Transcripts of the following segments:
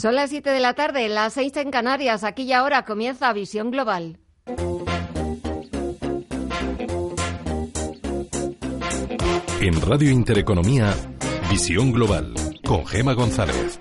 Son las 7 de la tarde, las 6 en Canarias. Aquí y ahora comienza Visión Global. En Radio Intereconomía, Visión Global, con Gema González.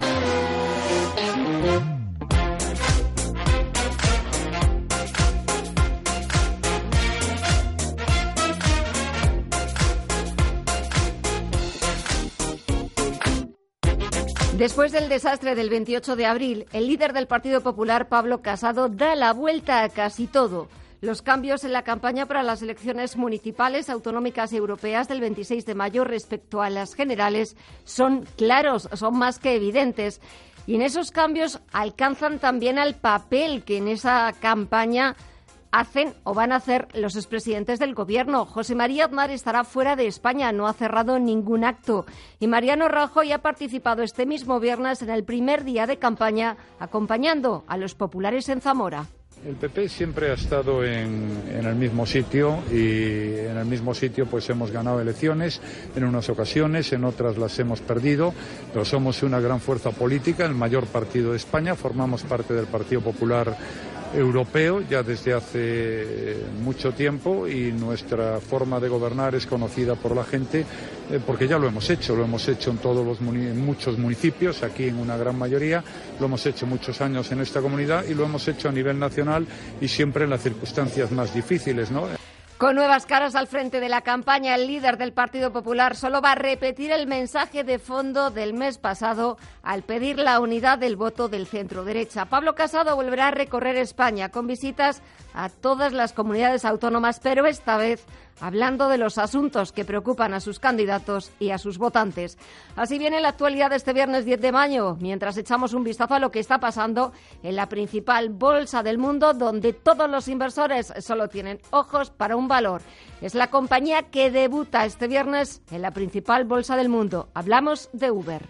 Después del desastre del 28 de abril, el líder del Partido Popular, Pablo Casado, da la vuelta a casi todo. Los cambios en la campaña para las elecciones municipales, autonómicas y europeas del 26 de mayo respecto a las generales son claros, son más que evidentes. Y en esos cambios alcanzan también al papel que en esa campaña hacen o van a hacer los expresidentes del gobierno. José María Aznar estará fuera de España, no ha cerrado ningún acto. Y Mariano Rajoy ha participado este mismo viernes en el primer día de campaña acompañando a los populares en Zamora. El PP siempre ha estado en, el mismo sitio y en el mismo sitio pues hemos ganado elecciones en unas ocasiones, en otras las hemos perdido, pero somos una gran fuerza política, el mayor partido de España, formamos parte del Partido Popular europeo ya desde hace mucho tiempo y nuestra forma de gobernar es conocida por la gente eh, porque ya lo hemos hecho, lo hemos hecho en todos los muchos municipios, aquí en una gran mayoría, lo hemos hecho muchos años en esta comunidad y lo hemos hecho a nivel nacional y siempre en las circunstancias más difíciles, ¿no? Con nuevas caras al frente de la campaña, el líder del Partido Popular solo va a repetir el mensaje de fondo del mes pasado al pedir la unidad del voto del centro derecha. Pablo Casado volverá a recorrer España con visitas a todas las comunidades autónomas, pero esta vez hablando de los asuntos que preocupan a sus candidatos y a sus votantes. Así viene la actualidad de este viernes 10 de mayo, mientras echamos un vistazo a lo que está pasando en la principal bolsa del mundo, donde todos los inversores solo tienen ojos para un valor. Es la compañía que debuta este viernes en la principal bolsa del mundo. Hablamos de Uber.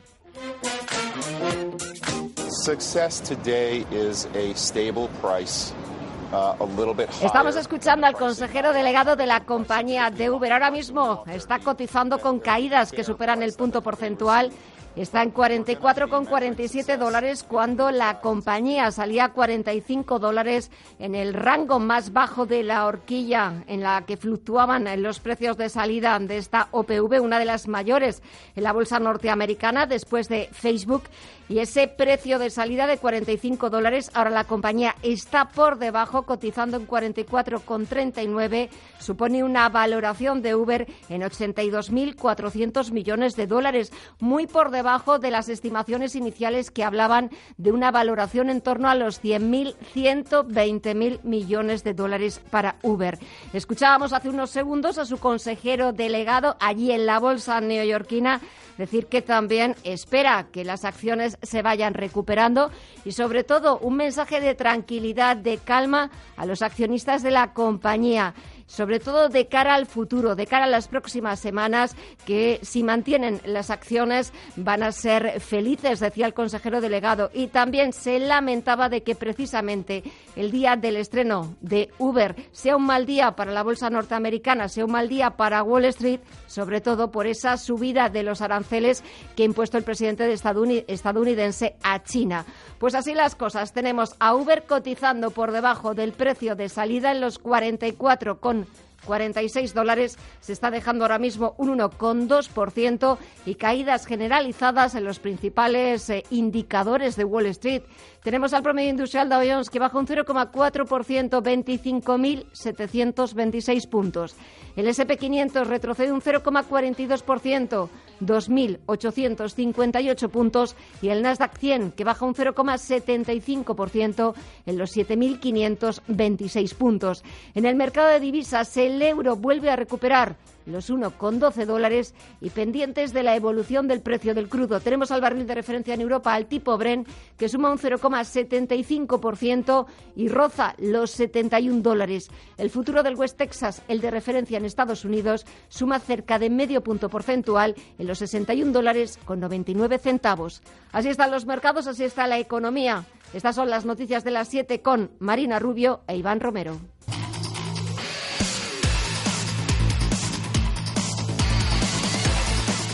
Estamos escuchando al consejero delegado de la compañía de Uber. Ahora mismo está cotizando con caídas que superan el punto porcentual Está en 44,47 dólares cuando la compañía salía a 45 dólares en el rango más bajo de la horquilla en la que fluctuaban los precios de salida de esta OPV, una de las mayores en la bolsa norteamericana después de Facebook. Y ese precio de salida de 45 dólares, ahora la compañía está por debajo, cotizando en 44,39. Supone una valoración de Uber en 82.400 millones de dólares, muy por debajo de las estimaciones iniciales que hablaban de una valoración en torno a los 100.000, 120.000 millones de dólares para Uber. Escuchábamos hace unos segundos a su consejero delegado allí en la bolsa neoyorquina decir que también espera que las acciones se vayan recuperando y sobre todo un mensaje de tranquilidad, de calma a los accionistas de la compañía sobre todo de cara al futuro, de cara a las próximas semanas, que si mantienen las acciones van a ser felices, decía el consejero delegado. Y también se lamentaba de que precisamente el día del estreno de Uber sea un mal día para la bolsa norteamericana, sea un mal día para Wall Street, sobre todo por esa subida de los aranceles que ha impuesto el presidente estadounidense a China. Pues así las cosas. Tenemos a Uber cotizando por debajo del precio de salida en los 44 con 46 dólares. Se está dejando ahora mismo un 1,2% y caídas generalizadas en los principales eh, indicadores de Wall Street. Tenemos al promedio industrial Dow Jones que baja un 0,4%, 25.726 puntos. El SP500 retrocede un 0,42%, 2.858 puntos. Y el Nasdaq 100 que baja un 0,75% en los 7.526 puntos. En el mercado de divisas el euro vuelve a recuperar los 1,12 dólares y pendientes de la evolución del precio del crudo. Tenemos al barril de referencia en Europa, al tipo Bren, que suma un 0,75% y roza los 71 dólares. El futuro del West Texas, el de referencia en Estados Unidos, suma cerca de medio punto porcentual en los 61 dólares con 99 centavos. Así están los mercados, así está la economía. Estas son las noticias de las 7 con Marina Rubio e Iván Romero.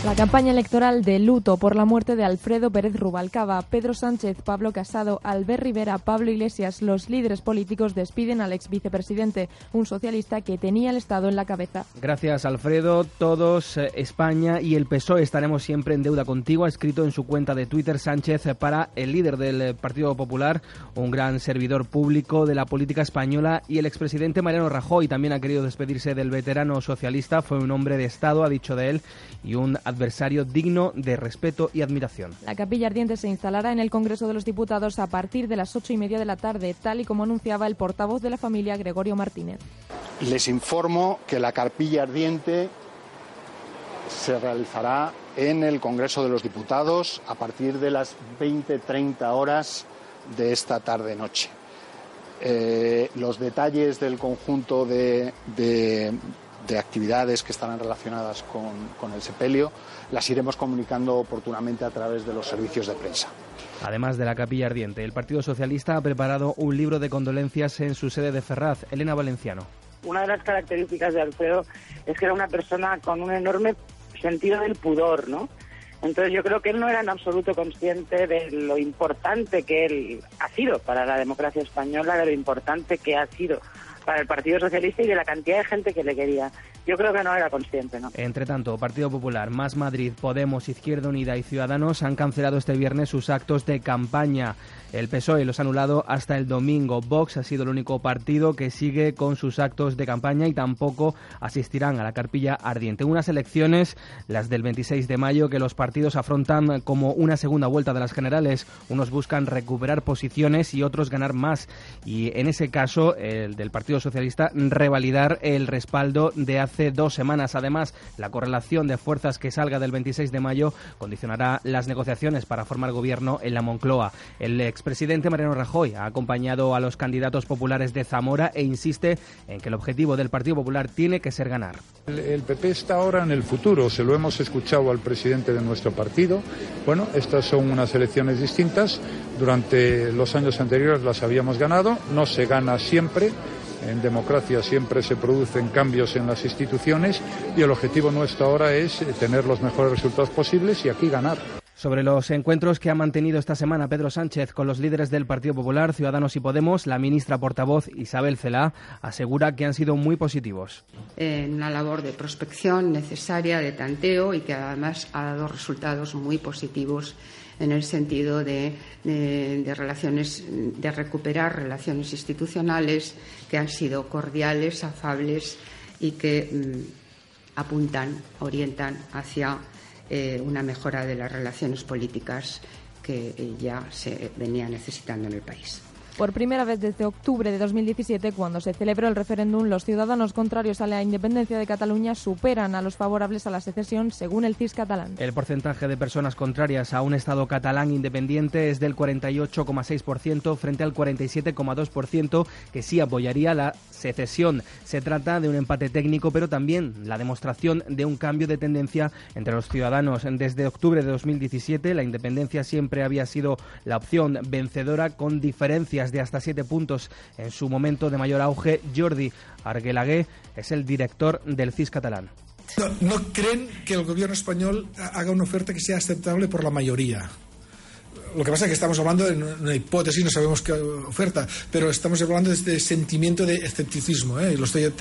La campaña electoral de luto por la muerte de Alfredo Pérez Rubalcaba, Pedro Sánchez, Pablo Casado, Albert Rivera, Pablo Iglesias, los líderes políticos despiden al ex vicepresidente, un socialista que tenía el Estado en la cabeza. Gracias, Alfredo. Todos, eh, España y el PSOE estaremos siempre en deuda contigo, ha escrito en su cuenta de Twitter Sánchez para el líder del Partido Popular, un gran servidor público de la política española y el expresidente Mariano Rajoy también ha querido despedirse del veterano socialista. Fue un hombre de Estado, ha dicho de él, y un adversario digno de respeto y admiración. La capilla ardiente se instalará en el Congreso de los Diputados a partir de las ocho y media de la tarde, tal y como anunciaba el portavoz de la familia, Gregorio Martínez. Les informo que la capilla ardiente se realizará en el Congreso de los Diputados a partir de las 20-30 horas de esta tarde-noche. Eh, los detalles del conjunto de, de actividades que estarán relacionadas con, el sepelio, las iremos comunicando oportunamente a través de los servicios de prensa. Además de la capilla ardiente, el Partido Socialista ha preparado un libro de condolencias en su sede de Ferraz. Elena Valenciano. Una de las características de Alfredo es que era una persona con un enorme sentido del pudor, ¿no? Entonces yo creo que él no era en absoluto consciente de lo importante que él ha sido para la democracia española, de lo importante que ha sido para el Partido Socialista y de la cantidad de gente que le quería. Yo creo que no era consciente, ¿no? Entre tanto, Partido Popular, Más Madrid, Podemos, Izquierda Unida y Ciudadanos han cancelado este viernes sus actos de campaña. El PSOE los ha anulado hasta el domingo. Vox ha sido el único partido que sigue con sus actos de campaña y tampoco asistirán a la carpilla ardiente. Unas elecciones, las del 26 de mayo, que los partidos afrontan como una segunda vuelta de las generales. Unos buscan recuperar posiciones y otros ganar más. Y en ese caso, el del Partido Socialista, revalidar el respaldo de hace dos semanas. Además, la correlación de fuerzas que salga del 26 de mayo condicionará las negociaciones para formar gobierno en la Moncloa. El expresidente Mariano Rajoy ha acompañado a los candidatos populares de Zamora e insiste en que el objetivo del Partido Popular tiene que ser ganar. El, PP está ahora en el futuro, se lo hemos escuchado al presidente de nuestro partido. Bueno, estas son unas elecciones distintas. Durante los años anteriores las habíamos ganado, no se gana siempre. En democracia siempre se producen cambios en las instituciones y el objetivo nuestro ahora es tener los mejores resultados posibles y aquí ganar sobre los encuentros que ha mantenido esta semana Pedro Sánchez con los líderes del Partido Popular, Ciudadanos y Podemos, la ministra portavoz Isabel Celá asegura que han sido muy positivos. En una labor de prospección necesaria, de tanteo y que además ha dado resultados muy positivos en el sentido de, relaciones, de recuperar relaciones institucionales que han sido cordiales, afables y que mm, apuntan, orientan hacia eh, una mejora de las relaciones políticas que ya se venía necesitando en el país. Por primera vez desde octubre de 2017, cuando se celebró el referéndum, los ciudadanos contrarios a la independencia de Cataluña superan a los favorables a la secesión, según el CIS catalán. El porcentaje de personas contrarias a un Estado catalán independiente es del 48,6% frente al 47,2% que sí apoyaría la secesión. Se trata de un empate técnico, pero también la demostración de un cambio de tendencia entre los ciudadanos. Desde octubre de 2017, la independencia siempre había sido la opción vencedora con diferencias de hasta siete puntos en su momento de mayor auge. Jordi Arguelagué es el director del CIS catalán. no creen que el gobierno español haga una oferta que sea aceptable por la mayoría. Lo que pasa es que estamos hablando de una hipótesis, no sabemos qué oferta, pero estamos hablando de este sentimiento de escepticismo, ¿eh? y lo estoy eh,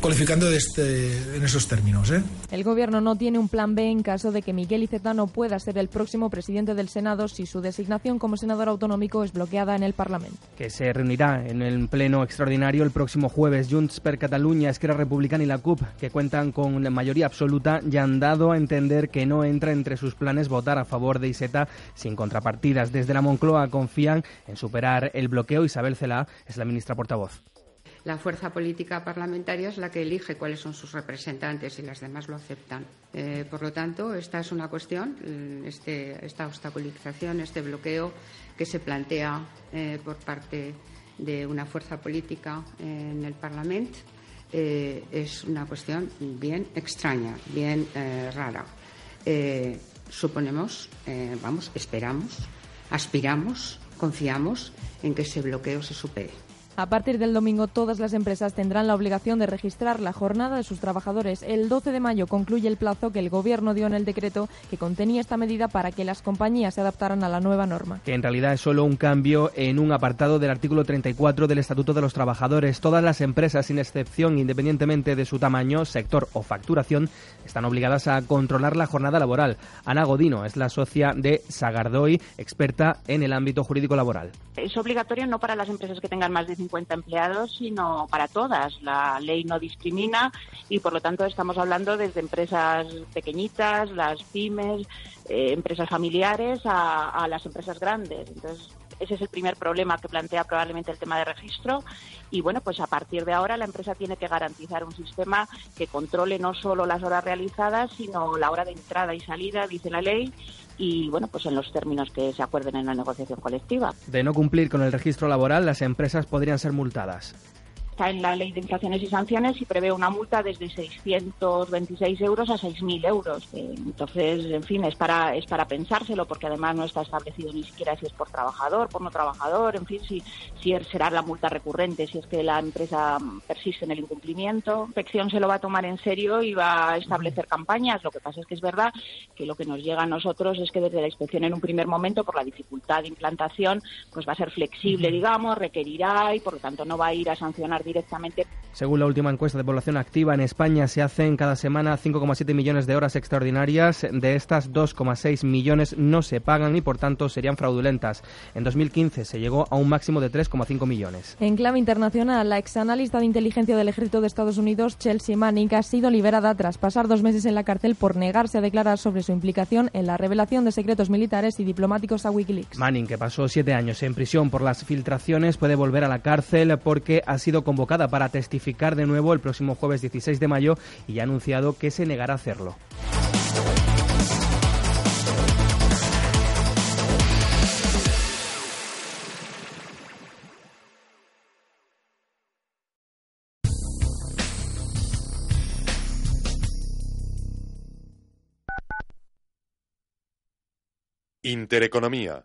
cualificando este, en esos términos. ¿eh? El Gobierno no tiene un plan B en caso de que Miguel Icetano pueda ser el próximo presidente del Senado si su designación como senador autonómico es bloqueada en el Parlamento. Que se reunirá en el pleno extraordinario el próximo jueves. Junts per Catalunya, Esquerra Republicana y la CUP, que cuentan con mayoría absoluta, ya han dado a entender que no entra entre sus planes votar a favor de Iseta sin contrapartidas. Desde la Moncloa confían en superar el bloqueo. Isabel Cela es la ministra portavoz. La fuerza política parlamentaria es la que elige cuáles son sus representantes y las demás lo aceptan. Eh, por lo tanto, esta es una cuestión, este, esta obstaculización, este bloqueo que se plantea eh, por parte de una fuerza política en el Parlamento eh, es una cuestión bien extraña, bien rara suponemos, eh, vamos, esperamos, aspiramos, confiamos en que ese bloqueo se supere. A partir del domingo, todas las empresas tendrán la obligación de registrar la jornada de sus trabajadores. El 12 de mayo concluye el plazo que el Gobierno dio en el decreto que contenía esta medida para que las compañías se adaptaran a la nueva norma. Que en realidad es solo un cambio en un apartado del artículo 34 del Estatuto de los Trabajadores. Todas las empresas, sin excepción, independientemente de su tamaño, sector o facturación, están obligadas a controlar la jornada laboral. Ana Godino es la socia de Sagardoy, experta en el ámbito jurídico laboral. Es obligatorio no para las empresas que tengan más de 50 empleados, sino para todas. La ley no discrimina y, por lo tanto, estamos hablando desde empresas pequeñitas, las pymes, eh, empresas familiares, a, a las empresas grandes. Entonces, ese es el primer problema que plantea probablemente el tema de registro. Y bueno, pues a partir de ahora la empresa tiene que garantizar un sistema que controle no solo las horas realizadas, sino la hora de entrada y salida, dice la ley, y bueno, pues en los términos que se acuerden en la negociación colectiva. De no cumplir con el registro laboral, las empresas podrían ser multadas está en la ley de infracciones y sanciones y prevé una multa desde 626 euros a 6.000 euros. Eh, entonces, en fin, es para, es para pensárselo porque además no está establecido ni siquiera si es por trabajador, por no trabajador, en fin, si, si er, será la multa recurrente, si es que la empresa persiste en el incumplimiento. La inspección se lo va a tomar en serio y va a establecer campañas. Lo que pasa es que es verdad que lo que nos llega a nosotros es que desde la inspección en un primer momento, por la dificultad de implantación, pues va a ser flexible, digamos, requerirá y por lo tanto no va a ir a sancionar directamente. Según la última encuesta de población activa en España, se hacen cada semana 5,7 millones de horas extraordinarias. De estas, 2,6 millones no se pagan y, por tanto, serían fraudulentas. En 2015 se llegó a un máximo de 3,5 millones. En clave internacional, la exanalista de inteligencia del ejército de Estados Unidos, Chelsea Manning, ha sido liberada tras pasar dos meses en la cárcel por negarse a declarar sobre su implicación en la revelación de secretos militares y diplomáticos a Wikileaks. Manning, que pasó siete años en prisión por las filtraciones, puede volver a la cárcel porque ha sido convocada para testificar de nuevo el próximo jueves 16 de mayo y ha anunciado que se negará a hacerlo. Intereconomía.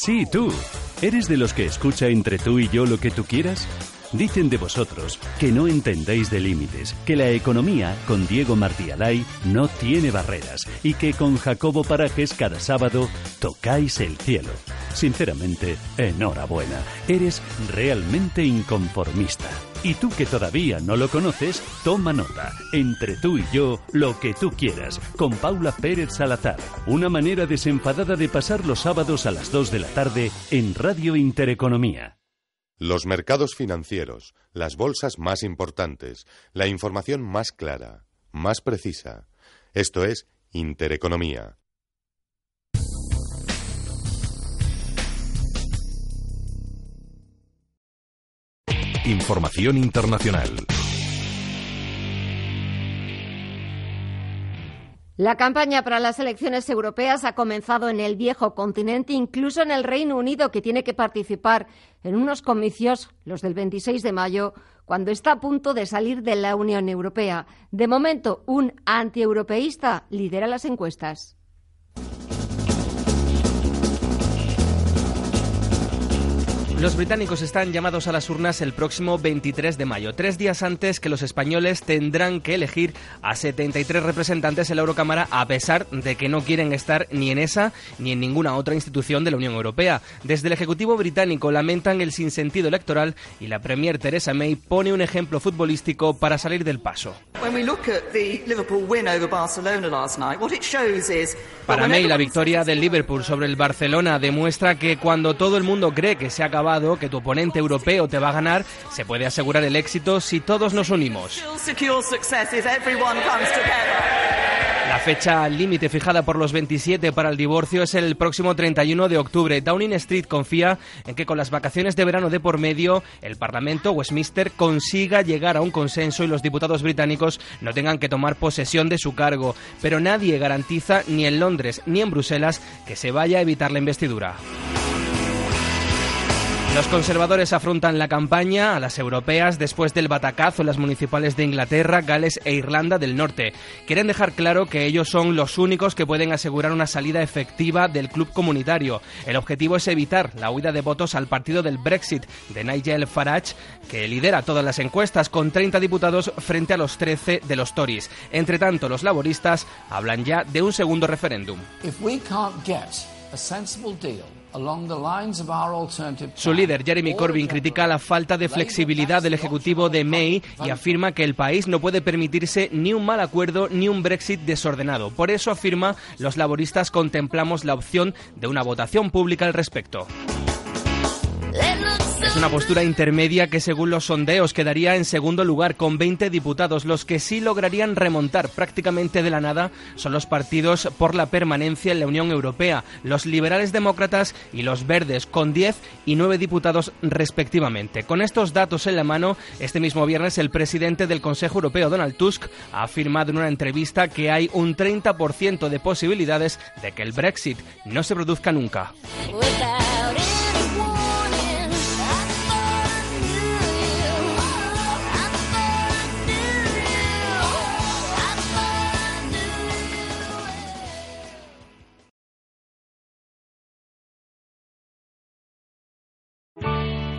Sí, tú. ¿Eres de los que escucha entre tú y yo lo que tú quieras? Dicen de vosotros que no entendéis de límites, que la economía con Diego Martialay no tiene barreras y que con Jacobo Parajes cada sábado tocáis el cielo. Sinceramente, enhorabuena, eres realmente inconformista. Y tú que todavía no lo conoces, toma nota. Entre tú y yo, lo que tú quieras, con Paula Pérez Salazar. Una manera desenfadada de pasar los sábados a las 2 de la tarde en Radio Intereconomía. Los mercados financieros, las bolsas más importantes, la información más clara, más precisa. Esto es Intereconomía. Información internacional. La campaña para las elecciones europeas ha comenzado en el viejo continente, incluso en el Reino Unido, que tiene que participar en unos comicios, los del 26 de mayo, cuando está a punto de salir de la Unión Europea. De momento, un antieuropeísta lidera las encuestas. Los británicos están llamados a las urnas el próximo 23 de mayo, tres días antes que los españoles tendrán que elegir a 73 representantes en la Eurocámara, a pesar de que no quieren estar ni en esa ni en ninguna otra institución de la Unión Europea. Desde el Ejecutivo británico lamentan el sinsentido electoral y la Premier Theresa May pone un ejemplo futbolístico para salir del paso. Para May, la victoria del Liverpool sobre el Barcelona demuestra que cuando todo el mundo cree que se ha acabado que tu oponente europeo te va a ganar, se puede asegurar el éxito si todos nos unimos. La fecha límite fijada por los 27 para el divorcio es el próximo 31 de octubre. Downing Street confía en que con las vacaciones de verano de por medio, el Parlamento Westminster consiga llegar a un consenso y los diputados británicos no tengan que tomar posesión de su cargo. Pero nadie garantiza, ni en Londres ni en Bruselas, que se vaya a evitar la investidura. Los conservadores afrontan la campaña a las europeas después del batacazo en las municipales de Inglaterra, Gales e Irlanda del Norte. Quieren dejar claro que ellos son los únicos que pueden asegurar una salida efectiva del club comunitario. El objetivo es evitar la huida de votos al partido del Brexit de Nigel Farage, que lidera todas las encuestas con 30 diputados frente a los 13 de los Tories. Entre tanto, los laboristas hablan ya de un segundo referéndum. Su líder, Jeremy Corbyn, critica la falta de flexibilidad del Ejecutivo de May y afirma que el país no puede permitirse ni un mal acuerdo ni un Brexit desordenado. Por eso, afirma, los laboristas contemplamos la opción de una votación pública al respecto. Es una postura intermedia que según los sondeos quedaría en segundo lugar con 20 diputados. Los que sí lograrían remontar prácticamente de la nada son los partidos por la permanencia en la Unión Europea, los liberales demócratas y los verdes, con 10 y 9 diputados respectivamente. Con estos datos en la mano, este mismo viernes el presidente del Consejo Europeo, Donald Tusk, ha afirmado en una entrevista que hay un 30% de posibilidades de que el Brexit no se produzca nunca.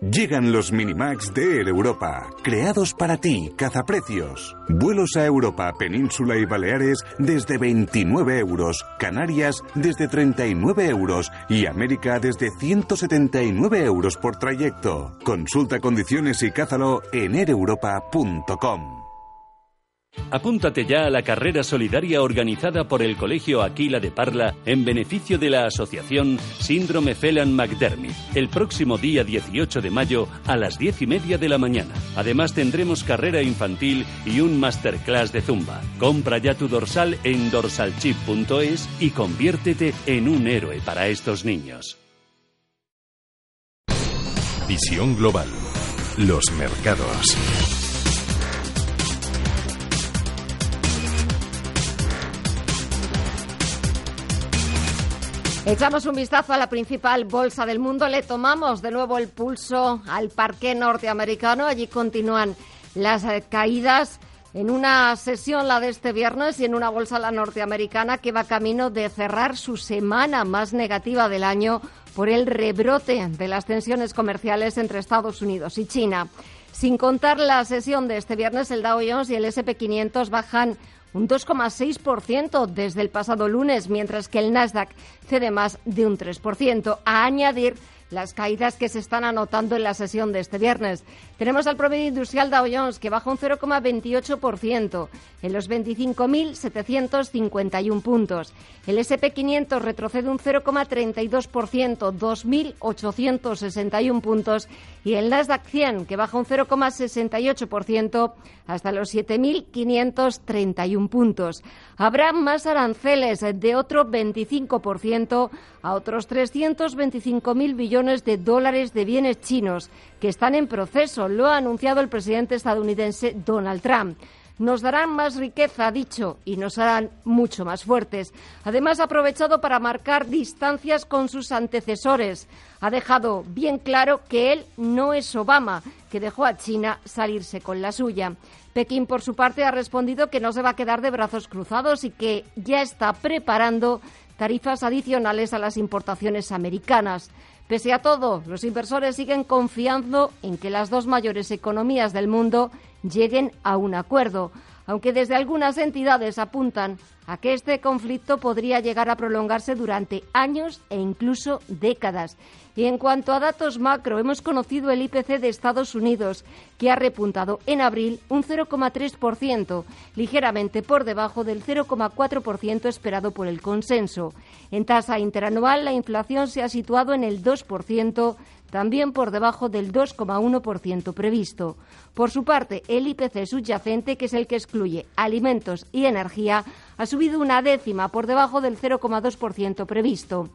Llegan los Minimax de Air Europa, creados para ti, cazaprecios. Vuelos a Europa, Península y Baleares desde 29 euros, Canarias desde 39 euros y América desde 179 euros por trayecto. Consulta condiciones y cázalo en aereuropa.com. Apúntate ya a la carrera solidaria organizada por el Colegio Aquila de Parla en beneficio de la asociación Síndrome Phelan-McDermid el próximo día 18 de mayo a las 10 y media de la mañana. Además tendremos carrera infantil y un masterclass de zumba. Compra ya tu dorsal en dorsalchip.es y conviértete en un héroe para estos niños. Visión global. Los mercados. Echamos un vistazo a la principal bolsa del mundo, le tomamos de nuevo el pulso al parque norteamericano. Allí continúan las eh, caídas en una sesión, la de este viernes, y en una bolsa la norteamericana que va camino de cerrar su semana más negativa del año por el rebrote de las tensiones comerciales entre Estados Unidos y China. Sin contar la sesión de este viernes, el Dow Jones y el SP500 bajan un 2,6% desde el pasado lunes, mientras que el Nasdaq cede más de un 3%. A añadir las caídas que se están anotando en la sesión de este viernes. Tenemos al promedio industrial Dow Jones que baja un 0,28% en los 25.751 puntos. El SP500 retrocede un 0,32%, 2.861 puntos. Y el Nasdaq 100 que baja un 0,68% hasta los 7.531 puntos. Habrá más aranceles de otro 25% a otros 325.000 billones millones de dólares de bienes chinos que están en proceso. Lo ha anunciado el presidente estadounidense Donald Trump. Nos darán más riqueza, ha dicho, y nos harán mucho más fuertes. Además, ha aprovechado para marcar distancias con sus antecesores. Ha dejado bien claro que él no es Obama, que dejó a China salirse con la suya. Pekín, por su parte, ha respondido que no se va a quedar de brazos cruzados y que ya está preparando tarifas adicionales a las importaciones americanas. Pese a todo, los inversores siguen confiando en que las dos mayores economías del mundo lleguen a un acuerdo, aunque desde algunas entidades apuntan a que este conflicto podría llegar a prolongarse durante años e incluso décadas. Y en cuanto a datos macro, hemos conocido el IPC de Estados Unidos, que ha repuntado en abril un 0,3%, ligeramente por debajo del 0,4% esperado por el consenso. En tasa interanual, la inflación se ha situado en el 2%, también por debajo del 2,1% previsto. Por su parte, el IPC subyacente, que es el que excluye alimentos y energía, ha subido una décima por debajo del 0,2% previsto.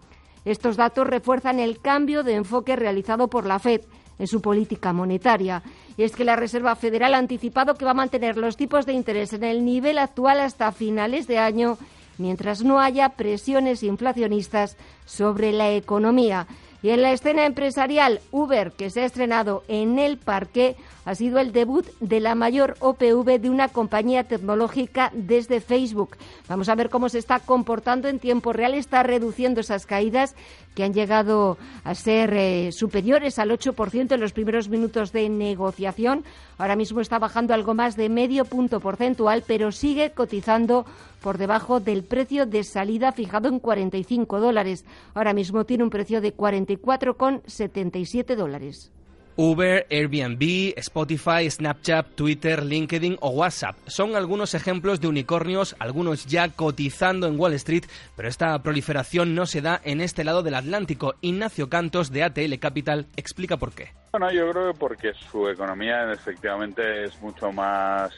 Estos datos refuerzan el cambio de enfoque realizado por la Fed en su política monetaria. Y es que la Reserva Federal ha anticipado que va a mantener los tipos de interés en el nivel actual hasta finales de año, mientras no haya presiones inflacionistas sobre la economía. Y en la escena empresarial, Uber, que se ha estrenado en el parque, ha sido el debut de la mayor OPV de una compañía tecnológica desde Facebook. Vamos a ver cómo se está comportando en tiempo real. Está reduciendo esas caídas que han llegado a ser eh, superiores al 8% en los primeros minutos de negociación. Ahora mismo está bajando algo más de medio punto porcentual, pero sigue cotizando por debajo del precio de salida fijado en 45 dólares. Ahora mismo tiene un precio de 44,77 dólares. Uber, Airbnb, Spotify, Snapchat, Twitter, LinkedIn o WhatsApp son algunos ejemplos de unicornios, algunos ya cotizando en Wall Street, pero esta proliferación no se da en este lado del Atlántico. Ignacio Cantos de ATL Capital explica por qué. Bueno, yo creo que porque su economía efectivamente es mucho más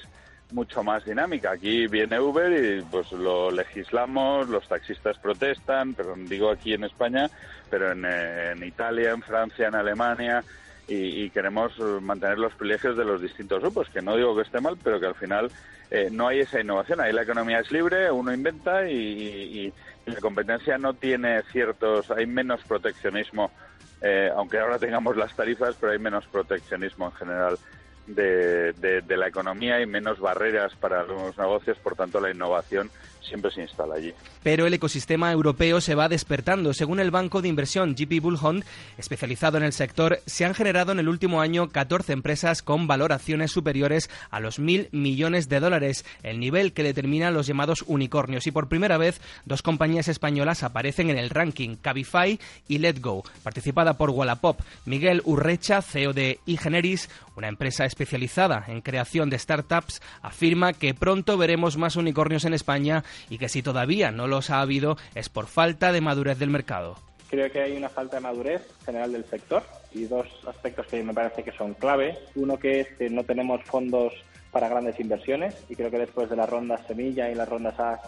mucho más dinámica. Aquí viene Uber y pues lo legislamos, los taxistas protestan, pero digo aquí en España, pero en, en Italia, en Francia, en Alemania, y, queremos mantener los privilegios de los distintos grupos, que no digo que esté mal, pero que al final eh, no hay esa innovación. Ahí la economía es libre, uno inventa y, la competencia no tiene ciertos, hay menos proteccionismo, eh, aunque ahora tengamos las tarifas, pero hay menos proteccionismo en general de, de, la economía y menos barreras para los negocios, por tanto la innovación siempre se instala allí. Pero el ecosistema europeo se va despertando. Según el banco de inversión JP Bullhorn, especializado en el sector, se han generado en el último año 14 empresas con valoraciones superiores a los mil millones de dólares, el nivel que determina los llamados unicornios. Y por primera vez, dos compañías españolas aparecen en el ranking, Cabify y Letgo, participada por Wallapop. Miguel Urrecha, CEO de eGeneris, una empresa especializada en creación de startups, afirma que pronto veremos más unicornios en España y que si todavía no los ha habido es por falta de madurez del mercado. Creo que hay una falta de madurez general del sector y dos aspectos que me parece que son clave. Uno que es que no tenemos fondos para grandes inversiones y creo que después de las rondas semilla y las rondas A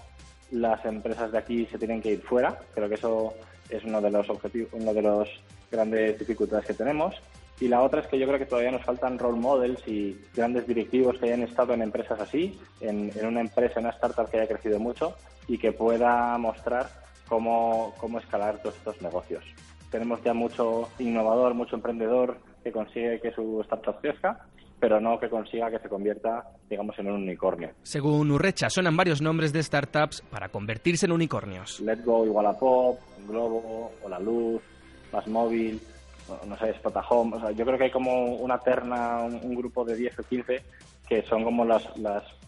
las empresas de aquí se tienen que ir fuera. Creo que eso es uno de los objetivos, uno de los grandes dificultades que tenemos. Y la otra es que yo creo que todavía nos faltan role models y grandes directivos que hayan estado en empresas así, en, una empresa, en una startup que haya crecido mucho y que pueda mostrar cómo, cómo escalar todos estos negocios. Tenemos ya mucho innovador, mucho emprendedor que consigue que su startup crezca, pero no que consiga que se convierta, digamos, en un unicornio. Según Urrecha, suenan varios nombres de startups para convertirse en unicornios. Let's Go, Igualapop, Globo, Hola Luz, Más Móvil, no sé, Spotahome, o sea, yo creo que hay como una terna, un, grupo de 10 o 15 que son como las,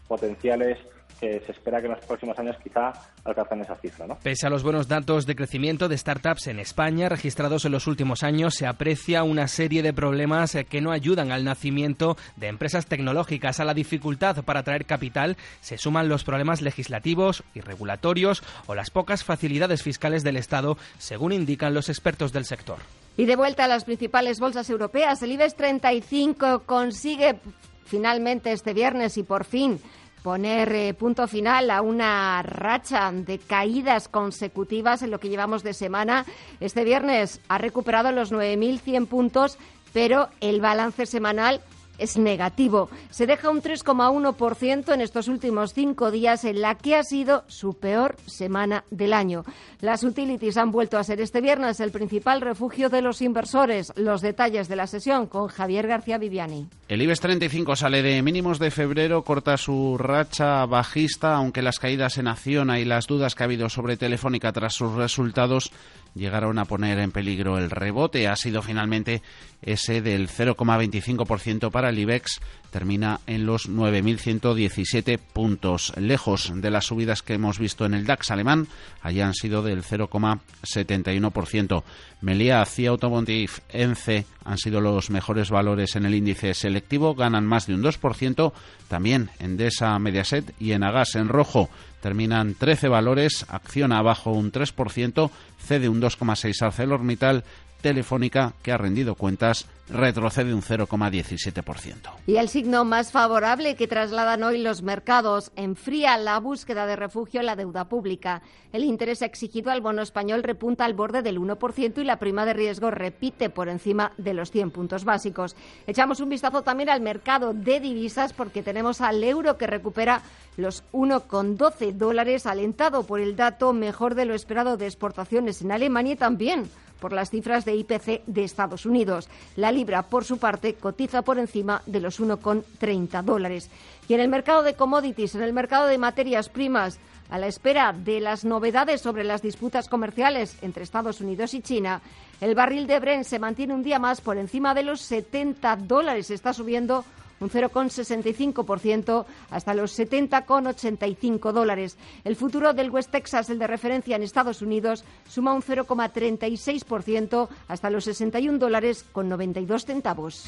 potenciales que se espera que en los próximos años quizá alcancen esa cifra. Pese a los buenos datos de crecimiento de startups en España registrados en los últimos años, se aprecia una serie de problemas que no ayudan al nacimiento de empresas tecnológicas. A la dificultad para atraer capital se suman los problemas legislativos y regulatorios o las pocas facilidades fiscales del Estado, según indican los expertos del sector. Y de vuelta a las principales bolsas europeas, el IBEX 35 consigue finalmente este viernes y por fin poner eh, punto final a una racha de caídas consecutivas en lo que llevamos de semana. Este viernes ha recuperado los 9.100 puntos, pero el balance semanal es negativo. Se deja un 3,1% en estos últimos cinco días en la que ha sido su peor semana del año. Las utilities han vuelto a ser este viernes el principal refugio de los inversores. Los detalles de la sesión con Javier García Viviani. El IBEX 35 sale de mínimos de febrero, corta su racha bajista, aunque las caídas en Acciona y las dudas que ha habido sobre Telefónica tras sus resultados llegaron a poner en peligro el rebote. Ha sido finalmente ese del 0,25% para el IBEX. Termina en los 9.117 puntos. Lejos de las subidas que hemos visto en el DAX alemán, allí han sido del 0,71%. Melia, CIA Automotive, ENCE han sido los mejores valores en el índice selectivo, ganan más de un 2%. También Endesa, Mediaset y Enagas en rojo terminan 13 valores, acción abajo un 3%, cede un 2,6 ArcelorMittal, Telefónica, que ha rendido cuentas, retrocede un 0,17%. Y el signo más favorable que trasladan hoy los mercados enfría la búsqueda de refugio en la deuda pública. El interés exigido al bono español repunta al borde del 1% y la prima de riesgo repite por encima de los 100 puntos básicos. Echamos un vistazo también al mercado de divisas porque tenemos al euro que recupera los 1,12 dólares alentado por el dato mejor de lo esperado de exportaciones en Alemania y también por las cifras de IPC de Estados Unidos. La libra, por su parte, cotiza por encima de los 1,30 dólares. Y en el mercado de commodities, en el mercado de materias primas, a la espera de las novedades sobre las disputas comerciales entre Estados Unidos y China, el barril de Brent se mantiene un día más por encima de los 70 dólares. Está subiendo un 0,65% hasta los 70,85 dólares. El futuro del West Texas, el de referencia en Estados Unidos, suma un 0,36% hasta los 61 dólares con 92 centavos.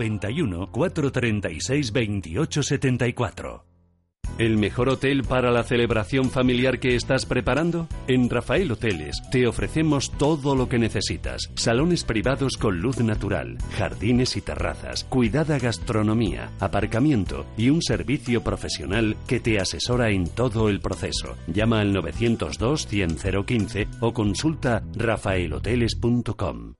91 436 28 74. ¿El mejor hotel para la celebración familiar que estás preparando? En Rafael Hoteles te ofrecemos todo lo que necesitas. Salones privados con luz natural, jardines y terrazas, cuidada gastronomía, aparcamiento y un servicio profesional que te asesora en todo el proceso. Llama al 902 100 015 o consulta rafaelhoteles.com.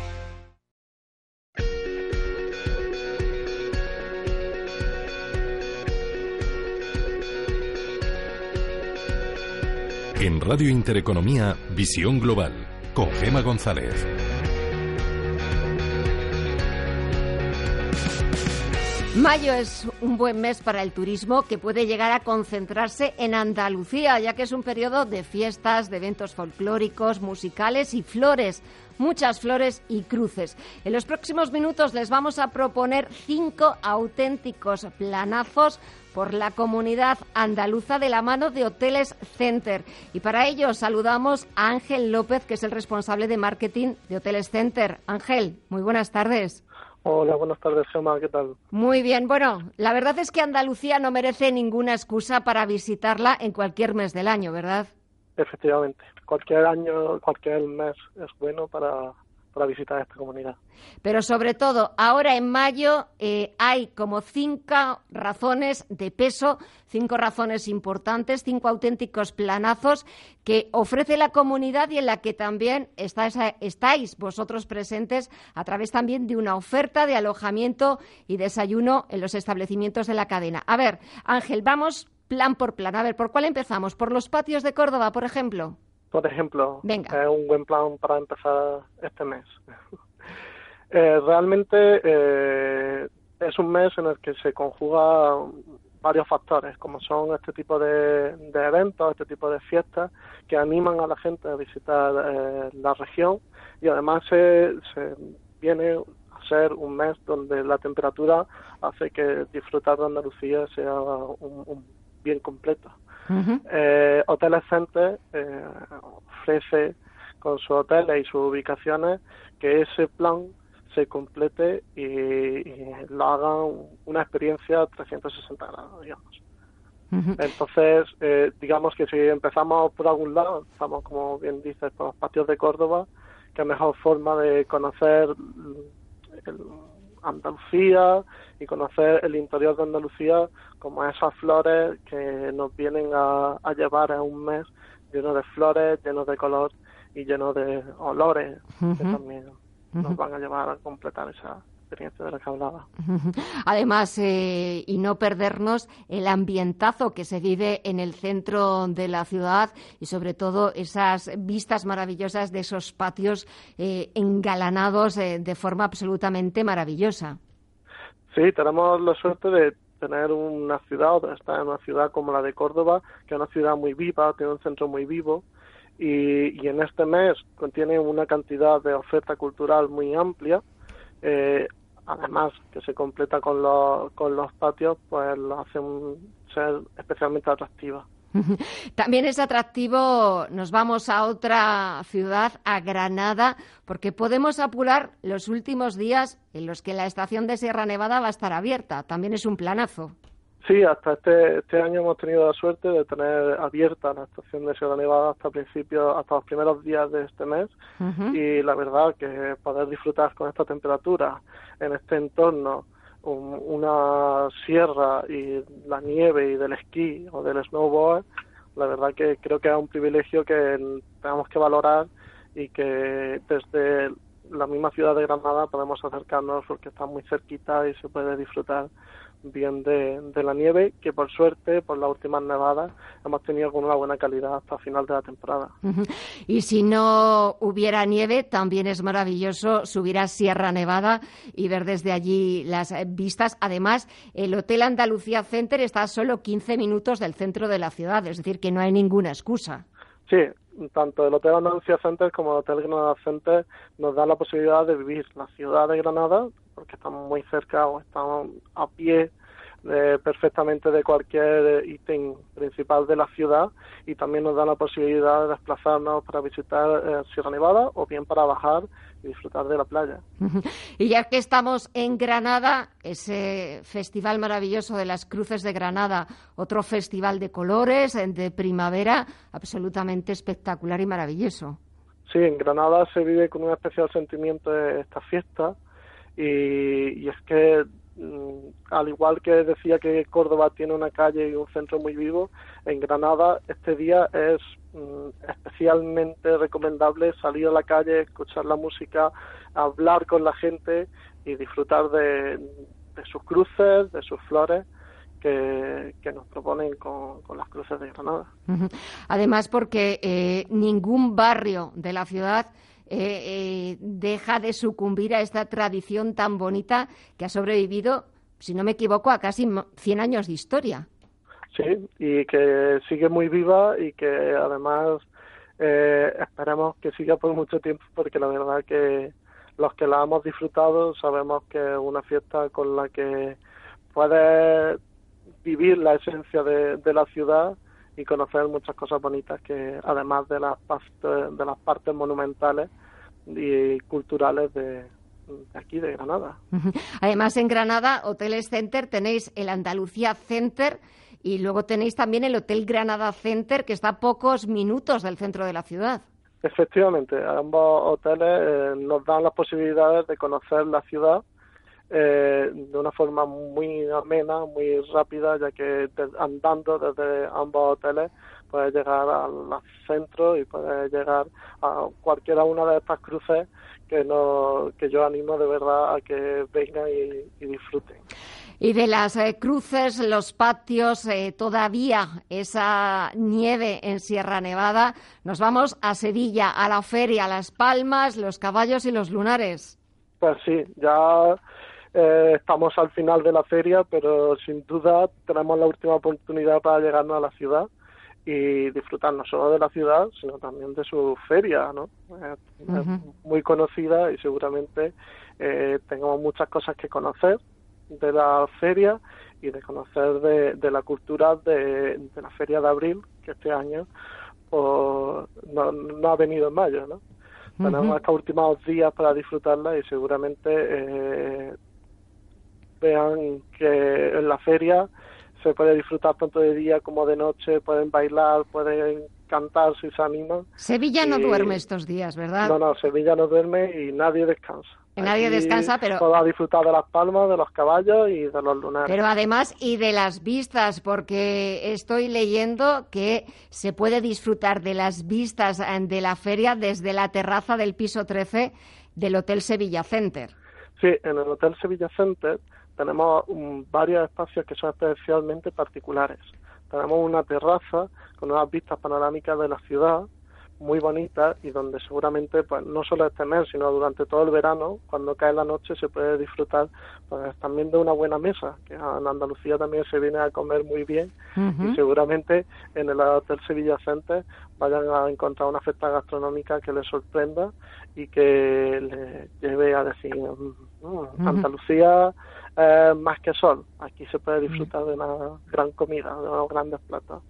En Radio Intereconomía, Visión Global, con Gema González. Mayo es un buen mes para el turismo que puede llegar a concentrarse en Andalucía, ya que es un periodo de fiestas, de eventos folclóricos, musicales y flores muchas flores y cruces. En los próximos minutos les vamos a proponer cinco auténticos planazos por la comunidad andaluza de la mano de Hoteles Center. Y para ello saludamos a Ángel López, que es el responsable de marketing de Hoteles Center. Ángel, muy buenas tardes. Hola, buenas tardes, Gemma, ¿qué tal? Muy bien, bueno, la verdad es que Andalucía no merece ninguna excusa para visitarla en cualquier mes del año, ¿verdad? Efectivamente, cualquier año, cualquier mes es bueno para, para visitar esta comunidad. Pero sobre todo, ahora en mayo eh, hay como cinco razones de peso, cinco razones importantes, cinco auténticos planazos que ofrece la comunidad y en la que también estáis vosotros presentes a través también de una oferta de alojamiento y desayuno en los establecimientos de la cadena. A ver, Ángel, vamos plan por plan. A ver, ¿por cuál empezamos? ¿Por los patios de Córdoba, por ejemplo? Por ejemplo, es un buen plan para empezar este mes. Eh, realmente eh, es un mes en el que se conjuga varios factores, como son este tipo de, eventos, este tipo de fiestas que animan a la gente a visitar eh, la región y además se, viene a ser un mes donde la temperatura hace que disfrutar de Andalucía sea un bien completo. Eh, hoteles Center eh, ofrece con sus hoteles y sus ubicaciones que ese plan se complete y, lo haga una experiencia 360 grados, digamos. Entonces, eh, digamos que si empezamos por algún lado, estamos, como bien dices, por los patios de Córdoba, que mejor forma de conocer el, Andalucía y conocer el interior de Andalucía como esas flores que nos vienen a, llevar a un mes lleno de flores, lleno de color y lleno de olores que también nos van a llevar a completar esa experiencia de la que hablaba. Además, eh, y no perdernos el ambientazo que se vive en el centro de la ciudad y sobre todo esas vistas maravillosas de esos patios eh, engalanados eh, de forma absolutamente maravillosa. Sí, tenemos la suerte de tener una ciudad, o estar en una ciudad como la de Córdoba, que es una ciudad muy viva, tiene un centro muy vivo, y, en este mes contiene una cantidad de oferta cultural muy amplia. Eh, además que se completa con los, con los patios, pues lo hacen ser especialmente atractiva. También es atractivo, nos vamos a otra ciudad, a Granada, porque podemos apurar los últimos días en los que la estación de Sierra Nevada va a estar abierta. También es un planazo. Sí, hasta este, este año hemos tenido la suerte de tener abierta la estación de Sierra Nevada hasta principios, hasta los primeros días de este mes y la verdad que poder disfrutar con esta temperatura en este entorno una sierra y la nieve y del esquí o del snowboard, la verdad que creo que es un privilegio que tenemos que valorar y que desde la misma ciudad de Granada podemos acercarnos porque está muy cerquita y se puede disfrutar bien de, la nieve, que por suerte, por las últimas nevadas, hemos tenido con una buena calidad hasta final de la temporada. Y si no hubiera nieve, también es maravilloso subir a Sierra Nevada y ver desde allí las vistas. Además, el Hotel Andalucía Center está a solo 15 minutos del centro de la ciudad, es decir, que no hay ninguna excusa. Sí, tanto el Hotel Andalucía Center como el Hotel Granada Center nos da la posibilidad de vivir la ciudad de Granada, porque estamos muy cerca o estamos a pie perfectamente de cualquier ítem principal de la ciudad y también nos da la posibilidad de desplazarnos para visitar eh, Sierra Nevada o bien para bajar y disfrutar de la playa. Y ya que estamos en Granada, ese festival maravilloso de las Cruces de Granada, otro festival de colores, de primavera, absolutamente espectacular y maravilloso. Sí, en Granada se vive con un especial sentimiento esta fiesta y es que Mm, al igual que decía que Córdoba tiene una calle y un centro muy vivo, en Granada este día es mm, especialmente recomendable salir a la calle, escuchar la música, hablar con la gente y disfrutar de, sus cruces, de sus flores. Que, nos proponen con, las cruces de Granada. Además, porque eh, ningún barrio de la ciudad eh, eh, deja de sucumbir a esta tradición tan bonita que ha sobrevivido, si no me equivoco, a casi 100 años de historia. Sí, y que sigue muy viva y que además eh, esperamos que siga por mucho tiempo porque la verdad que los que la hemos disfrutado sabemos que es una fiesta con la que puedes vivir la esencia de, de la ciudad y conocer muchas cosas bonitas que además de las de las partes monumentales y culturales de, aquí de Granada. Además en Granada, Hoteles Center, tenéis el Andalucía Center y luego tenéis también el Hotel Granada Center que está a pocos minutos del centro de la ciudad. Efectivamente, ambos hoteles eh, nos dan las posibilidades de conocer la ciudad eh, de una forma muy amena, muy rápida, ya que andando desde ambos hoteles puedes llegar al centro y puedes llegar a cualquiera una de estas cruces que, no, que yo animo de verdad a que vengan y, disfruten. Y de las eh, cruces, los patios, eh, todavía esa nieve en Sierra Nevada, nos vamos a Sevilla, a la feria, a Las Palmas, los caballos y los lunares. Pues sí, ya eh, estamos al final de la feria, pero sin duda tenemos la última oportunidad para llegarnos a la ciudad y disfrutar no solo de la ciudad, sino también de su feria, ¿no? Es muy conocida y seguramente eh, tengamos muchas cosas que conocer de la feria y de conocer de, la cultura de, la feria de abril, que este año pues, no, ha venido en mayo, ¿no? Tenemos estos últimos días para disfrutarla y seguramente eh, vean que en la feria se puede disfrutar tanto de día como de noche, pueden bailar, pueden cantar si se animan. Sevilla no duerme estos días, ¿verdad? No, no, Sevilla no duerme y nadie descansa. nadie descansa, pero... Puedo disfrutar de las palmas, de los caballos y de los lunares. Pero además, y de las vistas, porque estoy leyendo que se puede disfrutar de las vistas eh, de la feria desde la terraza del piso 13 del Hotel Sevilla Center. Sí, en el Hotel Sevilla Center tenemos varios espacios que son especialmente particulares. Tenemos una terraza con unas vistas panorámicas de la ciudad muy bonitas y donde seguramente pues no solo este mes sino durante todo el verano cuando cae la noche se puede disfrutar pues también de una buena mesa que en Andalucía también se viene a comer muy bien y seguramente en el Hotel Sevilla Center vayan a encontrar una fiesta gastronómica que les sorprenda y que les lleve a decir mm, Andalucía más que sol. Aquí se puede disfrutar de una gran comida, de unos grandes platos.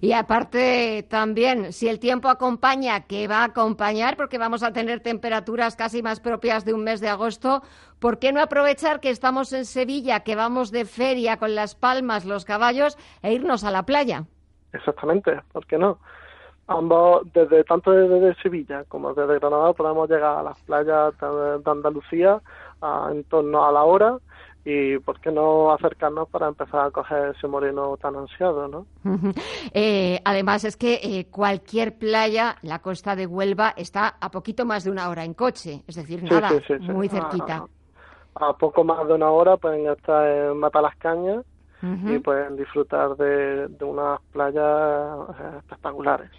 Y aparte también, si el tiempo acompaña, que va a acompañar, porque vamos a tener temperaturas casi más propias de un mes de agosto, ¿por qué no aprovechar que estamos en Sevilla, que vamos de feria con las palmas, los caballos, e irnos a la playa? Exactamente, ¿por qué no? Ambos, desde tanto desde Sevilla como desde Granada, podemos llegar a las playas de Andalucía en torno a la hora y por qué no acercarnos para empezar a coger ese moreno tan ansiado, ¿no? Eh, además es que eh, cualquier playa, la costa de Huelva, está a poquito más de una hora en coche, es decir, nada, muy cerquita. A, poco más de una hora pueden estar en Matalascañas y pueden disfrutar de, de unas playas eh, espectaculares.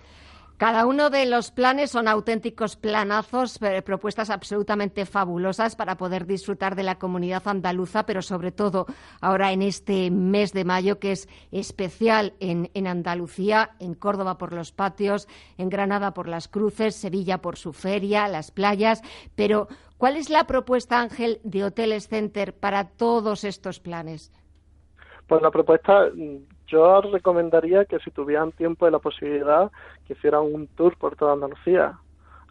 Cada uno de los planes son auténticos planazos, eh, propuestas absolutamente fabulosas para poder disfrutar de la comunidad andaluza, pero sobre todo ahora en este mes de mayo que es especial en, en Andalucía, en Córdoba por los patios, en Granada por las cruces, Sevilla por su feria, las playas. Pero, ¿cuál es la propuesta, Ángel, de Hoteles Center para todos estos planes? Pues la propuesta yo recomendaría que si tuvieran tiempo y la posibilidad, que hicieran un tour por toda Andalucía.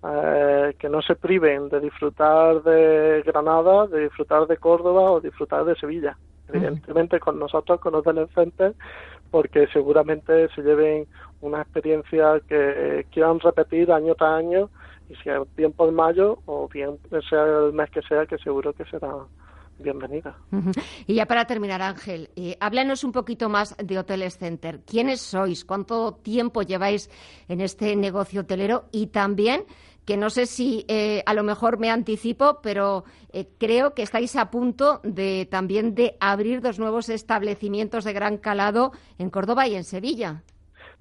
Eh, que no se priven de disfrutar de Granada, de disfrutar de Córdoba o disfrutar de Sevilla. Evidentemente con nosotros, con los del porque seguramente se lleven una experiencia que quieran repetir año tras año y si el tiempo de mayo o bien sea el mes que sea, que seguro que será bienvenida. Y ya para terminar, Ángel, eh, háblanos un poquito más de Hoteles Center. ¿Quiénes sois? ¿Cuánto tiempo lleváis en este negocio hotelero? Y también, que no sé si eh, a lo mejor me anticipo, pero eh, creo que estáis a punto de también de abrir dos nuevos establecimientos de gran calado en Córdoba y en Sevilla.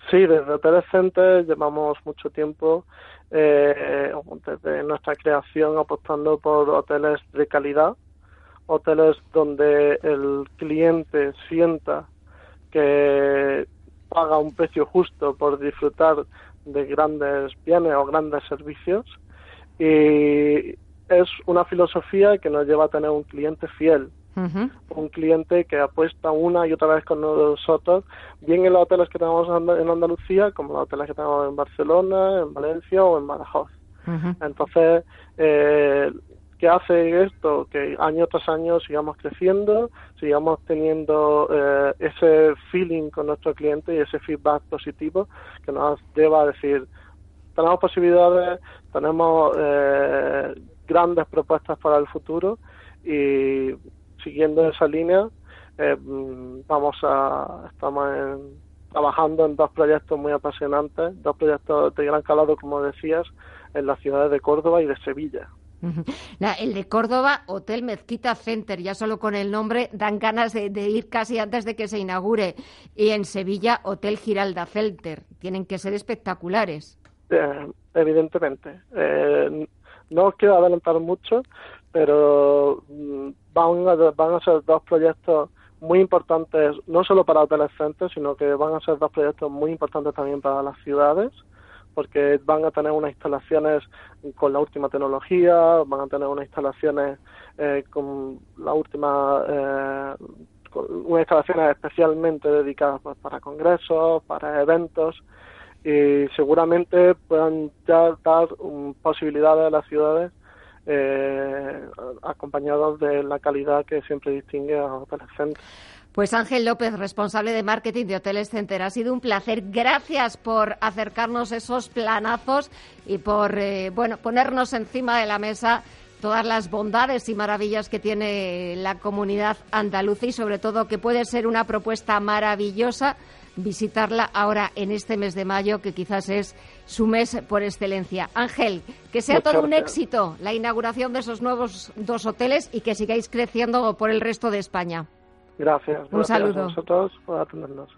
Sí, desde Hoteles Center llevamos mucho tiempo desde nuestra creación apostando por hoteles de calidad hoteles donde el cliente sienta que paga un precio justo por disfrutar de grandes bienes o grandes servicios. Y es una filosofía que nos lleva a tener un cliente fiel, un cliente que apuesta una y otra vez con nosotros, bien en los hoteles que tenemos en Andalucía como en los hoteles que tenemos en Barcelona, en Valencia o en Badajoz. Entonces, eh, que hace esto que año tras año sigamos creciendo, sigamos teniendo eh, ese feeling con nuestro cliente y ese feedback positivo que nos lleva a decir tenemos posibilidades, tenemos eh, grandes propuestas para el futuro y siguiendo esa línea eh, vamos a estamos trabajando en dos proyectos muy apasionantes, dos proyectos de gran calado, como decías, en las ciudades de Córdoba y de Sevilla. El de Córdoba, Hotel Mezquita Center, ya solo con el nombre dan ganas de, ir casi antes de que se inaugure. Y en Sevilla, Hotel Giralda Center. Tienen que ser espectaculares. Eh, evidentemente. Eh, no os quiero adelantar mucho, pero mm, van a, van a ser dos proyectos muy importantes, no solo para hoteles Center, sino que van a ser dos proyectos muy importantes también para las ciudades porque van a tener unas instalaciones con la última tecnología, van a tener unas instalaciones eh, con la última, eh, unas instalaciones especialmente dedicadas pues, para congresos, para eventos y seguramente puedan ya dar posibilidades a las ciudades eh, acompañados de la calidad que siempre distingue a Hoteles Center. Pues Ángel López, responsable de marketing de Hoteles Center, ha sido un placer. Gracias por acercarnos esos planazos y por eh, bueno ponernos encima de la mesa todas las bondades y maravillas que tiene la comunidad andaluza y sobre todo que puede ser una propuesta maravillosa visitarla ahora en este mes de mayo, que quizás es su mes por excelencia. Ángel, que sea todo un éxito la inauguración de esos nuevos dos hoteles y que sigáis creciendo por el resto de España. Gracias. Un saludo. a vosotros por atendernos.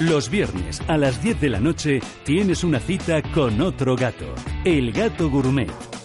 Los viernes a las 10 de la noche tienes una cita con otro gato, el gato gourmet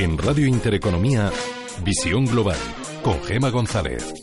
En Radio Intereconomía, Visión Global, con Gema González.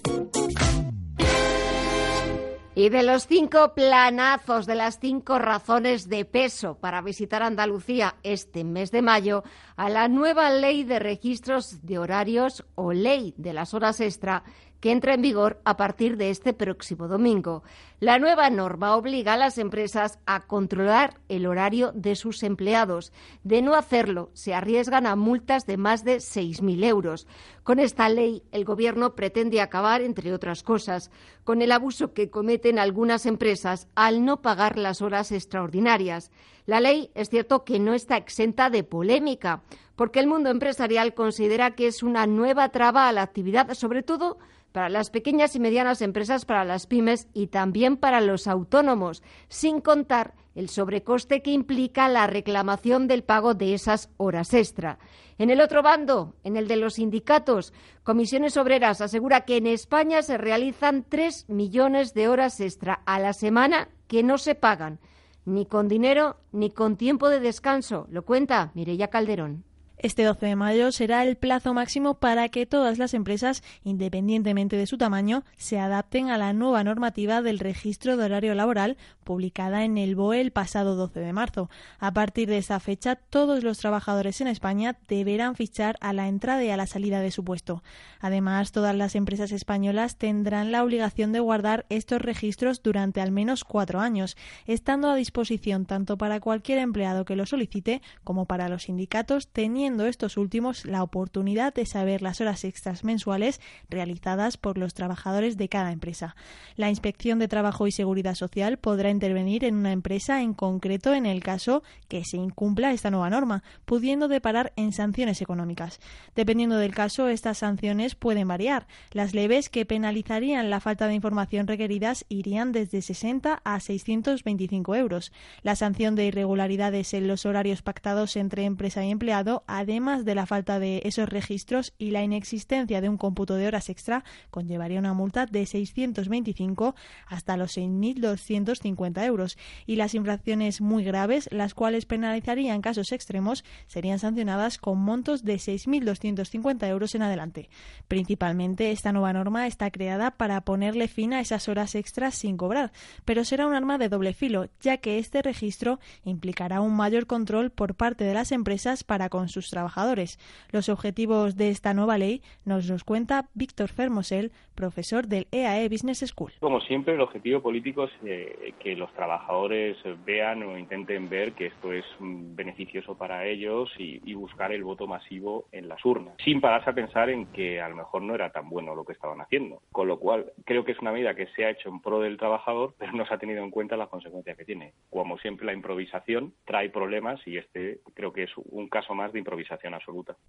Y de los cinco planazos, de las cinco razones de peso para visitar Andalucía este mes de mayo, a la nueva ley de registros de horarios o ley de las horas extra que entra en vigor a partir de este próximo domingo. La nueva norma obliga a las empresas a controlar el horario de sus empleados. De no hacerlo, se arriesgan a multas de más de 6.000 euros. Con esta ley, el Gobierno pretende acabar, entre otras cosas, con el abuso que cometen algunas empresas al no pagar las horas extraordinarias. La ley es cierto que no está exenta de polémica, porque el mundo empresarial considera que es una nueva traba a la actividad, sobre todo para las pequeñas y medianas empresas, para las pymes y también para los autónomos, sin contar el sobrecoste que implica la reclamación del pago de esas horas extra. En el otro bando, en el de los sindicatos, Comisiones Obreras asegura que en España se realizan tres millones de horas extra a la semana que no se pagan, ni con dinero ni con tiempo de descanso. Lo cuenta Mireya Calderón. Este 12 de mayo será el plazo máximo para que todas las empresas, independientemente de su tamaño, se adapten a la nueva normativa del registro de horario laboral publicada en el BOE el pasado 12 de marzo. A partir de esa fecha, todos los trabajadores en España deberán fichar a la entrada y a la salida de su puesto. Además, todas las empresas españolas tendrán la obligación de guardar estos registros durante al menos cuatro años, estando a disposición tanto para cualquier empleado que lo solicite como para los sindicatos, teniendo estos últimos la oportunidad de saber las horas extras mensuales realizadas por los trabajadores de cada empresa. La Inspección de Trabajo y Seguridad Social podrá intervenir en una empresa en concreto en el caso que se incumpla esta nueva norma, pudiendo deparar en sanciones económicas. Dependiendo del caso, estas sanciones pueden variar. Las leves que penalizarían la falta de información requeridas irían desde 60 a 625 euros. La sanción de irregularidades en los horarios pactados entre empresa y empleado, además de la falta de esos registros y la inexistencia de un cómputo de horas extra, conllevaría una multa de 625 hasta los 6.250 euros. Y las infracciones muy graves, las cuales penalizarían casos extremos, serían sancionadas con montos de 6.250 euros en adelante. Principalmente, esta nueva norma está creada para ponerle fin a esas horas extras sin cobrar, pero será un arma de doble filo, ya que este registro implicará un mayor control por parte de las empresas para con sus trabajadores. Los objetivos de esta nueva ley nos los cuenta Víctor Fermosel, profesor del EAE e Business School. Como siempre, el objetivo político es eh, que los trabajadores vean o intenten ver que esto es beneficioso para ellos y, y buscar el voto masivo en las urnas, sin pararse a pensar en que a lo mejor no era tan bueno lo que estaban haciendo. Con lo cual, creo que es una medida que se ha hecho en pro del trabajador, pero no se ha tenido en cuenta las consecuencias que tiene. Como siempre, la improvisación trae problemas y este creo que es un caso más de improvisación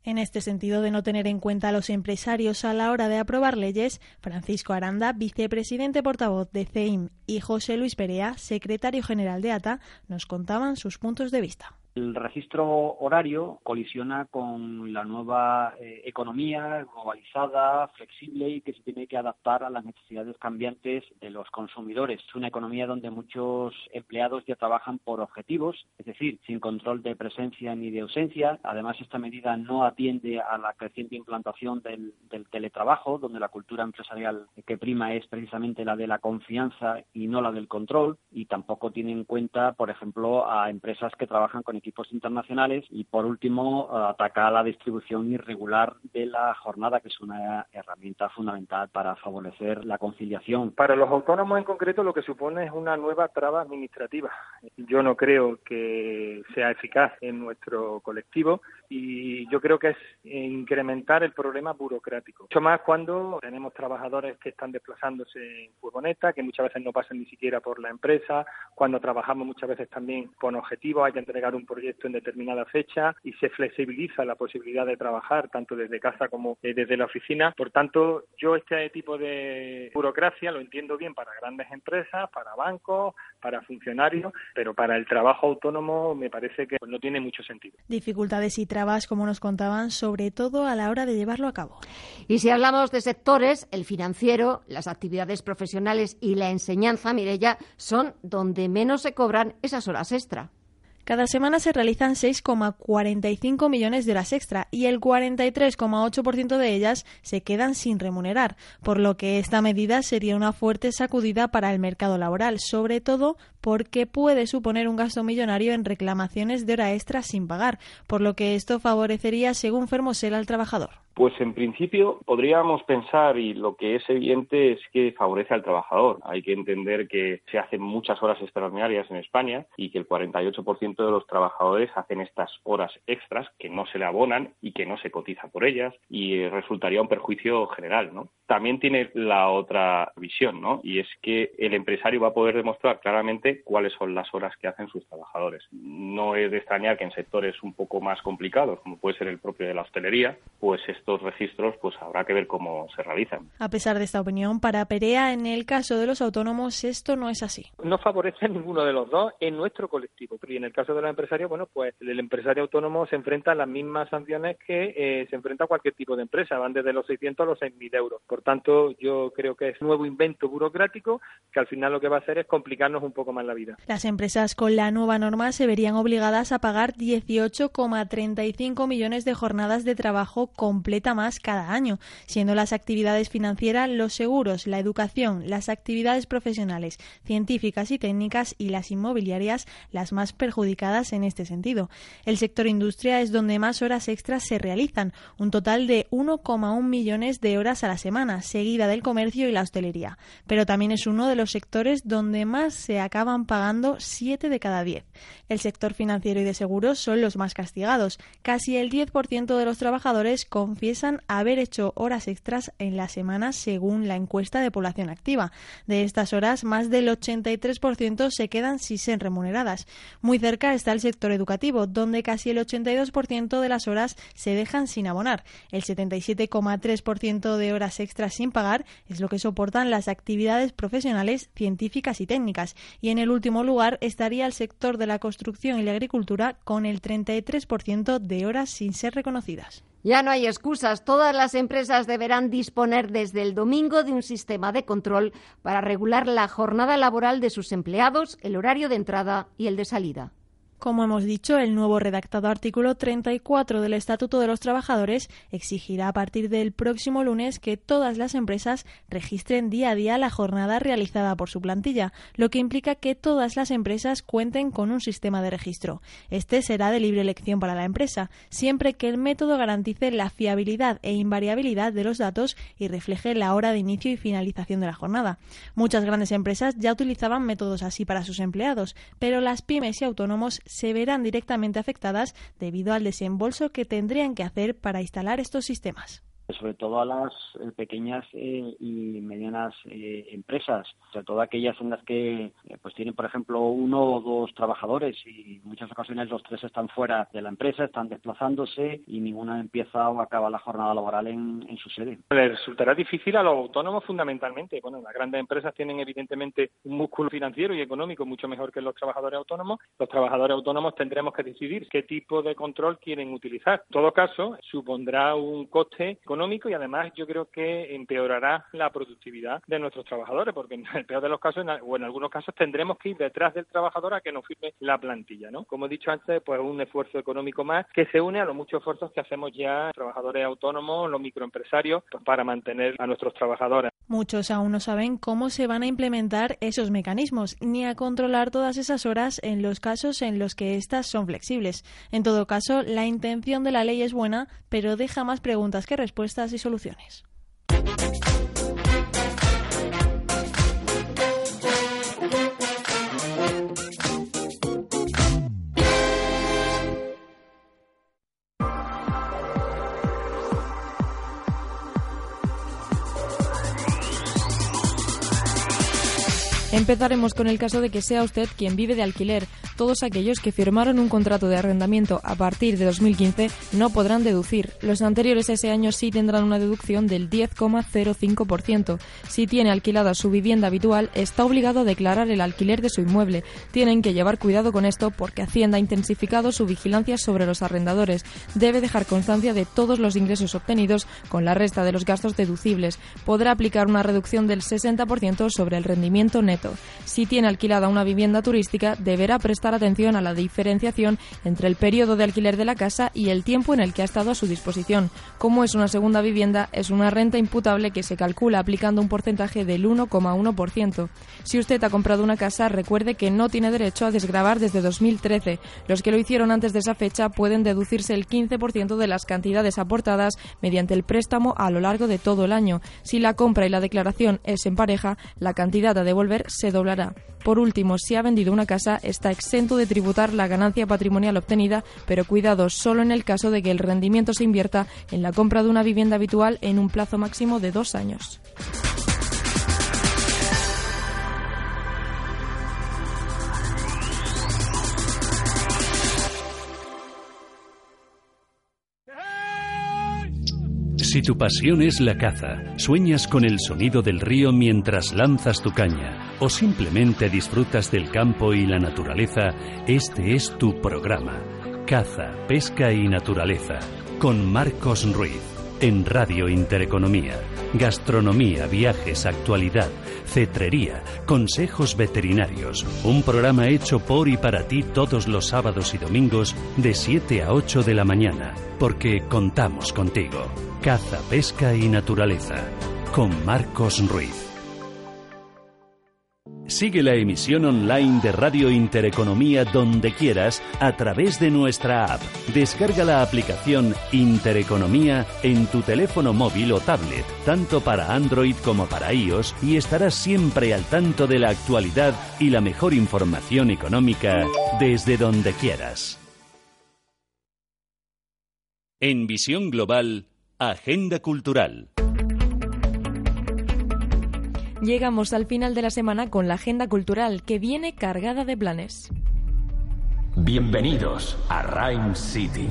En este sentido de no tener en cuenta a los empresarios a la hora de aprobar leyes, Francisco Aranda, vicepresidente portavoz de CEIM, y José Luis Perea, secretario general de ATA, nos contaban sus puntos de vista. El registro horario colisiona con la nueva eh, economía globalizada, flexible y que se tiene que adaptar a las necesidades cambiantes de los consumidores. Es una economía donde muchos empleados ya trabajan por objetivos, es decir, sin control de presencia ni de ausencia. Además, esta medida no atiende a la creciente implantación del, del teletrabajo, donde la cultura empresarial que prima es precisamente la de la confianza y no la del control, y tampoco tiene en cuenta, por ejemplo, a empresas que trabajan con equipos internacionales y, por último, atacar la distribución irregular de la jornada, que es una herramienta fundamental para favorecer la conciliación. Para los autónomos en concreto lo que supone es una nueva traba administrativa. Yo no creo que sea eficaz en nuestro colectivo y yo creo que es incrementar el problema burocrático. Mucho más cuando tenemos trabajadores que están desplazándose en furgoneta, que muchas veces no pasan ni siquiera por la empresa, cuando trabajamos muchas veces también con objetivos, hay que entregar un proyecto en determinada fecha y se flexibiliza la posibilidad de trabajar tanto desde casa como eh, desde la oficina. Por tanto, yo este tipo de burocracia lo entiendo bien para grandes empresas, para bancos, para funcionarios, pero para el trabajo autónomo me parece que no tiene mucho sentido. Dificultades y trabas, como nos contaban, sobre todo a la hora de llevarlo a cabo. Y si hablamos de sectores, el financiero, las actividades profesionales y la enseñanza, Mirella, son donde menos se cobran esas horas extra. Cada semana se realizan 6,45 millones de horas extra y el 43,8% de ellas se quedan sin remunerar, por lo que esta medida sería una fuerte sacudida para el mercado laboral, sobre todo porque puede suponer un gasto millonario en reclamaciones de hora extra sin pagar, por lo que esto favorecería, según Fermosel, al trabajador. Pues en principio podríamos pensar, y lo que es evidente es que favorece al trabajador. Hay que entender que se hacen muchas horas extraordinarias en España y que el 48% de los trabajadores hacen estas horas extras que no se le abonan y que no se cotiza por ellas y resultaría un perjuicio general, ¿no? También tiene la otra visión, ¿no? Y es que el empresario va a poder demostrar claramente cuáles son las horas que hacen sus trabajadores. No es de extrañar que en sectores un poco más complicados, como puede ser el propio de la hostelería, pues esto estos registros, pues habrá que ver cómo se realizan. A pesar de esta opinión, para Perea, en el caso de los autónomos, esto no es así. No favorece a ninguno de los dos en nuestro colectivo. Y en el caso de los empresarios, bueno, pues el empresario autónomo se enfrenta a las mismas sanciones que eh, se enfrenta a cualquier tipo de empresa. Van desde los 600 a los 6.000 euros. Por tanto, yo creo que es un nuevo invento burocrático que al final lo que va a hacer es complicarnos un poco más la vida. Las empresas con la nueva norma se verían obligadas a pagar 18,35 millones de jornadas de trabajo completas más cada año, siendo las actividades financieras, los seguros, la educación, las actividades profesionales, científicas y técnicas y las inmobiliarias las más perjudicadas en este sentido. El sector industria es donde más horas extras se realizan, un total de 1,1 millones de horas a la semana seguida del comercio y la hostelería. Pero también es uno de los sectores donde más se acaban pagando 7 de cada 10. El sector financiero y de seguros son los más castigados. Casi el 10% de los trabajadores confiesan haber hecho horas extras en la semana según la encuesta de población activa. De estas horas, más del 83% se quedan sin ser remuneradas. Muy cerca está el sector educativo, donde casi el 82% de las horas se dejan sin abonar. El 77,3% de horas extras sin pagar es lo que soportan las actividades profesionales, científicas y técnicas. Y en el último lugar estaría el sector de la construcción y la agricultura con el 33% de horas sin ser reconocidas. Ya no hay excusas. Todas las empresas deberán disponer desde el domingo de un sistema de control para regular la jornada laboral de sus empleados, el horario de entrada y el de salida. Como hemos dicho, el nuevo redactado artículo 34 del Estatuto de los Trabajadores exigirá a partir del próximo lunes que todas las empresas registren día a día la jornada realizada por su plantilla, lo que implica que todas las empresas cuenten con un sistema de registro. Este será de libre elección para la empresa, siempre que el método garantice la fiabilidad e invariabilidad de los datos y refleje la hora de inicio y finalización de la jornada. Muchas grandes empresas ya utilizaban métodos así para sus empleados, pero las pymes y autónomos se verán directamente afectadas debido al desembolso que tendrían que hacer para instalar estos sistemas sobre todo a las eh, pequeñas eh, y medianas eh, empresas, sobre todo aquellas en las que pues tienen, por ejemplo, uno o dos trabajadores y en muchas ocasiones los tres están fuera de la empresa, están desplazándose y ninguna empieza o acaba la jornada laboral en, su sede. Le resultará difícil a los autónomos fundamentalmente. Bueno, las grandes empresas tienen evidentemente un músculo financiero y económico mucho mejor que los trabajadores autónomos. Los trabajadores autónomos tendremos que decidir qué tipo de control quieren utilizar. En todo caso, supondrá un coste y además yo creo que empeorará la productividad de nuestros trabajadores, porque en el peor de los casos, o en algunos casos, tendremos que ir detrás del trabajador a que nos firme la plantilla, ¿no? Como he dicho antes, pues un esfuerzo económico más que se une a los muchos esfuerzos que hacemos ya trabajadores autónomos, los microempresarios, pues para mantener a nuestros trabajadores. Muchos aún no saben cómo se van a implementar esos mecanismos, ni a controlar todas esas horas en los casos en los que éstas son flexibles. En todo caso, la intención de la ley es buena, pero deja más preguntas que respuestas y soluciones. Empezaremos con el caso de que sea usted quien vive de alquiler. Todos aquellos que firmaron un contrato de arrendamiento a partir de 2015 no podrán deducir. Los anteriores ese año sí tendrán una deducción del 10,05%. Si tiene alquilada su vivienda habitual, está obligado a declarar el alquiler de su inmueble. Tienen que llevar cuidado con esto porque Hacienda ha intensificado su vigilancia sobre los arrendadores. Debe dejar constancia de todos los ingresos obtenidos con la resta de los gastos deducibles. Podrá aplicar una reducción del 60% sobre el rendimiento neto. Si tiene alquilada una vivienda turística, deberá prestar atención a la diferenciación entre el periodo de alquiler de la casa y el tiempo en el que ha estado a su disposición. Como es una segunda vivienda, es una renta imputable que se calcula aplicando un porcentaje del 1,1%. Si usted ha comprado una casa, recuerde que no tiene derecho a desgravar desde 2013. Los que lo hicieron antes de esa fecha pueden deducirse el 15% de las cantidades aportadas mediante el préstamo a lo largo de todo el año. Si la compra y la declaración es en pareja, la cantidad a devolver se doblará. Por último, si ha vendido una casa, está exento de tributar la ganancia patrimonial obtenida, pero cuidado solo en el caso de que el rendimiento se invierta en la compra de una vivienda habitual en un plazo máximo de dos años. Si tu pasión es la caza, sueñas con el sonido del río mientras lanzas tu caña, o simplemente disfrutas del campo y la naturaleza, este es tu programa. Caza, pesca y naturaleza, con Marcos Ruiz, en Radio Intereconomía. Gastronomía, viajes, actualidad, cetrería, consejos veterinarios. Un programa hecho por y para ti todos los sábados y domingos de 7 a 8 de la mañana, porque contamos contigo. Caza, pesca y naturaleza, con Marcos Ruiz. Sigue la emisión online de Radio Intereconomía donde quieras a través de nuestra app. Descarga la aplicación Intereconomía en tu teléfono móvil o tablet, tanto para Android como para iOS, y estarás siempre al tanto de la actualidad y la mejor información económica desde donde quieras. En Visión Global, Agenda Cultural. Llegamos al final de la semana con la agenda cultural que viene cargada de planes. Bienvenidos a Rhyme City,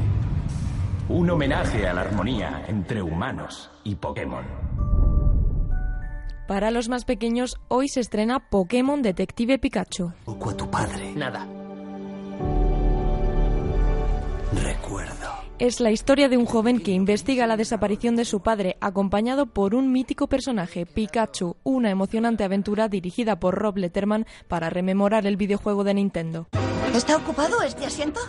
un homenaje a la armonía entre humanos y Pokémon. Para los más pequeños, hoy se estrena Pokémon Detective Pikachu. a tu padre. Nada. Recuerdo. Es la historia de un joven que investiga la desaparición de su padre, acompañado por un mítico personaje, Pikachu, una emocionante aventura dirigida por Rob Letterman para rememorar el videojuego de Nintendo. ¿Está ocupado este asiento?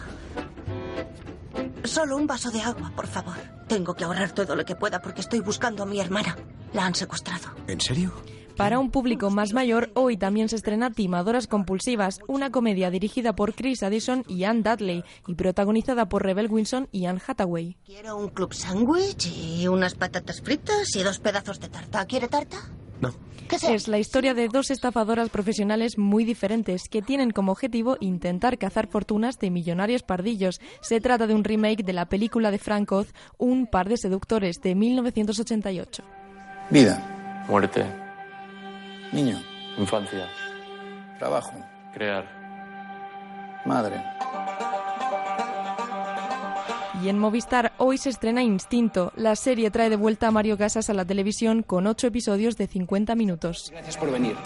Solo un vaso de agua, por favor. Tengo que ahorrar todo lo que pueda porque estoy buscando a mi hermana. La han secuestrado. ¿En serio? Para un público más mayor, hoy también se estrena Timadoras Compulsivas, una comedia dirigida por Chris Addison y Anne Dudley y protagonizada por Rebel Wilson y Anne Hathaway. Quiero un club sándwich y unas patatas fritas y dos pedazos de tarta. ¿Quiere tarta? No. ¿Qué Es la historia de dos estafadoras profesionales muy diferentes que tienen como objetivo intentar cazar fortunas de millonarios pardillos. Se trata de un remake de la película de Frank Oz, Un par de seductores, de 1988. Vida. Muerte. Niño. Infancia. Trabajo. Crear. Madre. Y en Movistar hoy se estrena Instinto. La serie trae de vuelta a Mario Casas a la televisión con ocho episodios de 50 minutos. Gracias por venir.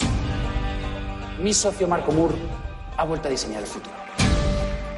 Mi socio Marco Moore ha vuelto a diseñar el futuro.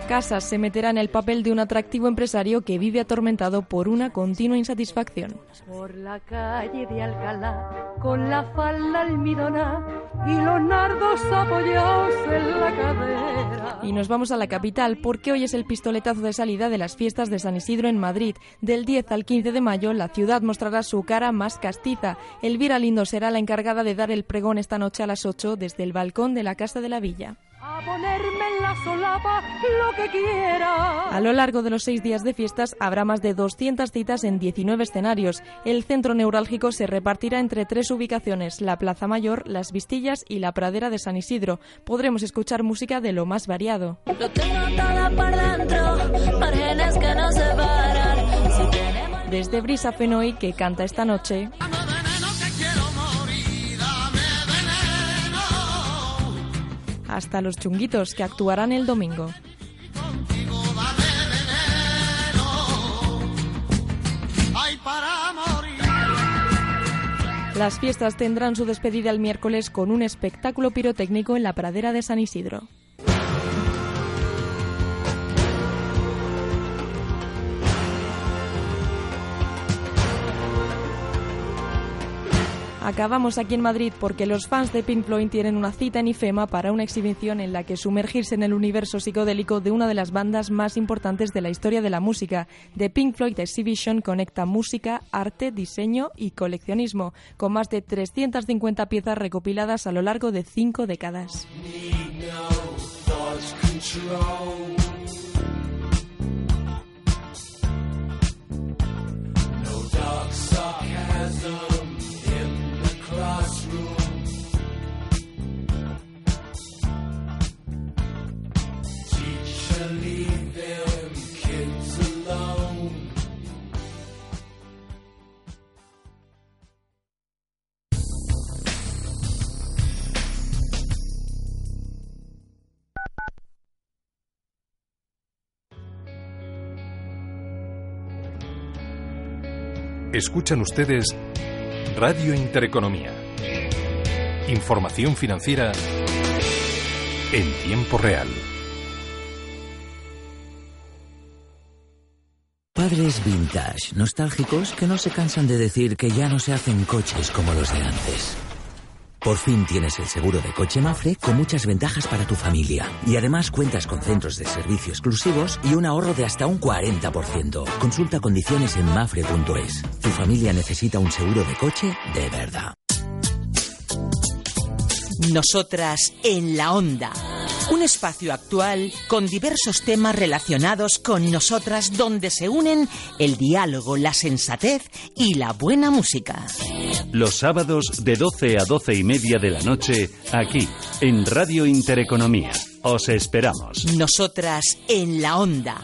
Casas se meterá en el papel de un atractivo empresario que vive atormentado por una continua insatisfacción. Por la calle de Alcalá, con la falda almidona y los nardos apoyados en la cadera. Y nos vamos a la capital porque hoy es el pistoletazo de salida de las fiestas de San Isidro en Madrid. Del 10 al 15 de mayo la ciudad mostrará su cara más castiza. Elvira Lindo será la encargada de dar el pregón esta noche a las 8 desde el balcón de la Casa de la Villa. A ponerme en la solapa lo que quiera. A lo largo de los seis días de fiestas habrá más de 200 citas en 19 escenarios. El centro neurálgico se repartirá entre tres ubicaciones, la Plaza Mayor, Las Vistillas y la Pradera de San Isidro. Podremos escuchar música de lo más variado. Lo tengo todo por dentro, márgenes que no se paran. Si tenemos Desde Brisa Fenoy, que canta esta noche, hasta los chunguitos, que actuarán el domingo. Las fiestas tendrán su despedida el miércoles con un espectáculo pirotécnico en la pradera de San Isidro. Acabamos aquí en Madrid porque los fans de Pink Floyd tienen una cita en IFEMA para una exhibición en la que sumergirse en el universo psicodélico de una de las bandas más importantes de la historia de la música. The Pink Floyd Exhibition conecta música, arte, diseño y coleccionismo, con más de 350 piezas recopiladas a lo largo de cinco décadas. Escuchan ustedes Radio Intereconomía. Información financiera en tiempo real. Padres vintage, nostálgicos que no se cansan de decir que ya no se hacen coches como los de antes. Por fin tienes el seguro de coche Mafre con muchas ventajas para tu familia. Y además cuentas con centros de servicio exclusivos y un ahorro de hasta un 40%. Consulta condiciones en mafre.es. Tu familia necesita un seguro de coche de verdad. Nosotras en la Onda. Un espacio actual con diversos temas relacionados con nosotras donde se unen el diálogo, la sensatez y la buena música. Los sábados de 12 a 12 y media de la noche, aquí, en Radio Intereconomía. Os esperamos. Nosotras en la Onda.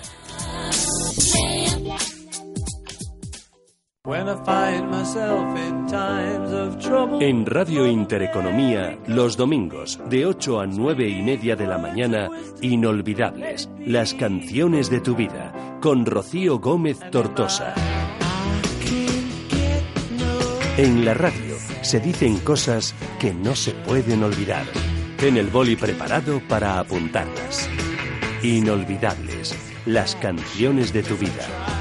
En Radio Intereconomía, los domingos, de 8 a 9 y media de la mañana, Inolvidables, las canciones de tu vida, con Rocío Gómez Tortosa. En la radio se dicen cosas que no se pueden olvidar. Ten el boli preparado para apuntarlas. Inolvidables, las canciones de tu vida.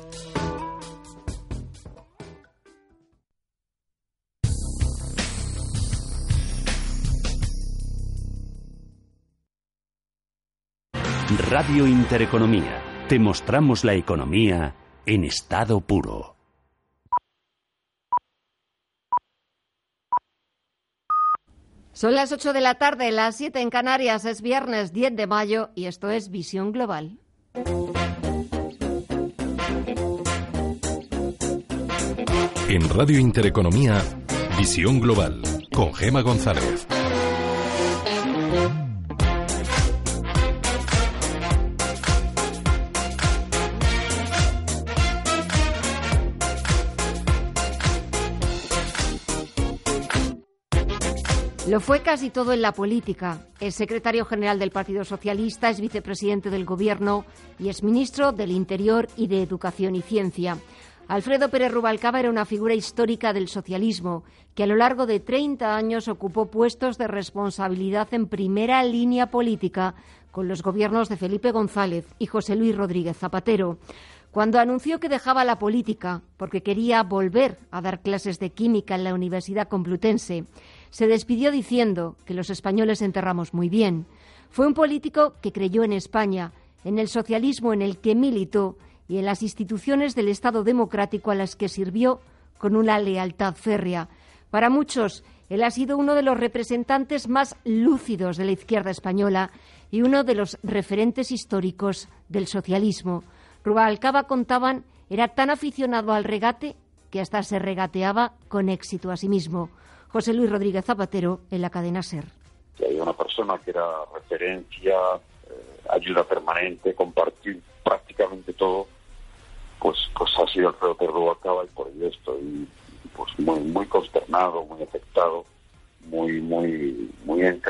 Radio Intereconomía. Te mostramos la economía en estado puro. Son las 8 de la tarde, las 7 en Canarias, es viernes 10 de mayo y esto es Visión Global. En Radio Intereconomía, Visión Global, con Gema González. Lo fue casi todo en la política. Es secretario general del Partido Socialista, es vicepresidente del Gobierno y es ministro del Interior y de Educación y Ciencia. Alfredo Pérez Rubalcaba era una figura histórica del socialismo que a lo largo de 30 años ocupó puestos de responsabilidad en primera línea política con los gobiernos de Felipe González y José Luis Rodríguez Zapatero. Cuando anunció que dejaba la política porque quería volver a dar clases de química en la Universidad Complutense, se despidió diciendo que los españoles enterramos muy bien. Fue un político que creyó en España, en el socialismo en el que militó y en las instituciones del Estado democrático a las que sirvió con una lealtad férrea. Para muchos, él ha sido uno de los representantes más lúcidos de la izquierda española y uno de los referentes históricos del socialismo. Rubalcaba contaban era tan aficionado al regate que hasta se regateaba con éxito a sí mismo. José Luis Rodríguez Zapatero en la cadena SER. hay una persona que era referencia, eh, ayuda permanente, compartir prácticamente todo, pues, pues ha sido Alfredo Perú Acaba y por ello estoy pues muy, muy consternado, muy afectado, muy, muy, muy en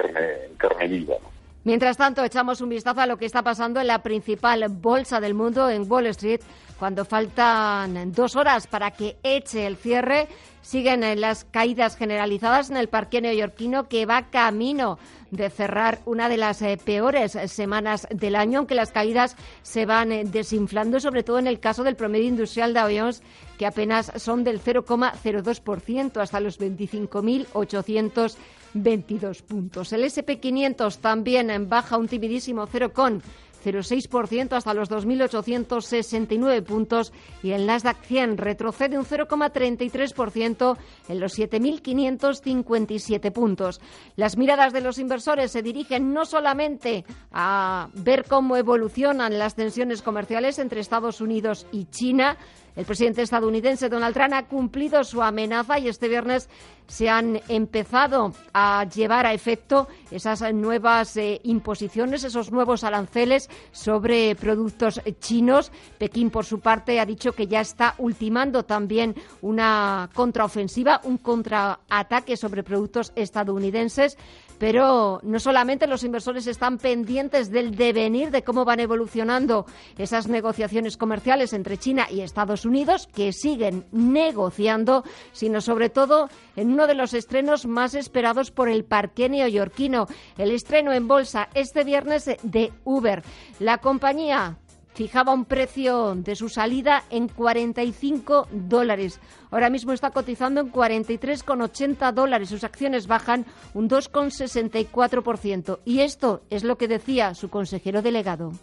Mientras tanto, echamos un vistazo a lo que está pasando en la principal bolsa del mundo, en Wall Street, cuando faltan dos horas para que eche el cierre. Siguen las caídas generalizadas en el parque neoyorquino que va camino de cerrar una de las eh, peores semanas del año, aunque las caídas se van eh, desinflando, sobre todo en el caso del promedio industrial de Jones, que apenas son del 0,02% hasta los 25.822 puntos. El SP500 también baja un timidísimo 0,5%. 0,6% hasta los 2.869 puntos y el Nasdaq 100 retrocede un 0,33% en los 7.557 puntos. Las miradas de los inversores se dirigen no solamente a ver cómo evolucionan las tensiones comerciales entre Estados Unidos y China, el presidente estadounidense Donald Trump ha cumplido su amenaza y este viernes se han empezado a llevar a efecto esas nuevas eh, imposiciones, esos nuevos aranceles sobre productos chinos. Pekín, por su parte, ha dicho que ya está ultimando también una contraofensiva, un contraataque sobre productos estadounidenses. Pero no solamente los inversores están pendientes del devenir de cómo van evolucionando esas negociaciones comerciales entre China y Estados Unidos, que siguen negociando, sino sobre todo en uno de los estrenos más esperados por el parque neoyorquino, el estreno en bolsa este viernes de Uber. La compañía fijaba un precio de su salida en 45 dólares. Ahora mismo está cotizando en 43,80 dólares. Sus acciones bajan un 2,64%. Y esto es lo que decía su consejero delegado.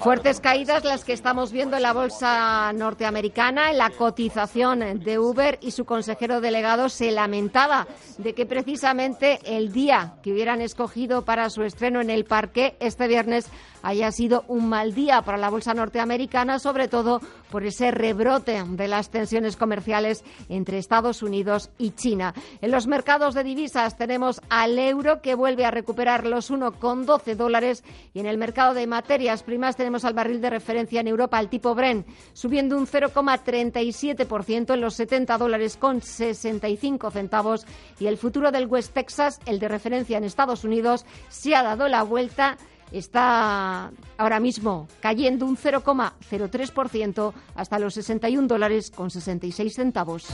Fuertes caídas las que estamos viendo en la bolsa norteamericana, en la cotización de Uber y su consejero delegado se lamentaba de que precisamente el día que hubieran escogido para su estreno en el parque este viernes haya sido un mal día para la bolsa norteamericana, sobre todo por ese rebrote de las tensiones comerciales entre Estados Unidos y China. En los mercados de divisas tenemos al euro que vuelve a recuperar los 1,12 dólares y en el mercado de materias primas tenemos al barril de referencia en Europa, el tipo Bren, subiendo un 0,37% en los 70 dólares con 65 centavos y el futuro del West Texas, el de referencia en Estados Unidos, se ha dado la vuelta está ahora mismo cayendo un 0,03% hasta los 61 dólares con 66 centavos.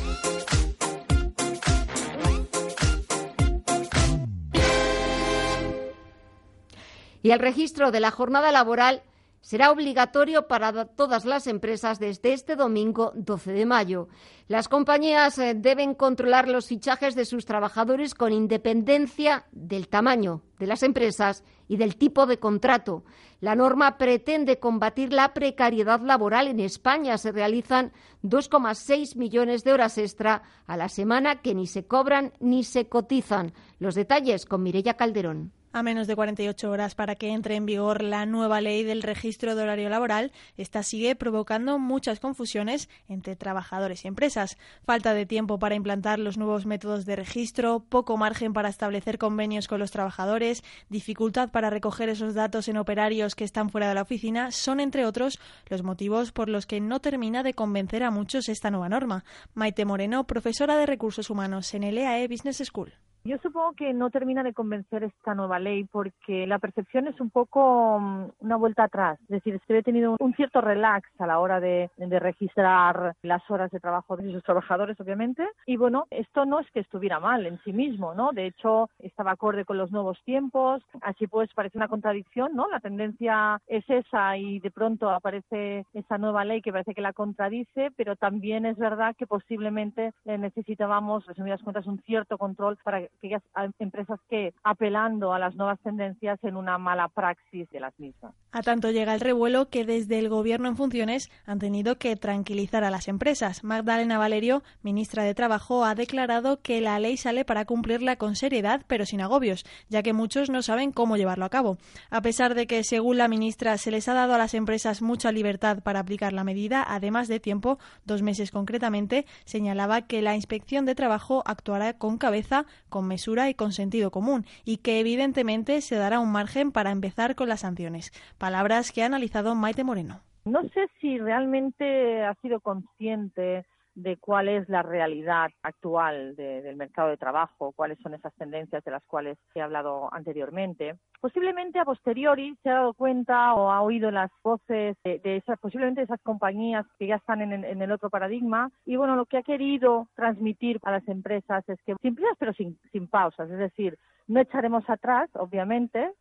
Y el registro de la jornada laboral será obligatorio para todas las empresas desde este domingo 12 de mayo. Las compañías eh, deben controlar los fichajes de sus trabajadores con independencia del tamaño de las empresas y del tipo de contrato. La norma pretende combatir la precariedad laboral. En España se realizan 2,6 millones de horas extra a la semana que ni se cobran ni se cotizan. Los detalles con Mirella Calderón. A menos de 48 horas para que entre en vigor la nueva ley del registro de horario laboral, esta sigue provocando muchas confusiones entre trabajadores y empresas. Falta de tiempo para implantar los nuevos métodos de registro, poco margen para establecer convenios con los trabajadores, dificultad para recoger esos datos en operarios que están fuera de la oficina, son, entre otros, los motivos por los que no termina de convencer a muchos esta nueva norma. Maite Moreno, profesora de Recursos Humanos en el EAE Business School. Yo supongo que no termina de convencer esta nueva ley porque la percepción es un poco mm, una vuelta atrás. Es decir, que he tenido un cierto relax a la hora de, registrar las horas de trabajo de sus trabajadores, obviamente. Y bueno, esto no es que estuviera mal en sí mismo, ¿no? De hecho, estaba acorde con los nuevos tiempos. Así pues, parece una contradicción, ¿no? La tendencia es esa y de pronto aparece esa nueva ley que parece que la contradice, pero también es verdad que posiblemente necesitábamos, resumidas cuentas, un cierto control para aquellas empresas que apelando a las nuevas tendencias en una mala praxis de las mismas. A tanto llega el revuelo que desde el gobierno en funciones han tenido que tranquilizar a las empresas. Magdalena Valerio, ministra de Trabajo, ha declarado que la ley sale para cumplirla con seriedad pero sin agobios, ya que muchos no saben cómo llevarlo a cabo. A pesar de que, según la ministra, se les ha dado a las empresas mucha libertad para aplicar la medida, además de tiempo, dos meses concretamente, señalaba que la inspección de trabajo actuará con cabeza, con mesura y con sentido común, y que evidentemente se dará un margen para empezar con las sanciones. Palabras que ha analizado Maite Moreno. No sé si realmente ha sido consciente de cuál es la realidad actual del mercado de trabajo, cuáles son esas tendencias de las cuales he hablado anteriormente. Posiblemente a posteriori se ha dado cuenta o ha oído las voces de, esas, posiblemente esas compañías que ya están en, el otro paradigma y bueno, lo que ha querido transmitir a las empresas es que sin pero sin, sin pausas, es decir, no echaremos atrás, obviamente,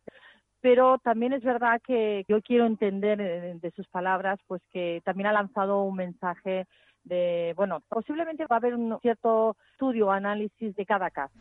pero también es verdad que yo quiero entender de sus palabras pues que también ha lanzado un mensaje de, bueno, posiblemente va a haber un cierto estudio análisis de cada caso.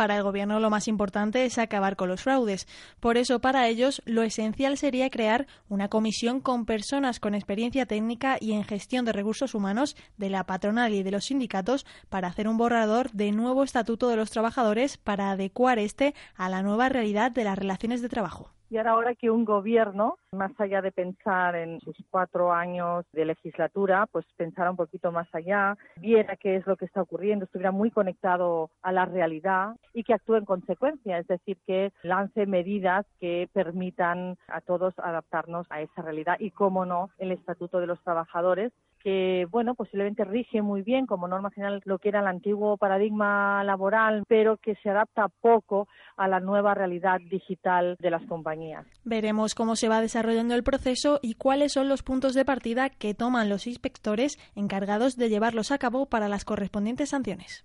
Para el Gobierno lo más importante es acabar con los fraudes. Por eso, para ellos, lo esencial sería crear una comisión con personas con experiencia técnica y en gestión de recursos humanos de la patronal y de los sindicatos para hacer un borrador de nuevo estatuto de los trabajadores para adecuar este a la nueva realidad de las relaciones de trabajo. Y ahora que un gobierno, más allá de pensar en sus cuatro años de legislatura, pues pensara un poquito más allá, viera qué es lo que está ocurriendo, estuviera muy conectado a la realidad y que actúe en consecuencia, es decir, que lance medidas que permitan a todos adaptarnos a esa realidad y, cómo no, el Estatuto de los Trabajadores que, bueno, posiblemente rige muy bien como norma general lo que era el antiguo paradigma laboral, pero que se adapta poco a la nueva realidad digital de las compañías. Veremos cómo se va desarrollando el proceso y cuáles son los puntos de partida que toman los inspectores encargados de llevarlos a cabo para las correspondientes sanciones.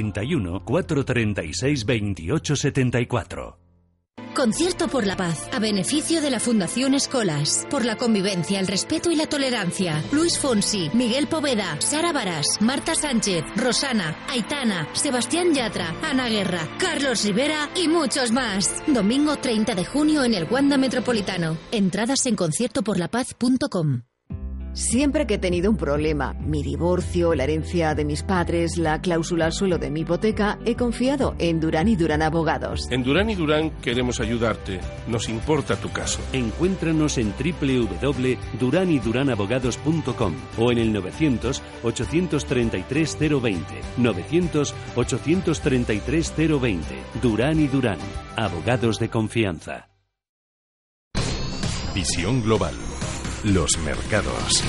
91 436 28 74. Concierto por la paz, a beneficio de la Fundación Escolas, por la convivencia, el respeto y la tolerancia. Luis Fonsi, Miguel Poveda, Sara Barás, Marta Sánchez, Rosana, Aitana, Sebastián Yatra, Ana Guerra, Carlos Rivera y muchos más. Domingo 30 de junio en el Wanda Metropolitano. Entradas en conciertoporlapaz.com. Siempre que he tenido un problema, mi divorcio, la herencia de mis padres, la cláusula al suelo de mi hipoteca, he confiado en Durán y Durán Abogados. En Durán y Durán queremos ayudarte. Nos importa tu caso. Encuéntranos en www.duranyduranabogados.com o en el 900 833 020. 900 833 020. Durán y Durán. Abogados de confianza. Visión global. Los mercados.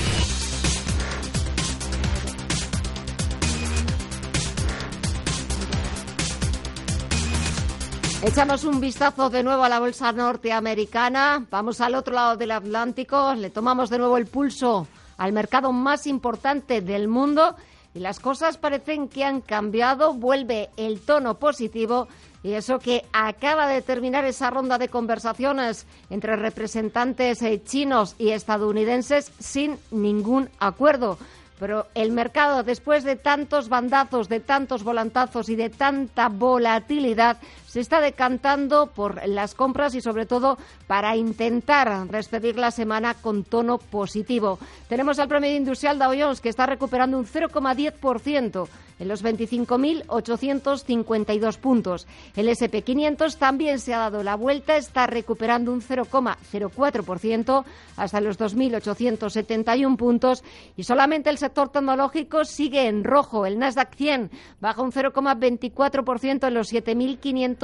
Echamos un vistazo de nuevo a la bolsa norteamericana. Vamos al otro lado del Atlántico. Le tomamos de nuevo el pulso al mercado más importante del mundo y las cosas parecen que han cambiado. Vuelve el tono positivo y eso que acaba de terminar esa ronda de conversaciones entre representantes eh, chinos y estadounidenses sin ningún acuerdo. Pero el mercado, después de tantos bandazos, de tantos volantazos y de tanta volatilidad, se está decantando por las compras y sobre todo para intentar despedir la semana con tono positivo. Tenemos al promedio industrial Dow Jones que está recuperando un 0,10% en los 25.852 puntos. El SP500 también se ha dado la vuelta, está recuperando un 0,04% hasta los 2.871 puntos y solamente el sector tecnológico sigue en rojo. El Nasdaq 100 baja un 0,24% en los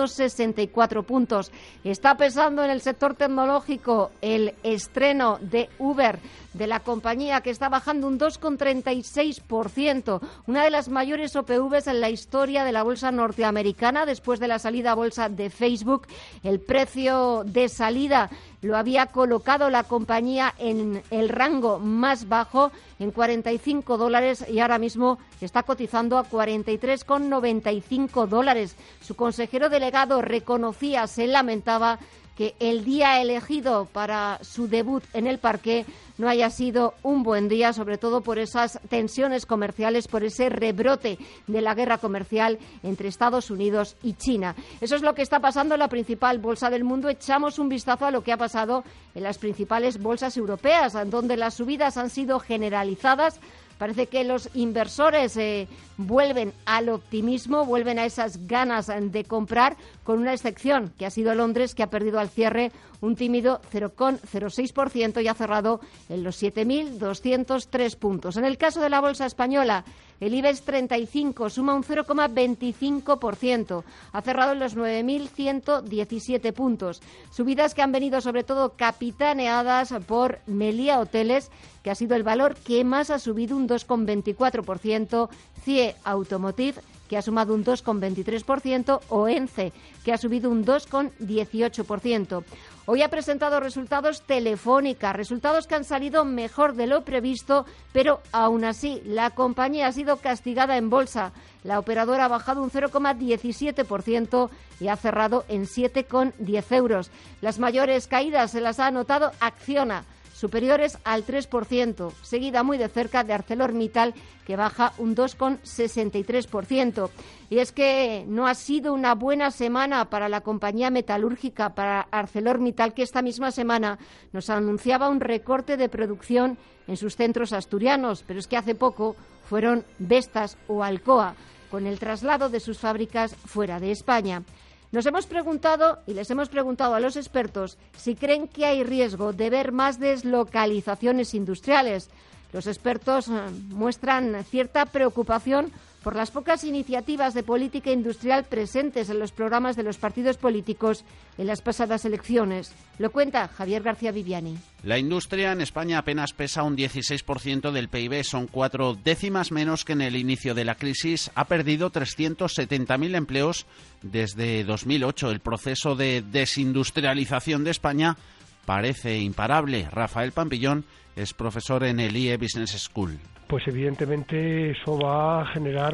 7.564 puntos. Está pesando en el sector tecnológico el estreno de Uber de la compañía que está bajando un 2,36%, una de las mayores OPVs en la historia de la bolsa norteamericana después de la salida a bolsa de Facebook. El precio de salida lo había colocado la compañía en el rango más bajo, en 45 dólares, y ahora mismo está cotizando a 43,95 dólares. Su consejero delegado reconocía, se lamentaba que el día elegido para su debut en el parque no haya sido un buen día, sobre todo por esas tensiones comerciales, por ese rebrote de la guerra comercial entre Estados Unidos y China. Eso es lo que está pasando en la principal bolsa del mundo. Echamos un vistazo a lo que ha pasado en las principales bolsas europeas, donde las subidas han sido generalizadas Parece que los inversores eh, vuelven al optimismo, vuelven a esas ganas de comprar, con una excepción, que ha sido Londres, que ha perdido al cierre un tímido 0,06% y ha cerrado en los 7.203 puntos. En el caso de la bolsa española, el IBEX 35 suma un 0,25%. Ha cerrado en los 9.117 puntos. Subidas que han venido sobre todo capitaneadas por Melia Hoteles, que ha sido el valor que más ha subido un 2,24%. CIE Automotive que ha sumado un 2,23%, o ENCE, que ha subido un 2,18%. Hoy ha presentado resultados Telefónica, resultados que han salido mejor de lo previsto, pero aún así la compañía ha sido castigada en bolsa. La operadora ha bajado un 0,17% y ha cerrado en 7,10 euros. Las mayores caídas se las ha anotado Acciona superiores al 3%, seguida muy de cerca de ArcelorMittal, que baja un 2,63%. Y es que no ha sido una buena semana para la compañía metalúrgica, para ArcelorMittal, que esta misma semana nos anunciaba un recorte de producción en sus centros asturianos, pero es que hace poco fueron Vestas o Alcoa, con el traslado de sus fábricas fuera de España. Nos hemos preguntado y les hemos preguntado a los expertos si creen que hay riesgo de ver más deslocalizaciones industriales. Los expertos eh, muestran cierta preocupación por las pocas iniciativas de política industrial presentes en los programas de los partidos políticos en las pasadas elecciones. Lo cuenta Javier García Viviani. La industria en España apenas pesa un 16% del PIB, son cuatro décimas menos que en el inicio de la crisis. Ha perdido 370.000 empleos desde 2008. El proceso de desindustrialización de España parece imparable. Rafael Pampillón es profesor en el IE Business School. Pues evidentemente eso va a generar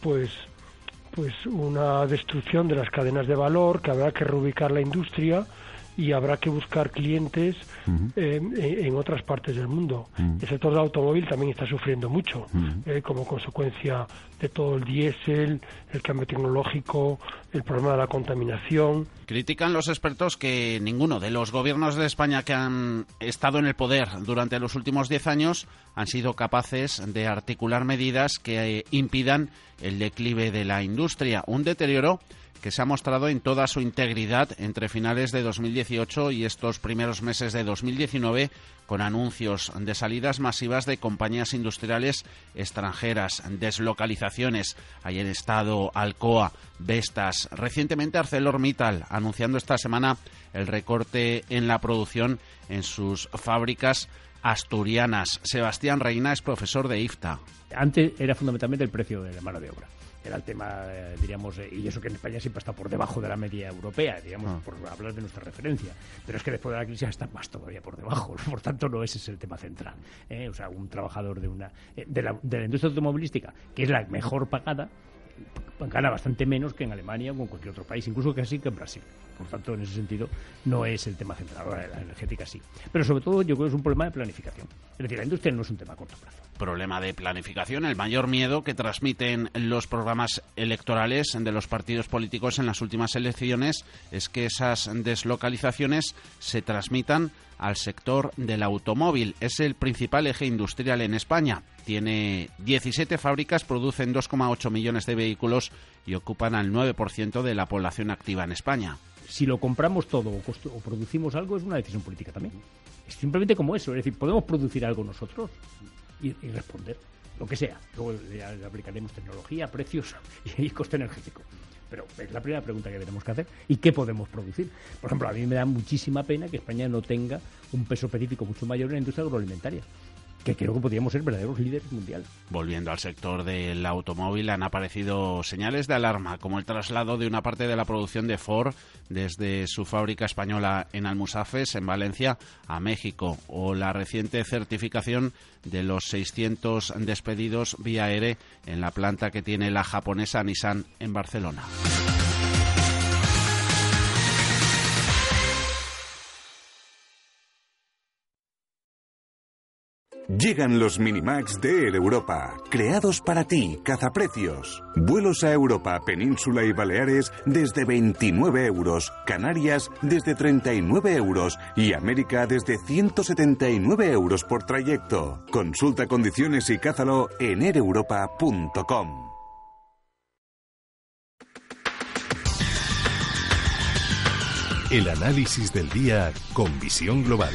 pues pues una destrucción de las cadenas de valor, que habrá que reubicar la industria y habrá que buscar clientes eh, en, otras partes del mundo. El sector del automóvil también está sufriendo mucho eh, como consecuencia de todo el diésel, el cambio tecnológico, el problema de la contaminación. Critican los expertos que ninguno de los gobiernos de España que han estado en el poder durante los últimos diez años han sido capaces de articular medidas que eh, impidan el declive de la industria. Un deterioro que se ha mostrado en toda su integridad entre finales de 2018 y estos primeros meses de 2019 con anuncios de salidas masivas de compañías industriales extranjeras, deslocalizaciones. Ayer estado Alcoa, Vestas, recientemente ArcelorMittal, anunciando esta semana el recorte en la producción en sus fábricas asturianas. Sebastián Reina es profesor de IFTA. Antes era fundamentalmente el precio de la mano de obra era el tema, eh, diríamos, eh, y eso que en España siempre está por debajo de la media europea, digamos, ah. por hablar de nuestra referencia. Pero es que después de la crisis está más todavía por debajo, por tanto no ese es el tema central. ¿eh? O sea, un trabajador de una de la, de la industria automovilística, que es la mejor pagada, gana bastante menos que en Alemania o en cualquier otro país, incluso casi que en Brasil. Por tanto, en ese sentido, no es el tema central. Ahora, la energética sí. Pero sobre todo, yo creo que es un problema de planificación. Es decir, la industria no es un tema a corto plazo. Problema de planificación, el mayor miedo que transmiten los programas electorales de los partidos políticos en las últimas elecciones es que esas deslocalizaciones se transmitan al sector del automóvil. Es el principal eje industrial en España. Tiene 17 fábricas, producen 2,8 millones de vehículos y ocupan al 9% de la población activa en España. Si lo compramos todo o, producimos algo es una decisión política también. Es simplemente como eso, es decir, podemos producir algo nosotros y, responder, lo que sea. Luego le aplicaremos tecnología, precios y coste energético. Pero es la primera pregunta que tenemos que hacer. ¿Y qué podemos producir? Por ejemplo, a mí me da muchísima pena que España no tenga un peso específico mucho mayor en la industria agroalimentaria que creo que podríamos ser verdaderos líderes mundiales. Volviendo al sector del automóvil, han aparecido señales de alarma, como el traslado de una parte de la producción de Ford desde su fábrica española en Almusafes, en Valencia, a México, o la reciente certificación de los 600 despedidos vía aire en la planta que tiene la japonesa Nissan en Barcelona. Llegan los Minimax de Air Europa, creados para ti, cazaprecios. Vuelos a Europa, Península y Baleares desde 29 euros, Canarias desde 39 euros y América desde 179 euros por trayecto. Consulta condiciones y cázalo en aereuropa.com. El análisis del día con visión global.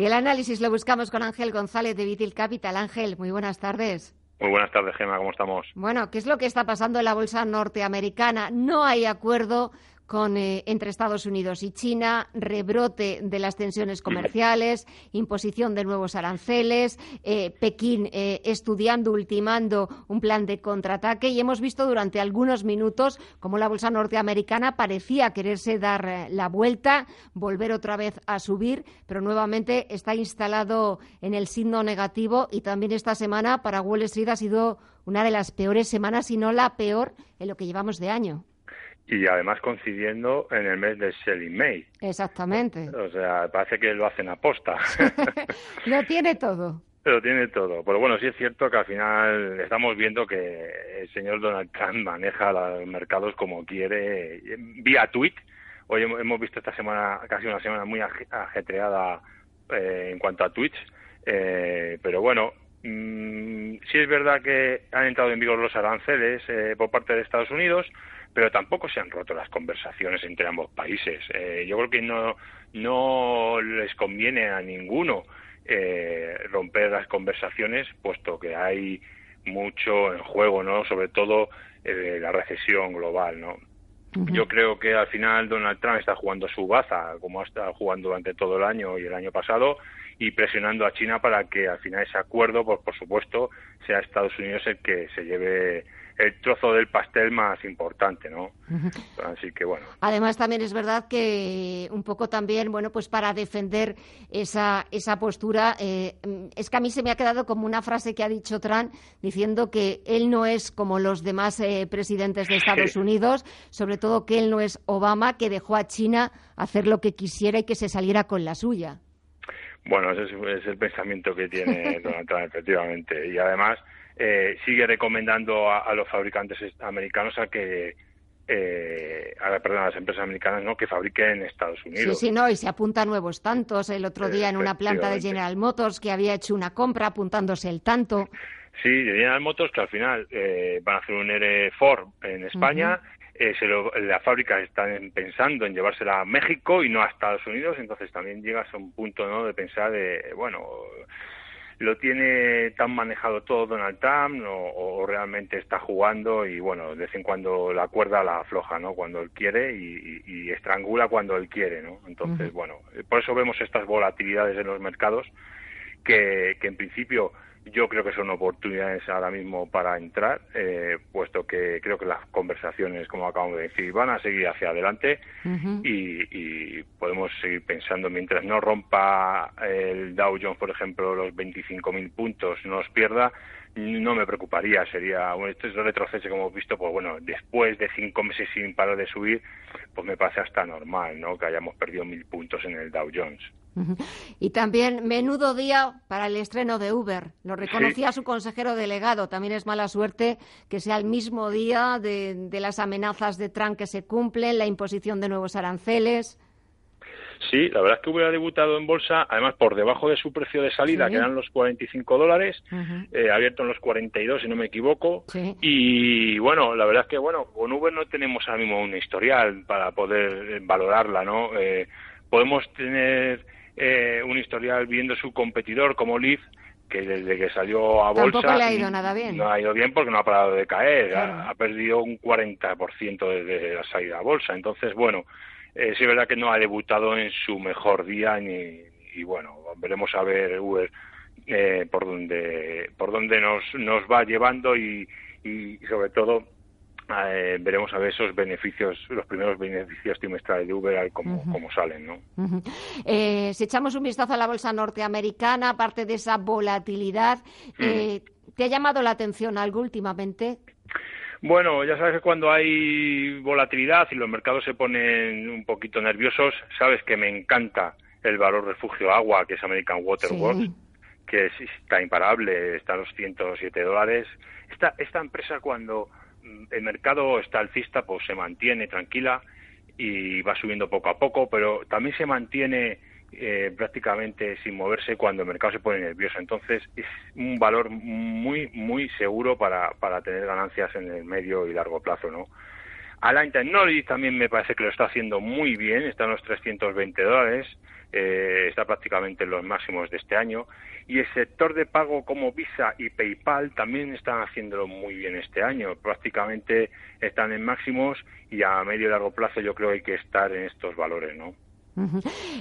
Y el análisis lo buscamos con Ángel González de Vitil Capital. Ángel, muy buenas tardes. Muy buenas tardes, Gemma, ¿cómo estamos? Bueno, ¿qué es lo que está pasando en la bolsa norteamericana? No hay acuerdo con, eh, entre Estados Unidos y China, rebrote de las tensiones comerciales, imposición de nuevos aranceles, eh, Pekín eh, estudiando, ultimando un plan de contraataque y hemos visto durante algunos minutos cómo la bolsa norteamericana parecía quererse dar la vuelta, volver otra vez a subir, pero nuevamente está instalado en el signo negativo y también esta semana para Wall Street ha sido una de las peores semanas, si no la peor, en lo que llevamos de año y además coincidiendo en el mes de Selling May. Exactamente. O sea, parece que lo hacen aposta. lo tiene todo. Lo tiene todo. Pero bueno, sí es cierto que al final estamos viendo que el señor Donald Trump maneja los mercados como quiere, vía tweet. Hoy hemos visto esta semana, casi una semana muy ajetreada eh, en cuanto a tweets. Eh, pero bueno, Mm, sí es verdad que han entrado en vigor los aranceles eh, por parte de Estados Unidos, pero tampoco se han roto las conversaciones entre ambos países. Eh, yo creo que no, no les conviene a ninguno eh, romper las conversaciones, puesto que hay mucho en juego, ¿no? Sobre todo eh, la recesión global, ¿no? Yo creo que al final Donald Trump está jugando su baza, como ha estado jugando durante todo el año y el año pasado, y presionando a China para que al final ese acuerdo, pues por supuesto, sea Estados Unidos el que se lleve el trozo del pastel más importante, ¿no? Así que bueno. Además también es verdad que un poco también, bueno, pues para defender esa, esa postura, eh, es que a mí se me ha quedado como una frase que ha dicho Trump diciendo que él no es como los demás eh, presidentes de Estados Unidos, sobre todo que él no es Obama, que dejó a China hacer lo que quisiera y que se saliera con la suya. Bueno, ese es, el pensamiento que tiene Donald Trump, efectivamente. Y además eh, sigue recomendando a, los fabricantes americanos a que eh, a, perdón, a las empresas americanas no que fabriquen en Estados Unidos. Sí, sí, no, y se apunta a nuevos tantos. El otro día en una planta de General Motors que había hecho una compra apuntándose el tanto. Sí, de General Motors que al final eh, van a hacer un R Ford en España. Eh, se la fábrica están pensando en llevársela a México y no a Estados Unidos, entonces también llegas a un punto ¿no? de pensar de, bueno, lo tiene tan manejado todo Donald Trump o, realmente está jugando y bueno, de vez en cuando la cuerda la afloja, ¿no? Cuando él quiere y, estrangula cuando él quiere, ¿no? Entonces, bueno, por eso vemos estas volatilidades en los mercados que, que en principio yo creo que son oportunidades ahora mismo para entrar, eh, puesto que creo que las conversaciones, como acabamos de decir, van a seguir hacia adelante y, podemos seguir pensando, mientras no rompa el Dow Jones, por ejemplo, los 25.000 puntos, no los pierda, no me preocuparía. Sería un este retroceso como hemos visto, pues bueno, después de cinco meses sin parar de subir, pues me parece hasta normal, ¿no? Que hayamos perdido mil puntos en el Dow Jones. Y también menudo día para el estreno de Uber. Lo reconocía su consejero delegado. También es mala suerte que sea el mismo día de, las amenazas de Trump que se cumplen, la imposición de nuevos aranceles. Sí, la verdad es que hubiera debutado en bolsa, además por debajo de su precio de salida, que eran los 45 dólares, eh, abierto en los 42, si no me equivoco. Y bueno, la verdad es que bueno, con Uber no tenemos ahora mismo un historial para poder eh, valorarla, ¿no? Eh, podemos tener eh, un historial viendo su competidor como Lyft, que desde que salió a bolsa Tampoco le ha ido nada bien. No ha ido bien porque no ha parado de caer, ha, perdido un 40% desde la salida a bolsa. Entonces, bueno, eh, sí es verdad que no ha debutado en su mejor día ni, y bueno, veremos a ver Uber eh, por dónde por dónde nos nos va llevando y, y sobre todo eh, veremos a ver esos beneficios, los primeros beneficios trimestrales de Uber, cómo, salen. ¿no? Eh, si echamos un vistazo a la bolsa norteamericana, aparte de esa volatilidad, eh, ¿te ha llamado la atención algo últimamente? Bueno, ya sabes que cuando hay volatilidad y los mercados se ponen un poquito nerviosos, sabes que me encanta el valor refugio agua, que es American Water Works, que está imparable, está a los 107 dólares. Esta, esta empresa cuando el mercado está alcista, pues se mantiene tranquila y va subiendo poco a poco, pero también se mantiene eh, prácticamente sin moverse cuando el mercado se pone nervioso. Entonces es un valor muy, muy seguro para, para tener ganancias en el medio y largo plazo, ¿no? Align Technology también me parece que lo está haciendo muy bien, está en los 320 dólares, eh, está prácticamente en los máximos de este año. Y el sector de pago como Visa y PayPal también están haciéndolo muy bien este año. Prácticamente están en máximos y a medio y largo plazo yo creo que hay que estar en estos valores, ¿no?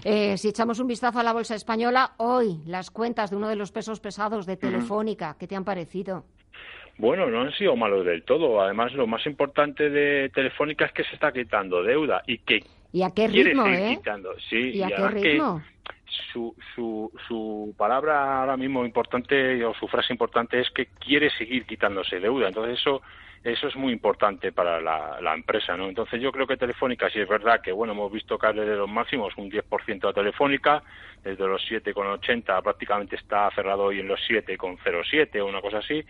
Eh, si echamos un vistazo a la bolsa española, hoy las cuentas de uno de los pesos pesados de Telefónica, ¿qué te han parecido? Bueno, no han sido malos del todo. Además, lo más importante de Telefónica es que se está quitando deuda y que ¿Y a qué ritmo, eh? Quitando. Sí, ¿Y, a qué ritmo? su, su, su palabra ahora mismo importante o su frase importante es que quiere seguir quitándose deuda. Entonces eso eso es muy importante para la, la empresa, ¿no? Entonces yo creo que Telefónica, sí es verdad que, bueno, hemos visto caer desde los máximos un 10% a Telefónica, desde los 7,80 prácticamente está cerrado hoy en los 7,07 o una cosa así,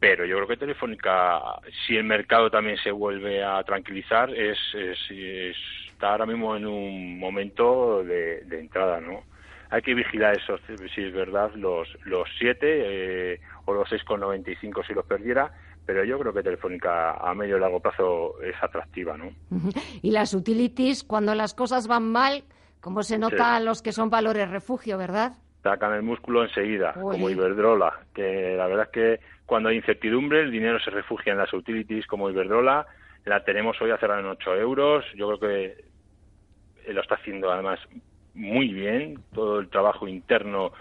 pero yo creo que Telefónica, si el mercado también se vuelve a tranquilizar, es, está ahora mismo en un momento de, entrada, ¿no? hay que vigilar eso, si es verdad, los, los 7 eh, o los 6,95 si los perdiera, pero yo creo que Telefónica a medio y largo plazo es atractiva, ¿no? Y las utilities, cuando las cosas van mal, como se nota los que son valores refugio, ¿verdad? Sacan el músculo enseguida, como Iberdrola, que la verdad es que cuando hay incertidumbre el dinero se refugia en las utilities como Iberdrola, la tenemos hoy a cerrar en 8 euros, yo creo que lo está haciendo además muy bien, todo el trabajo interno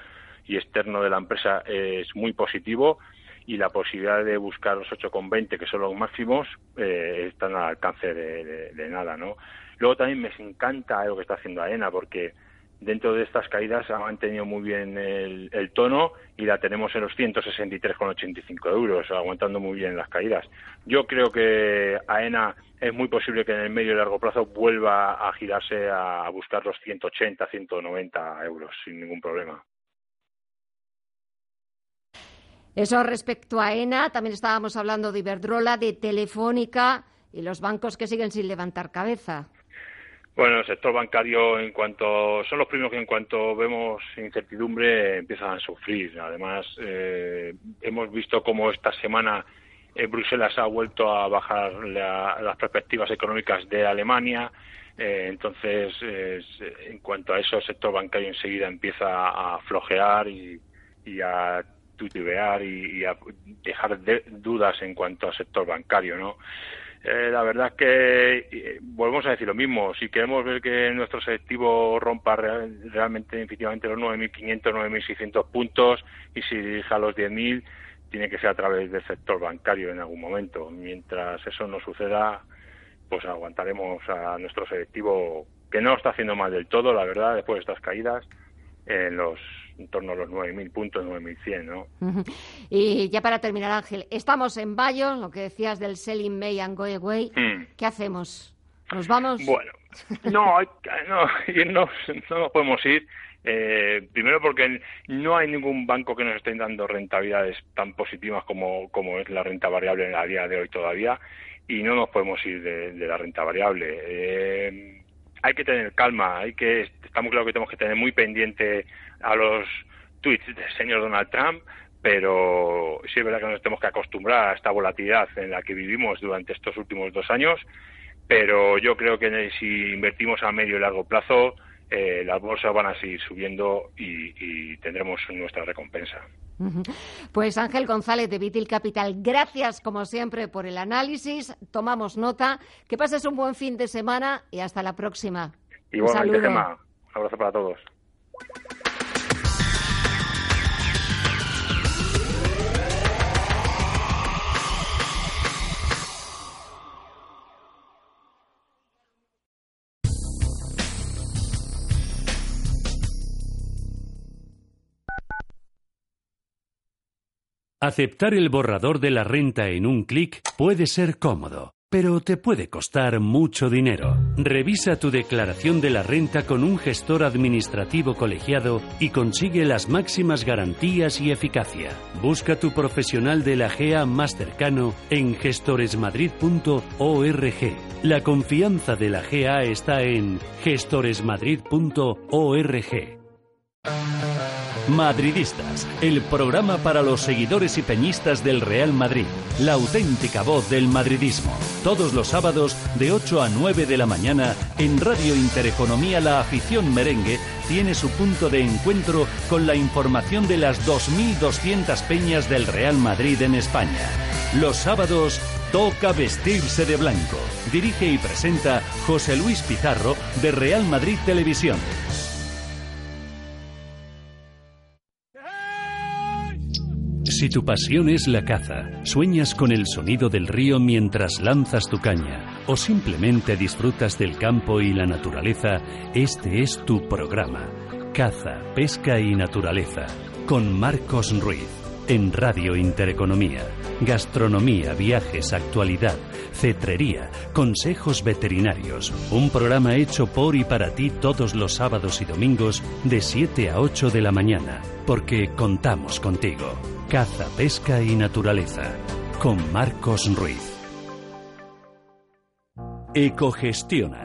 y externo de la empresa es muy positivo. Y la posibilidad de buscar los 8,20 que son los máximos eh, están al alcance de, nada, ¿no? Luego también me encanta lo que está haciendo AENA porque dentro de estas caídas ha mantenido muy bien el, tono y la tenemos en los 163,85 euros, aguantando muy bien las caídas. Yo creo que AENA es muy posible que en el medio y largo plazo vuelva a girarse a buscar los 180, 190 euros sin ningún problema. Eso respecto a ENA, también estábamos hablando de Iberdrola, de Telefónica y los bancos que siguen sin levantar cabeza. Bueno, el sector bancario, en cuanto son los primeros que en cuanto vemos incertidumbre empiezan a sufrir. Además, eh, hemos visto cómo esta semana eh, Bruselas ha vuelto a bajar las perspectivas económicas de Alemania. Eh, entonces, en cuanto a eso, el sector bancario enseguida empieza a flojear y, a tutear y, y, a dejar dudas en cuanto al sector bancario, ¿no? Eh, la verdad es que eh, volvemos a decir lo mismo. Si queremos ver que nuestro selectivo rompa realmente efectivamente los 9.500, 9.600 puntos y si dirija los 10.000, tiene que ser a través del sector bancario en algún momento. Mientras eso no suceda, pues aguantaremos a nuestro selectivo, que no está haciendo mal del todo, la verdad, después de estas caídas, en los en torno a los 9.000 puntos, 9.100, ¿no? Y ya para terminar, Ángel, estamos en mayo, lo que decías del Selling May and Go Away. Hmm. ¿Qué hacemos? ¿Nos vamos? Bueno, no, no, no, no nos podemos ir. Eh, primero porque no hay ningún banco que nos esté dando rentabilidades tan positivas como, como es la renta variable en la día de hoy todavía y no nos podemos ir de, la renta variable. Eh, hay que tener calma, hay que estamos claro que tenemos que tener muy pendiente a los tweets del señor Donald Trump, pero sí es verdad que nos tenemos que acostumbrar a esta volatilidad en la que vivimos durante estos últimos dos años, pero yo creo que si invertimos a medio y largo plazo, eh, las bolsas van a seguir subiendo y, tendremos nuestra recompensa. Pues Ángel González de Vitil Capital, gracias como siempre por el análisis. Tomamos nota. Que pases un buen fin de semana y hasta la próxima. Igualmente, Gemma. Un abrazo para todos. Aceptar el borrador de la renta en un clic puede ser cómodo, pero te puede costar mucho dinero. Revisa tu declaración de la renta con un gestor administrativo colegiado y consigue las máximas garantías y eficacia. Busca tu profesional de la GEA más cercano en gestoresmadrid.org. La confianza de la GEA está en gestoresmadrid.org. Madridistas, el programa para los seguidores y peñistas del Real Madrid, la auténtica voz del madridismo. Todos los sábados de 8 a 9 de la mañana en Radio Intereconomía La Afición Merengue tiene su punto de encuentro con la información de las 2.200 peñas del Real Madrid en España. Los sábados toca vestirse de blanco. Dirige y presenta José Luis Pizarro de Real Madrid Televisión. Si tu pasión es la caza, sueñas con el sonido del río mientras lanzas tu caña, o simplemente disfrutas del campo y la naturaleza, este es tu programa. Caza, pesca y naturaleza, con Marcos Ruiz, en Radio Intereconomía. Gastronomía, viajes, actualidad, cetrería, consejos veterinarios. Un programa hecho por y para ti todos los sábados y domingos de 7 a 8 de la mañana, porque contamos contigo. Caza, pesca y naturaleza. Con Marcos Ruiz. Ecogestiona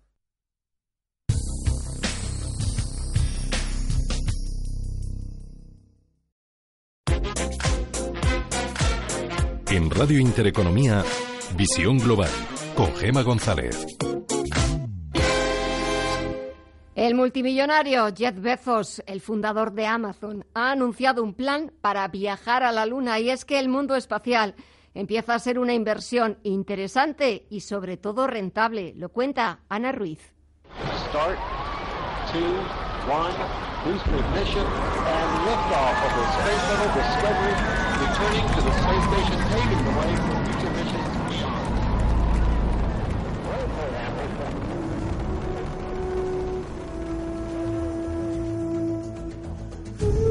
En Radio Intereconomía, Visión Global, con Gema González. El multimillonario Jeff Bezos, el fundador de Amazon, ha anunciado un plan para viajar a la Luna y es que el mundo espacial empieza a ser una inversión interesante y sobre todo rentable. Lo cuenta Ana Ruiz. Start, two, one, returning to the space station, paving the way for future missions beyond.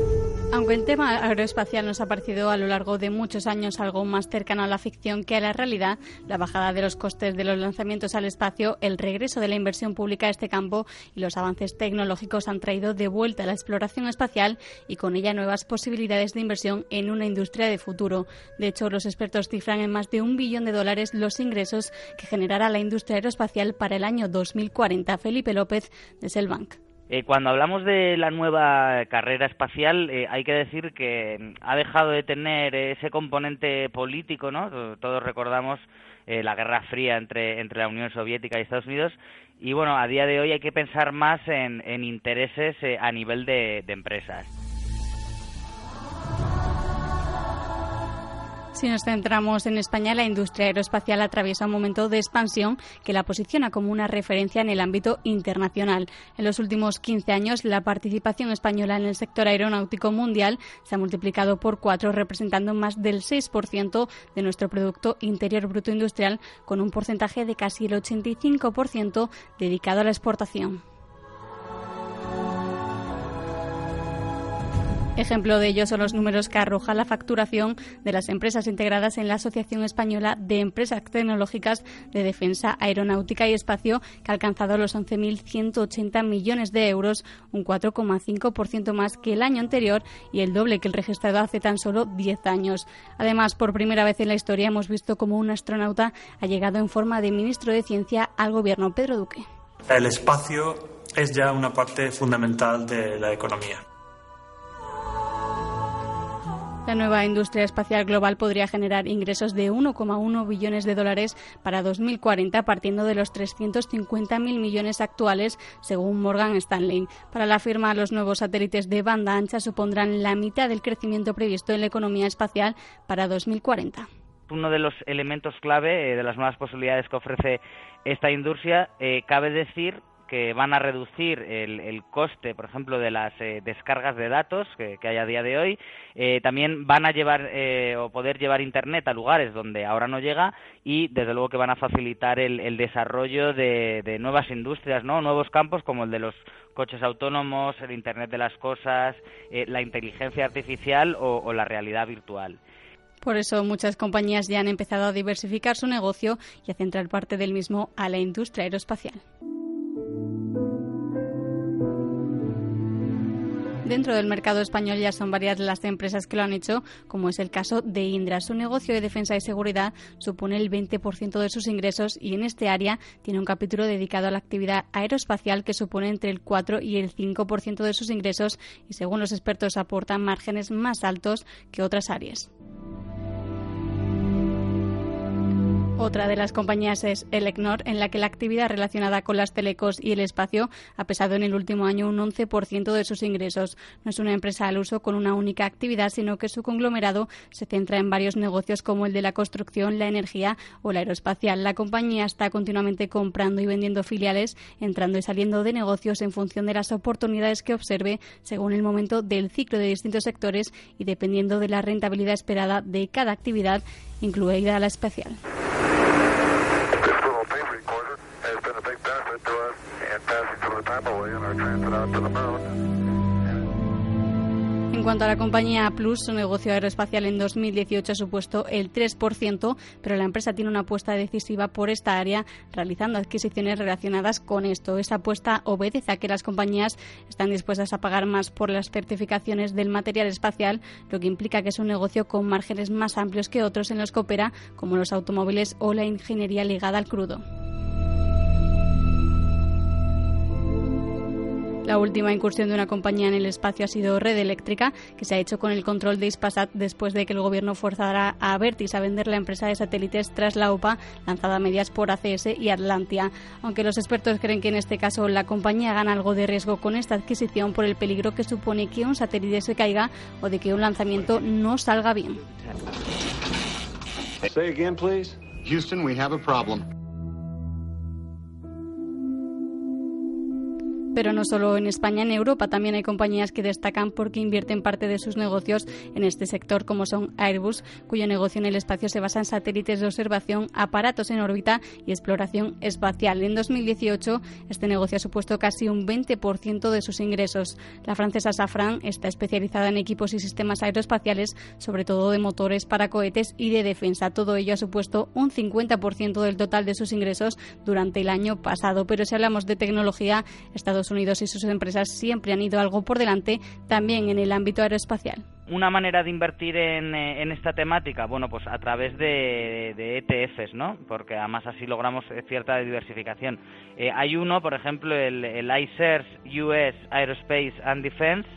Aunque el tema aeroespacial nos ha parecido a lo largo de muchos años algo más cercano a la ficción que a la realidad, la bajada de los costes de los lanzamientos al espacio, el regreso de la inversión pública a este campo y los avances tecnológicos han traído de vuelta la exploración espacial y con ella nuevas posibilidades de inversión en una industria de futuro. De hecho, los expertos cifran en más de un billón de dólares los ingresos que generará la industria aeroespacial para el año 2040. Felipe López, de Selbank. Eh, cuando hablamos de la nueva carrera espacial, eh, hay que decir que mm, ha dejado de tener ese componente político, ¿no? Todos recordamos eh, la Guerra Fría entre, entre la Unión Soviética y Estados Unidos. Y bueno, a día de hoy hay que pensar más en, en intereses a nivel de empresas. Si nos centramos en España, la industria aeroespacial atraviesa un momento de expansión que la posiciona como una referencia en el ámbito internacional. En los últimos 15 años, la participación española en el sector aeronáutico mundial se ha multiplicado por cuatro, representando más del 6% de nuestro Producto Interior Bruto Industrial, con un porcentaje de casi el 85% dedicado a la exportación. Ejemplo de ello son los números que arroja la facturación de las empresas integradas en la Asociación Española de Empresas Tecnológicas de Defensa Aeronáutica y Espacio, que ha alcanzado los 11.180 millones de euros, un 4,5% más que el año anterior y el doble que el registrado hace tan solo 10 años. Además, por primera vez en la historia hemos visto cómo un astronauta ha llegado en forma de ministro de Ciencia al gobierno Pedro Duque. El espacio es ya una parte fundamental de la economía. La nueva industria espacial global podría generar ingresos de 1,1 billones de dólares para 2040, partiendo de los 350.000 millones actuales, según Morgan Stanley. Para la firma, los nuevos satélites de banda ancha supondrán la mitad del crecimiento previsto en la economía espacial para 2040 uno de los elementos clave eh, de las nuevas posibilidades que ofrece esta industria. Eh, cabe decir que van a reducir el, coste, por ejemplo, de las eh, descargas de datos que, hay a día de hoy. Eh, también van a llevar eh, o poder llevar Internet a lugares donde ahora no llega y, desde luego, que van a facilitar el, desarrollo de, nuevas industrias, ¿no? Nuevos campos como el de los coches autónomos, el Internet de las cosas, la inteligencia artificial o la realidad virtual. Por eso muchas compañías ya han empezado a diversificar su negocio y a centrar parte del mismo a la industria aeroespacial. Dentro del mercado español ya son varias las empresas que lo han hecho, como es el caso de Indra. Su negocio de defensa y seguridad supone el 20% de sus ingresos y en este área tiene un capítulo dedicado a la actividad aeroespacial que supone entre el 4 y el 5% de sus ingresos y según los expertos aportan márgenes más altos que otras áreas. Otra de las compañías es Elecnor, en la que la actividad relacionada con las telecos y el espacio ha pesado en el último año un 11% de sus ingresos. No es una empresa al uso con una única actividad, sino que su conglomerado se centra en varios negocios como el de la construcción, la energía o la aeroespacial. La compañía está continuamente comprando y vendiendo filiales, entrando y saliendo de negocios en función de las oportunidades que observe según el momento del ciclo de distintos sectores y dependiendo de la rentabilidad esperada de cada actividad, incluida la especial. En cuanto a la compañía Plus, su negocio aeroespacial en 2018 ha supuesto el 3%, pero la empresa tiene una apuesta decisiva por esta área, realizando adquisiciones relacionadas con esto. Esta apuesta obedece a que las compañías están dispuestas a pagar más por las certificaciones del material espacial, lo que implica que es un negocio con márgenes más amplios que otros en los que opera, como los automóviles o la ingeniería ligada al crudo. La última incursión de una compañía en el espacio ha sido Red Eléctrica, que se ha hecho con el control de Ispasat después de que el gobierno forzara a Avertis a vender la empresa de satélites tras la OPA, lanzada a medias por ACS y Atlantia. Aunque los expertos creen que en este caso la compañía gana algo de riesgo con esta adquisición por el peligro que supone que un satélite se caiga o de que un lanzamiento no salga bien. Houston, we have a problem. Pero no solo en España, en Europa también hay compañías que destacan porque invierten parte de sus negocios en este sector, como son Airbus, cuyo negocio en el espacio se basa en satélites de observación, aparatos en órbita y exploración espacial. En 2018, este negocio ha supuesto casi un 20% de sus ingresos. La francesa Safran está especializada en equipos y sistemas aeroespaciales, sobre todo de motores para cohetes y de defensa. Todo ello ha supuesto un 50% del total de sus ingresos durante el año pasado. Pero si hablamos de tecnología, Estados Estados Unidos y sus empresas siempre han ido algo por delante, también en el ámbito aeroespacial. Una manera de invertir en, eh, esta temática, bueno, pues a través de, ETFs, ¿no? Porque además así logramos eh, cierta diversificación. Eh, hay uno, por ejemplo, el, el iShares US Aerospace and Defense,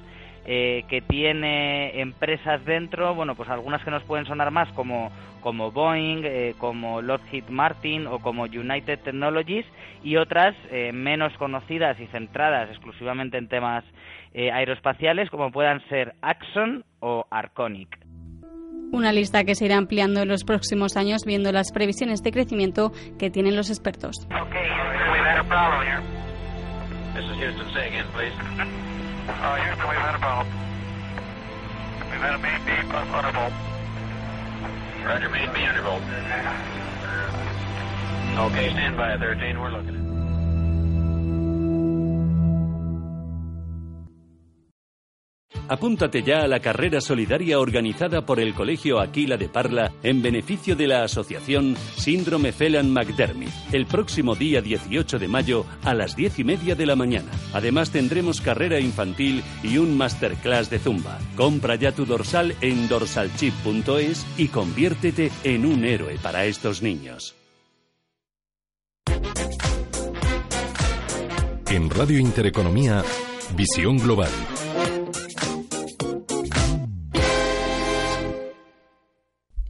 eh, que tiene empresas dentro, bueno, pues algunas que nos pueden sonar más como, como Boeing, eh, como Lockheed Martin o como United Technologies y otras eh, menos conocidas y centradas exclusivamente en temas aeroespaciales como puedan ser Axon o Arconic. Una lista que se irá ampliando en los próximos años viendo las previsiones de crecimiento que tienen los expertos. Uh, Houston, we've had a problem. We've had a main beam undervolt. Roger, main beam undervolt. Okay, stand by 13, we're looking. Apúntate ya a la carrera solidaria organizada por el Colegio Aquila de Parla en beneficio de la asociación Síndrome Phelan-McDermid el próximo día 18 de mayo a las 10 y media de la mañana. Además tendremos carrera infantil y un masterclass de zumba. Compra ya tu dorsal en dorsalchip.es y conviértete en un héroe para estos niños. En Radio Intereconomía, Visión Global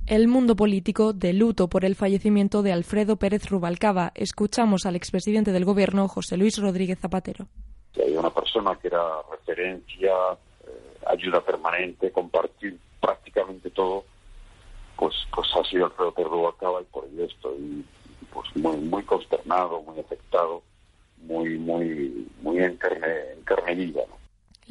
El mundo político de luto por el fallecimiento de Alfredo Pérez Rubalcaba. Escuchamos al expresidente del Gobierno, José Luis Rodríguez Zapatero. Hay una persona que era referencia, eh, ayuda permanente, compartir prácticamente todo, pues pues ha sido Alfredo Pérez Rubalcaba y por ello estoy pues muy muy consternado, muy afectado, muy muy muy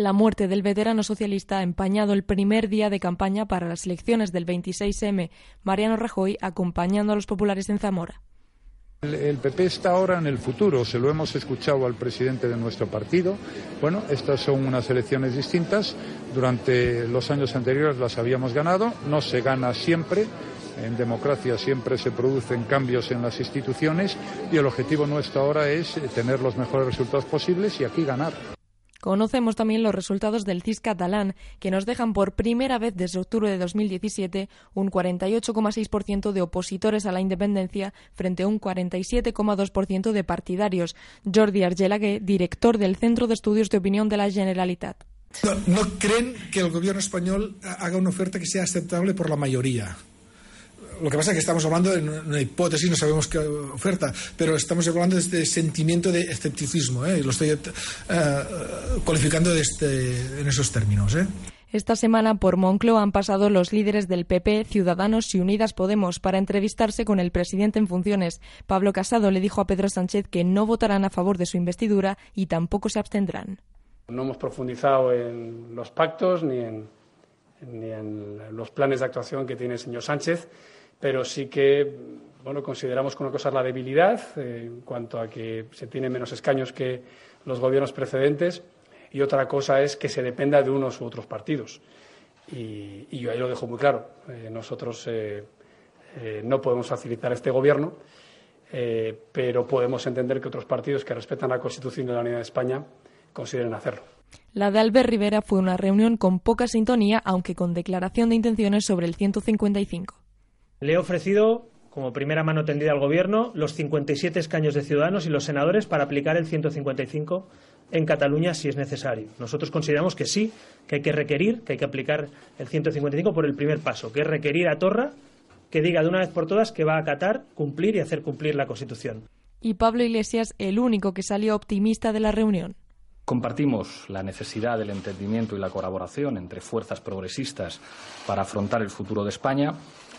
la muerte del veterano socialista ha empañado el primer día de campaña para las elecciones del 26M. Mariano Rajoy acompañando a los populares en Zamora. El PP está ahora en el futuro, se lo hemos escuchado al presidente de nuestro partido. Bueno, estas son unas elecciones distintas. Durante los años anteriores las habíamos ganado, no se gana siempre. En democracia siempre se producen cambios en las instituciones y el objetivo nuestro ahora es tener los mejores resultados posibles y aquí ganar. Conocemos también los resultados del CIS catalán, que nos dejan por primera vez desde octubre de 2017 un 48,6% de opositores a la independencia frente a un 47,2% de partidarios. Jordi Argelague, director del Centro de Estudios de Opinión de la Generalitat. no creen que el gobierno español haga una oferta que sea aceptable por la mayoría. Lo que pasa es que estamos hablando de una hipótesis, no sabemos qué oferta, pero estamos hablando de este sentimiento de escepticismo, ¿eh? y lo estoy eh, cualificando este, en esos términos. ¿eh? Esta semana por Moncloa han pasado los líderes del PP, Ciudadanos y Unidas Podemos para entrevistarse con el presidente en funciones. Pablo Casado le dijo a Pedro Sánchez que no votarán a favor de su investidura y tampoco se abstendrán. No hemos profundizado en los pactos ni en, ni en los planes de actuación que tiene el señor Sánchez pero sí que bueno, consideramos que una cosa es la debilidad eh, en cuanto a que se tiene menos escaños que los gobiernos precedentes y otra cosa es que se dependa de unos u otros partidos. Y, yo ahí lo dejo muy claro. Eh, nosotros eh, no podemos facilitar este gobierno, pero podemos entender que otros partidos que respetan la Constitución de la Unidad de España consideren hacerlo. La de Albert Rivera fue una reunión con poca sintonía, aunque con declaración de intenciones sobre el 155. Le he ofrecido, como primera mano tendida al Gobierno, los 57 escaños de Ciudadanos y los senadores para aplicar el 155 en Cataluña si es necesario. Nosotros consideramos que sí, que hay que requerir, que hay que aplicar el 155 por el primer paso, que es requerir a Torra que diga de una vez por todas que va a acatar, cumplir y hacer cumplir la Constitución. Y Pablo Iglesias, el único que salió optimista de la reunión. Compartimos la necesidad del entendimiento y la colaboración entre fuerzas progresistas para afrontar el futuro de España.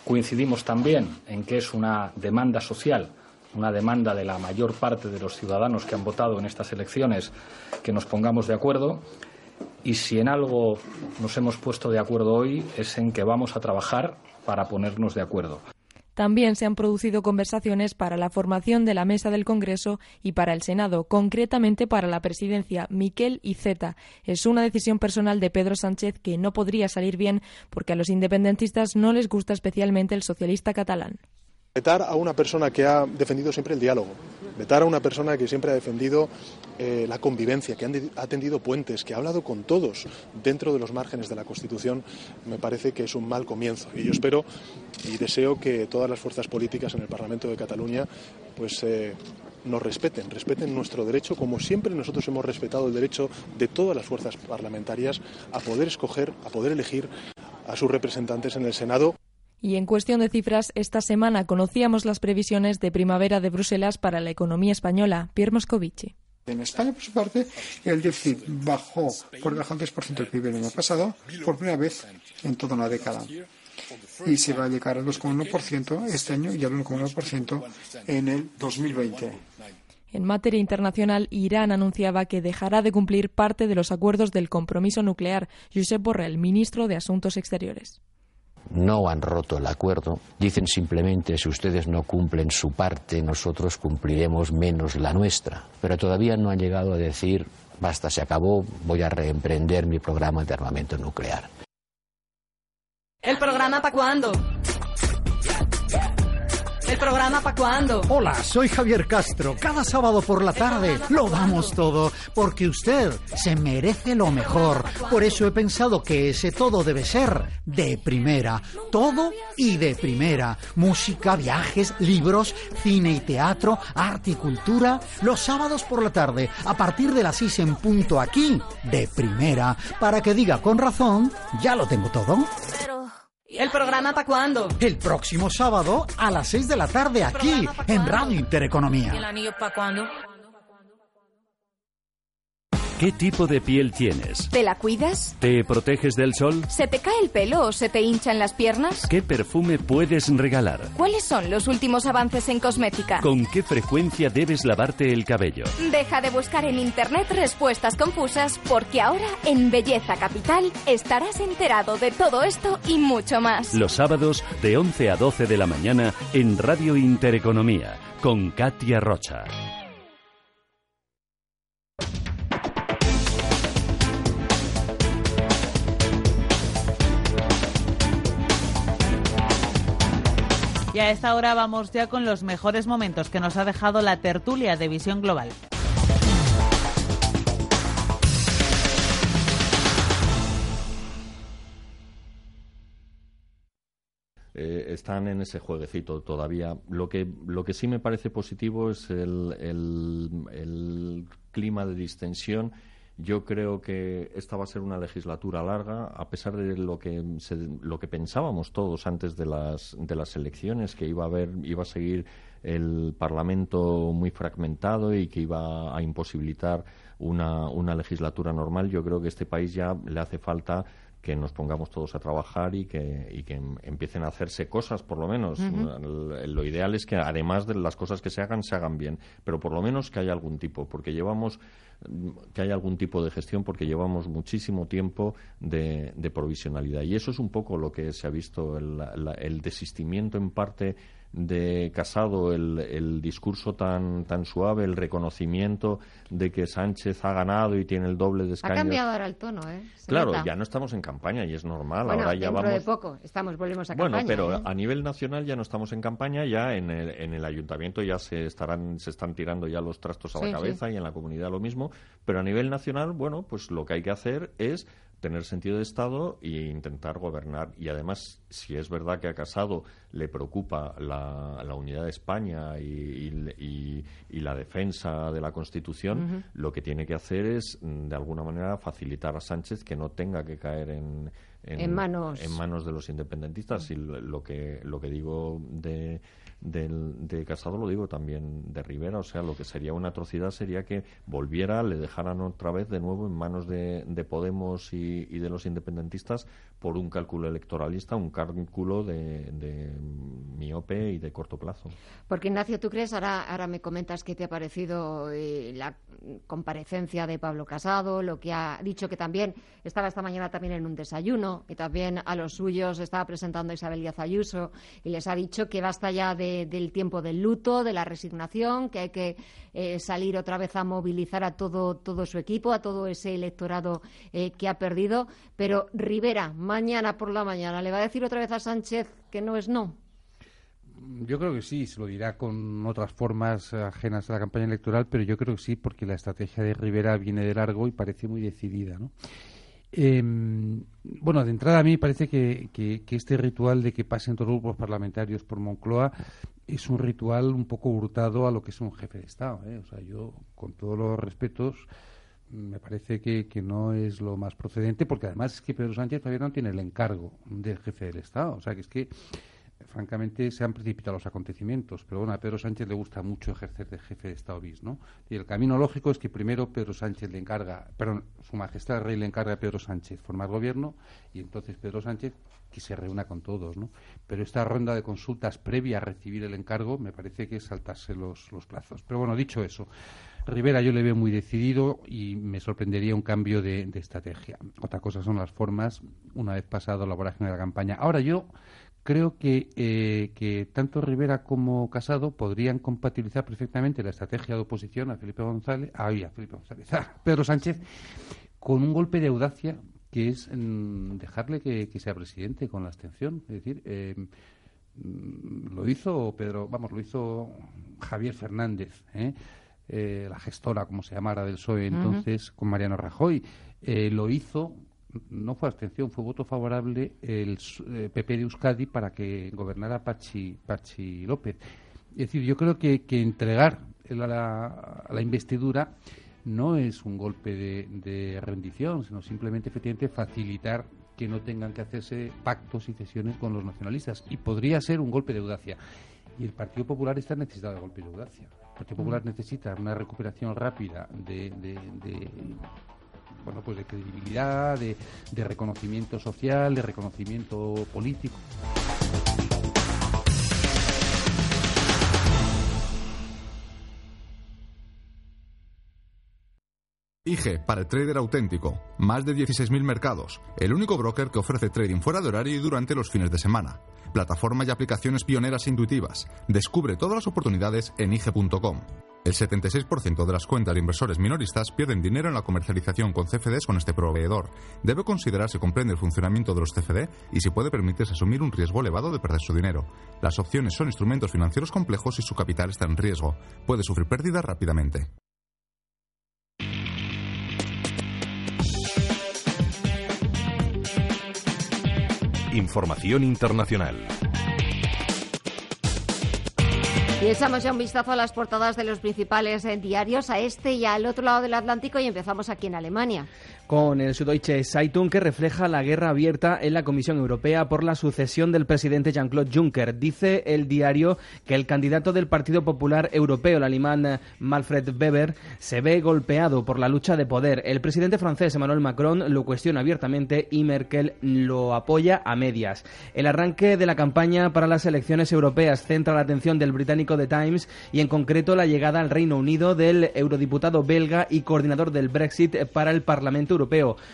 Coincidimos también en que es una demanda social una demanda de la mayor parte de los ciudadanos que han votado en estas elecciones que nos pongamos de acuerdo. Y si en algo nos hemos puesto de acuerdo hoy es en que vamos a trabajar para ponernos de acuerdo. También se han producido conversaciones para la formación de la mesa del Congreso y para el Senado, concretamente para la presidencia Miquel y Zeta. Es una decisión personal de Pedro Sánchez que no podría salir bien porque a los independentistas no les gusta especialmente el socialista catalán. Vetar a una persona que ha defendido siempre el diálogo, vetar a una persona que siempre ha defendido eh, la convivencia, que ha tendido puentes, que ha hablado con todos dentro de los márgenes de la Constitución, me parece que es un mal comienzo. Y yo espero y deseo que todas las fuerzas políticas en el Parlamento de Cataluña pues, eh, nos respeten, respeten nuestro derecho, como siempre nosotros hemos respetado el derecho de todas las fuerzas parlamentarias a poder escoger, a poder elegir a sus representantes en el Senado. Y en cuestión de cifras, esta semana conocíamos las previsiones de primavera de Bruselas para la economía española. Pierre Moscovici. En España, por su parte, el déficit bajó por debajo del 3% del PIB el año pasado, por primera vez en toda una década. Y se va a llegar al 2,1% este año y al 1,9% en el 2020. En materia internacional, Irán anunciaba que dejará de cumplir parte de los acuerdos del compromiso nuclear. Josep Borrell, ministro de Asuntos Exteriores no han roto el acuerdo. Dicen simplemente si ustedes no cumplen su parte, nosotros cumpliremos menos la nuestra. Pero todavía no han llegado a decir basta, se acabó, voy a reemprender mi programa de armamento nuclear. ¿El programa para cuándo? ¿El programa para cuándo? Hola, soy Javier Castro. Cada sábado por la tarde lo damos todo, porque usted se merece lo mejor. Por eso he pensado que ese todo debe ser de primera. Todo y de primera. Música, viajes, libros, cine y teatro, arte y cultura. Los sábados por la tarde, a partir de las 6 en punto aquí, de primera. Para que diga con razón, ya lo tengo todo. ¿El programa para cuándo? El próximo sábado a las 6 de la tarde aquí en Radio Intereconomía. ¿El anillo para cuándo? ¿Qué tipo de piel tienes? ¿Te la cuidas? ¿Te proteges del sol? ¿Se te cae el pelo o se te hinchan las piernas? ¿Qué perfume puedes regalar? ¿Cuáles son los últimos avances en cosmética? ¿Con qué frecuencia debes lavarte el cabello? Deja de buscar en Internet respuestas confusas porque ahora en Belleza Capital estarás enterado de todo esto y mucho más. Los sábados de 11 a 12 de la mañana en Radio Intereconomía con Katia Rocha. Y a esta hora vamos ya con los mejores momentos que nos ha dejado la tertulia de Visión Global. Eh, están en ese jueguecito todavía. Lo que, lo que sí me parece positivo es el, el clima de distensión yo creo que esta va a ser una legislatura larga, a pesar de lo que, lo que pensábamos todos antes de las, de las elecciones, que iba a haber, iba a seguir el Parlamento muy fragmentado y que iba a imposibilitar una, una legislatura normal. Yo creo que a este país ya le hace falta que nos pongamos todos a trabajar y que, y que em, empiecen a hacerse cosas, por lo menos. Lo ideal es que, además de las cosas que se hagan, se hagan bien, pero por lo menos que haya algún tipo, porque llevamos que haya algún tipo de gestión porque llevamos muchísimo tiempo de, provisionalidad. Y eso es un poco lo que se ha visto, el, el desistimiento en parte de Casado el, el discurso tan, tan suave, el reconocimiento de que Sánchez ha ganado y tiene el doble de escaños. Ha cambiado ahora el tono, ¿eh? claro, ya no estamos en campaña y es normal. Bueno, ahora ya dentro vamos. de poco estamos, volvemos a Bueno, campaña. pero ¿eh? a nivel nacional ya no estamos en campaña, ya en el, en el ayuntamiento ya se estarán se están tirando ya los trastos a Sí, la cabeza y en la comunidad lo mismo, pero a nivel nacional, bueno, pues lo que hay que hacer es tener sentido de Estado e intentar gobernar. Y además, si es verdad que a Casado le preocupa la, la unidad de España y, y- y- y la defensa de la Constitución, lo que tiene que hacer es, mm, de alguna manera, facilitar a Sánchez que no tenga que caer en, En manos. en manos de los independentistas. Y lo que, lo que digo de, del- de Casado lo digo también de Rivera. O sea, lo que sería una atrocidad sería que volviera, le dejaran otra vez de nuevo en manos de, de Podemos y, de los independentistas por un cálculo electoralista, un cálculo de, miope y de corto plazo. Porque Ignacio, ¿tú crees? Ahora, ahora me comentas que te ha parecido eh, la comparecencia de Pablo Casado, lo que ha dicho que también estaba esta mañana también en un desayuno y también a los suyos estaba presentando Isabel Díaz Ayuso y les ha dicho que basta ya de- del tiempo del luto, de la resignación, que hay que eh, salir otra vez a movilizar a todo, todo su equipo, a todo ese electorado eh, que ha perdido. Pero Rivera, mañana por la mañana, ¿le va a decir otra vez a Sánchez que no es no? Yo creo que sí, se lo dirá con otras formas ajenas a la campaña electoral, pero yo creo que sí, porque la estrategia de Rivera viene de largo y parece muy decidida, ¿no? Eh, bueno, de entrada a mí parece que, que- que este ritual de que pasen todos los grupos parlamentarios por Moncloa es un ritual un poco hurtado a lo que es un jefe de Estado. ¿eh? O sea, yo, con todos los respetos, me parece que, que no es lo más procedente, porque además es que Pedro Sánchez todavía no tiene el encargo del jefe del Estado. O sea, que es que francamente se han precipitado los acontecimientos, pero bueno, a Pedro Sánchez le gusta mucho ejercer de jefe de Estado bis, ¿no? Y el camino lógico es que primero Pedro Sánchez le encarga, perdón, su majestad el rey le encarga a Pedro Sánchez formar gobierno y entonces Pedro Sánchez que se reúna con todos, ¿no? Pero esta ronda de consultas previa a recibir el encargo me parece que es saltarse los, los plazos. Pero bueno, dicho eso, Rivera yo le veo muy decidido y me sorprendería un cambio de, estrategia. Otra cosa son las formas una vez pasado la vorágine de la campaña. Ahora yo creo que, eh, que tanto Rivera como Casado podrían compatibilizar perfectamente la estrategia de oposición a Felipe González, ay, a Felipe González, a Pedro Sánchez, con un golpe de audacia que es mm, dejarle que, que sea presidente con la abstención. Es decir, eh, mm, lo hizo Pedro, vamos, lo hizo Javier Fernández, ¿eh? Eh, la gestora, como se llamara, del PSOE entonces, con Mariano Rajoy. Eh, lo hizo, no fue abstención, fue voto favorable el eh, PP de Euskadi para que gobernara Pachi, Pachi López. Es decir, yo creo que, que entregar la, la- la investidura no es un golpe de, de rendición, sino simplemente, efectivamente, facilitar que no tengan que hacerse pactos y cesiones con los nacionalistas. Y podría ser un golpe de audacia. Y el Partido Popular está necesitado de golpe de audacia. El Partido Popular necesita una recuperación rápida de, de- de, bueno, pues de credibilidad, de, de reconocimiento social, de reconocimiento político. IG para el trader auténtico. Más de 16.000 mercados. El único broker que ofrece trading fuera de horario y durante los fines de semana. Plataforma y aplicaciones pioneras e intuitivas. Descubre todas las oportunidades en IG.com. El 76% de las cuentas de inversores minoristas pierden dinero en la comercialización con CFDs con este proveedor. Debe considerar si comprende el funcionamiento de los CFD y si puede permitirse asumir un riesgo elevado de perder su dinero. Las opciones son instrumentos financieros complejos y su capital está en riesgo. Puede sufrir pérdidas rápidamente. Información internacional. Y echamos ya un vistazo a las portadas de los principales eh, diarios a este y al otro lado del Atlántico y empezamos aquí en Alemania. Con el Süddeutsche Zeitung que refleja la guerra abierta en la Comisión Europea por la sucesión del presidente Jean-Claude Juncker. Dice el diario que el candidato del Partido Popular Europeo, el alemán eh, Manfred Weber, se ve golpeado por la lucha de poder. El presidente francés Emmanuel Macron lo cuestiona abiertamente y Merkel lo apoya a medias. El arranque de la campaña para las elecciones europeas centra la atención del británico The Times y en concreto la llegada al Reino Unido del eurodiputado belga y coordinador del Brexit para el Parlamento Europeo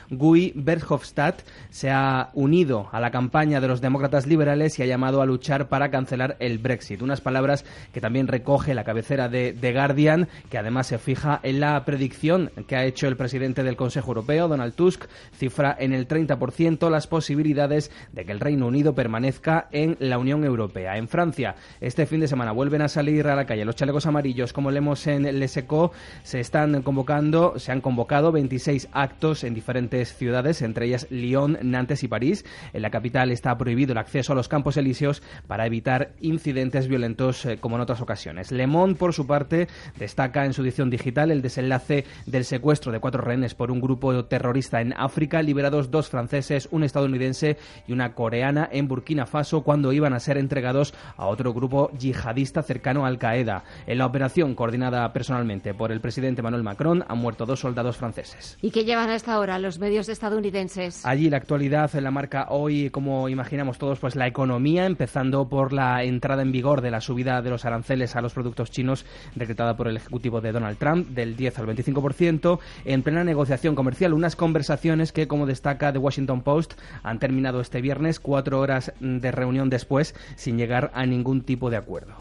Guy Verhofstadt, se ha unido a la campaña de los demócratas liberales y ha llamado a luchar para cancelar el Brexit. Unas palabras que también recoge la cabecera de The Guardian, que además se fija en la predicción que ha hecho el presidente del Consejo Europeo, Donald Tusk, cifra en el 30% las posibilidades de que el Reino Unido permanezca en la Unión Europea. En Francia, este fin de semana vuelven a salir a la calle los chalecos amarillos, como leemos en Leseco, se están convocando, se han convocado 26 actos en diferentes ciudades, entre ellas Lyon, Nantes y París. En la capital está prohibido el acceso a los campos elíseos para evitar incidentes violentos eh, como en otras ocasiones. Le Monde, por su parte, destaca en su edición digital el desenlace del secuestro de cuatro rehenes por un grupo terrorista en África, liberados dos franceses, un estadounidense y una coreana en Burkina Faso cuando iban a ser entregados a otro grupo yihadista cercano a Al Qaeda. En la operación coordinada personalmente por el presidente Manuel Macron han muerto dos soldados franceses. ¿Y qué llevan hasta ahora los medios estadounidenses? Allí la actualidad en la marca hoy, como imaginamos todos, pues la economía, empezando por la entrada en vigor de la subida de los aranceles a los productos chinos decretada por el ejecutivo de Donald Trump del 10 al 25%, en plena negociación comercial, unas conversaciones que, como destaca The Washington Post, han terminado este viernes cuatro horas de reunión después sin llegar a ningún tipo de acuerdo.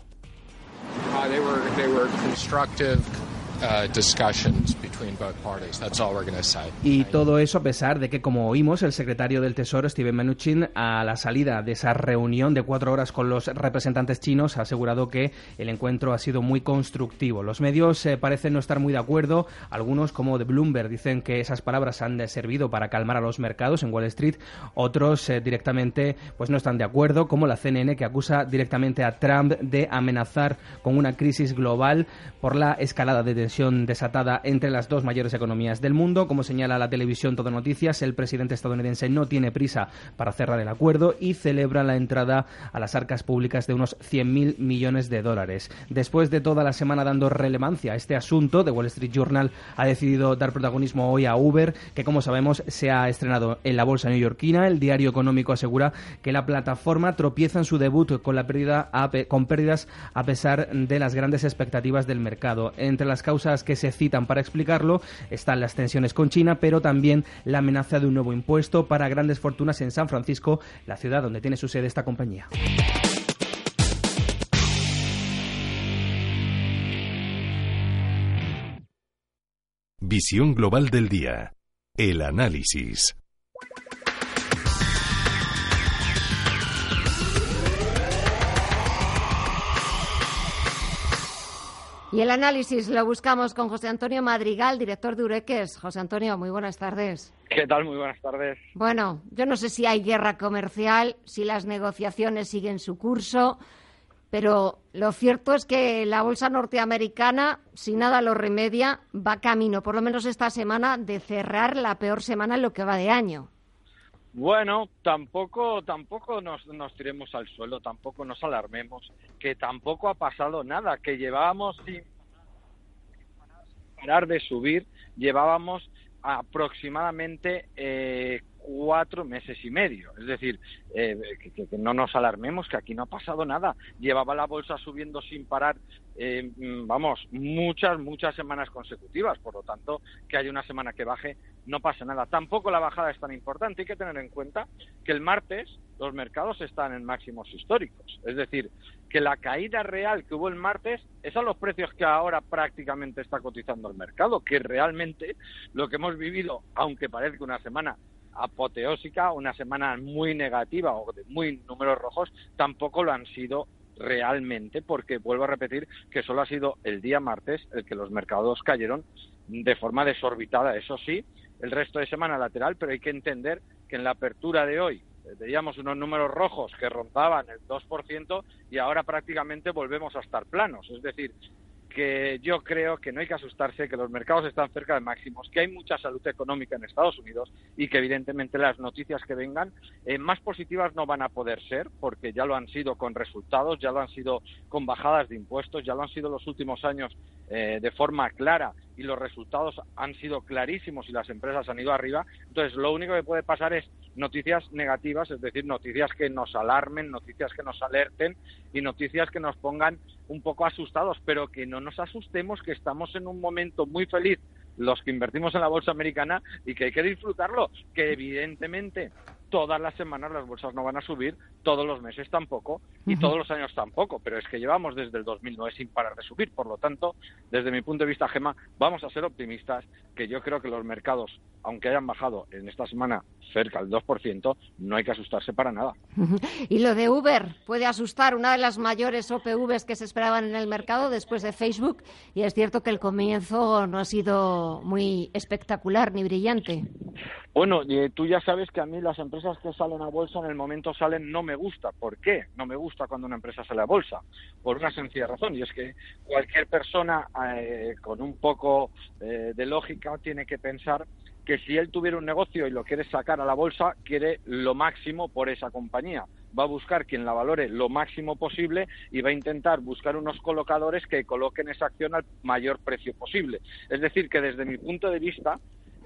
Uh, they were they were constructive y todo eso a pesar de que, como oímos, el secretario del Tesoro, Steven Mnuchin, a la salida de esa reunión de cuatro horas con los representantes chinos, ha asegurado que el encuentro ha sido muy constructivo. Los medios eh, parecen no estar muy de acuerdo. Algunos, como de Bloomberg, dicen que esas palabras han servido para calmar a los mercados en Wall Street. Otros eh, directamente pues no están de acuerdo, como la CNN, que acusa directamente a Trump de amenazar con una crisis global por la escalada de tensión desatada entre las dos mayores economías del mundo. Como señala la televisión Todo Noticias, el presidente estadounidense no tiene prisa para cerrar el acuerdo y celebra la entrada a las arcas públicas de unos 100.000 millones de dólares. Después de toda la semana dando relevancia a este asunto, The Wall Street Journal ha decidido dar protagonismo hoy a Uber, que como sabemos se ha estrenado en la bolsa neoyorquina. El diario económico asegura que la plataforma tropieza en su debut con la pérdida con pérdidas a pesar de las grandes expectativas del mercado. Entre las causas que se citan para explicarlo están las tensiones con China, pero también la amenaza de un nuevo impuesto para grandes fortunas en San Francisco, la ciudad donde tiene su sede esta compañía. Visión Global del Día. El análisis. Y el análisis lo buscamos con José Antonio Madrigal, director de Ureques. José Antonio, muy buenas tardes. ¿Qué tal? Muy buenas tardes. Bueno, yo no sé si hay guerra comercial, si las negociaciones siguen su curso, pero lo cierto es que la bolsa norteamericana, si nada lo remedia, va camino, por lo menos esta semana, de cerrar la peor semana en lo que va de año. Bueno, tampoco, tampoco nos, nos tiremos al suelo, tampoco nos alarmemos, que tampoco ha pasado nada, que llevábamos sin parar de subir, llevábamos aproximadamente eh, cuatro meses y medio. Es decir, eh, que, no nos alarmemos, que aquí no ha pasado nada. Llevaba la bolsa subiendo sin parar, eh, mm, vamos, muchas, muchas semanas consecutivas. Por lo tanto, que haya una semana que baje, no pasa nada. Tampoco la bajada es tan importante. Hay que tener en cuenta que el martes los mercados están en máximos históricos. Es decir, que la caída real que hubo el martes es a los precios que ahora prácticamente está cotizando el mercado, que realmente lo que hemos vivido, aunque parezca una semana apoteósica, una semana muy negativa o de muy números rojos, tampoco lo han sido realmente, porque vuelvo a repetir que solo ha sido el día martes el que los mercados cayeron de forma desorbitada, eso sí, el resto de semana lateral, pero hay que entender que en la apertura de hoy eh, veíamos unos números rojos que rondaban el 2% y ahora prácticamente volvemos a estar planos. Es decir, que yo creo que no hay que asustarse, que los mercados están cerca de máximos, que hay mucha salud económica en Estados Unidos y que evidentemente las noticias que vengan eh, más positivas no van a poder ser, porque ya lo han sido con resultados, ya lo han sido con bajadas de impuestos, ya lo han sido los últimos años eh, de forma clara y los resultados han sido clarísimos y las empresas han ido arriba. Entonces, lo único que puede pasar es noticias negativas, es decir, noticias que nos alarmen, noticias que nos alerten y noticias que nos pongan un poco asustados, pero que no nos asustemos, que estamos en un momento muy feliz los que invertimos en la bolsa americana y que hay que disfrutarlo, que evidentemente todas las semanas las bolsas no van a subir, todos los meses tampoco y todos los años tampoco, pero es que llevamos desde el 2009 sin parar de subir, por lo tanto, desde mi punto de vista, Gema, vamos a ser optimistas, que yo creo que los mercados, aunque hayan bajado en esta semana cerca del 2%, no hay que asustarse para nada. Y lo de Uber puede asustar, una de las mayores OPVs que se esperaban en el mercado después de Facebook, y es cierto que el comienzo no ha sido muy espectacular ni brillante. Bueno, eh, tú ya sabes que a mí las empresas que salen a bolsa en el momento salen no me gusta. ¿Por qué? No me gusta cuando una empresa sale a bolsa. Por una sencilla razón, y es que cualquier persona eh, con un poco eh, de lógica tiene que pensar que si él tuviera un negocio y lo quiere sacar a la bolsa, quiere lo máximo por esa compañía. Va a buscar quien la valore lo máximo posible y va a intentar buscar unos colocadores que coloquen esa acción al mayor precio posible. Es decir, que desde mi punto de vista,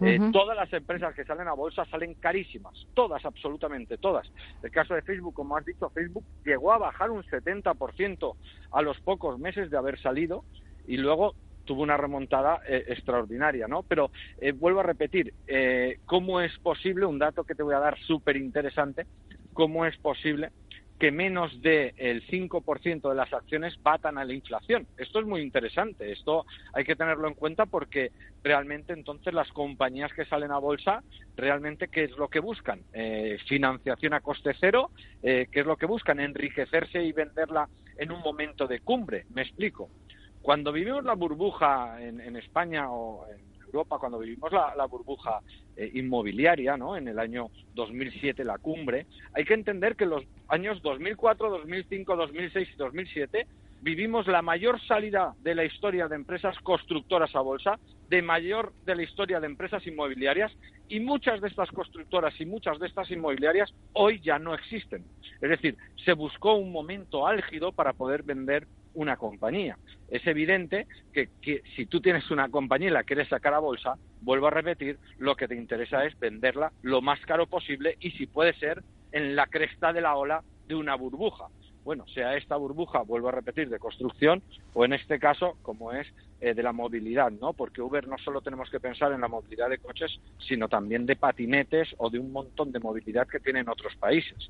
eh, todas las empresas que salen a bolsa salen carísimas, todas, absolutamente todas. El caso de Facebook, como has dicho, Facebook llegó a bajar un 70% a los pocos meses de haber salido y luego tuvo una remontada eh, extraordinaria, ¿no? Pero eh, vuelvo a repetir, ¿cómo es posible, un dato que te voy a dar súper interesante, cómo es posible que menos del 5% de las acciones batan a la inflación. Esto es muy interesante, esto hay que tenerlo en cuenta porque realmente entonces las compañías que salen a bolsa, realmente qué es lo que buscan? Eh, financiación a coste cero, eh, ¿qué es lo que buscan? Enriquecerse y venderla en un momento de cumbre, me explico. Cuando vivimos la burbuja en, en España o en Europa, cuando vivimos la, burbuja eh, inmobiliaria, ¿no? En el año 2007, la cumbre, hay que entender que los años 2004, 2005, 2006 y 2007 vivimos la mayor salida de la historia de empresas constructoras a bolsa, de mayor de la historia de empresas inmobiliarias y muchas de estas constructoras y muchas de estas inmobiliarias hoy ya no existen. Es decir, se buscó un momento álgido para poder vender una compañía. Es evidente que, si tú tienes una compañía y la quieres sacar a bolsa, vuelvo a repetir, lo que te interesa es venderla lo más caro posible y si puede ser en la cresta de la ola de una burbuja. Bueno, sea esta burbuja, vuelvo a repetir, de construcción o en este caso, como es eh, de la movilidad, ¿no? Porque Uber no solo tenemos que pensar en la movilidad de coches, sino también de patinetes o de un montón de movilidad que tienen otros países.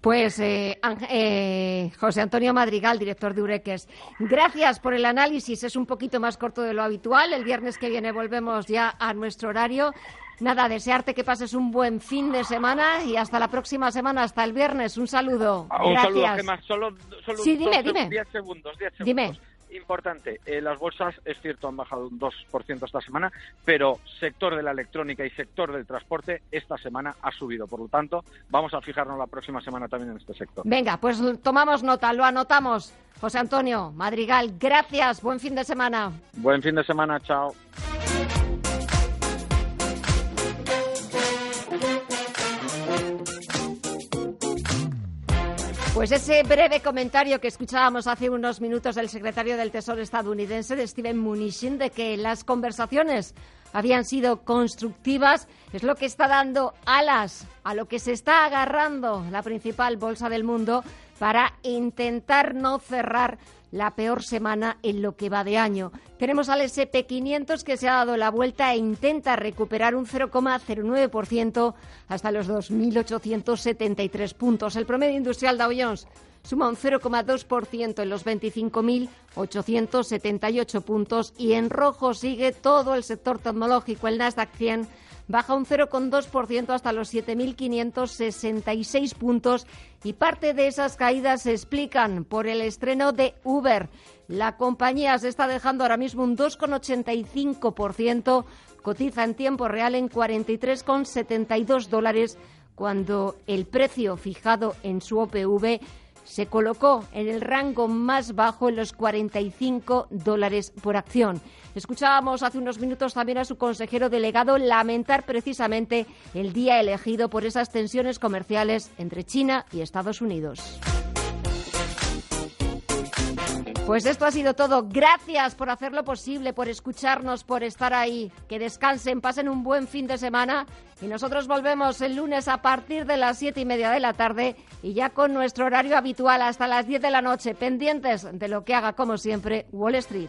Pues eh, eh, José Antonio Madrigal, director de Ureques, gracias por el análisis. Es un poquito más corto de lo habitual. El viernes que viene volvemos ya a nuestro horario. Nada, desearte que pases un buen fin de semana y hasta la próxima semana, hasta el viernes. Un saludo. Ah, un saludo, Gemma. Solo, solo sí, dime, dime. Diez segundos, diez segundos. Dime importante, eh, las bolsas, es cierto, han bajado un 2% esta semana, pero sector de la electrónica y sector del transporte esta semana ha subido. Por lo tanto, vamos a fijarnos la próxima semana también en este sector. Venga, pues tomamos nota, lo anotamos. José Antonio Madrigal, gracias, buen fin de semana. Buen fin de semana, chao. Pues ese breve comentario que escuchábamos hace unos minutos del secretario del Tesoro estadounidense, de Steven Mnuchin, de que las conversaciones habían sido constructivas, es lo que está dando alas a lo que se está agarrando la principal bolsa del mundo para intentar no cerrar la peor semana en lo que va de año. Tenemos al SP500 que se ha dado la vuelta e intenta recuperar un 0,09% hasta los 2.873 puntos. El promedio industrial Dow Jones suma un 0,2% en los 25.878 puntos y en rojo sigue todo el sector tecnológico. El Nasdaq 100 baja un 0,2% hasta los 7.566 puntos y parte de esas caídas se explican por el estreno de Uber. La compañía se está dejando ahora mismo un 2,85%, cotiza en tiempo real en 43,72 dólares cuando el precio fijado en su OPV se colocó en el rango más bajo en los 45 dólares por acción. Escuchábamos hace unos minutos también a su consejero delegado lamentar precisamente el día elegido por esas tensiones comerciales entre China y Estados Unidos. Pues esto ha sido todo. Gracias por hacerlo posible, por escucharnos, por estar ahí. Que descansen, pasen un buen fin de semana y nosotros volvemos el lunes a partir de las siete y media de la tarde y ya con nuestro horario habitual hasta las diez de la noche, pendientes de lo que haga como siempre Wall Street.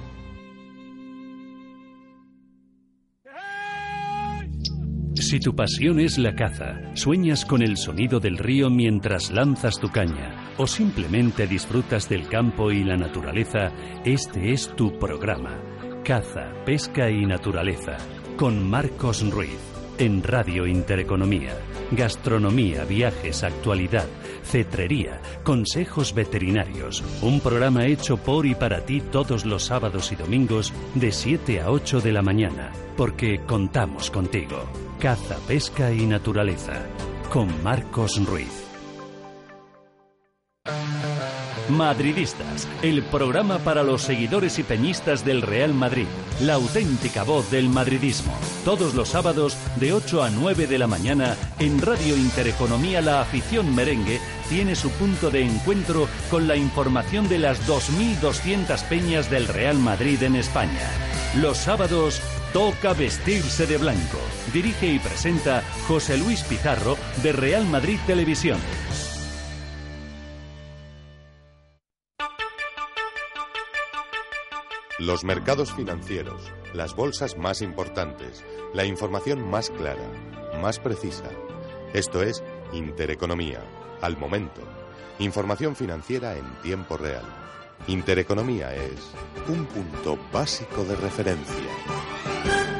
Si tu pasión es la caza, sueñas con el sonido del río mientras lanzas tu caña o simplemente disfrutas del campo y la naturaleza, este es tu programa. Caza, pesca y naturaleza con Marcos Ruiz en Radio Intereconomía. Gastronomía, viajes, actualidad, cetrería, consejos veterinarios. Un programa hecho por y para ti todos los sábados y domingos de 7 a 8 de la mañana, porque contamos contigo. Caza, pesca y naturaleza. Con Marcos Ruiz. Madridistas, el programa para los seguidores y peñistas del Real Madrid, la auténtica voz del madridismo. Todos los sábados de 8 a 9 de la mañana en Radio Intereconomía La Afición Merengue tiene su punto de encuentro con la información de las 2.200 peñas del Real Madrid en España. Los sábados toca vestirse de blanco. Dirige y presenta José Luis Pizarro de Real Madrid Televisión. Los mercados financieros, las bolsas más importantes, la información más clara, más precisa. Esto es Intereconomía, al momento. Información financiera en tiempo real. Intereconomía es un punto básico de referencia.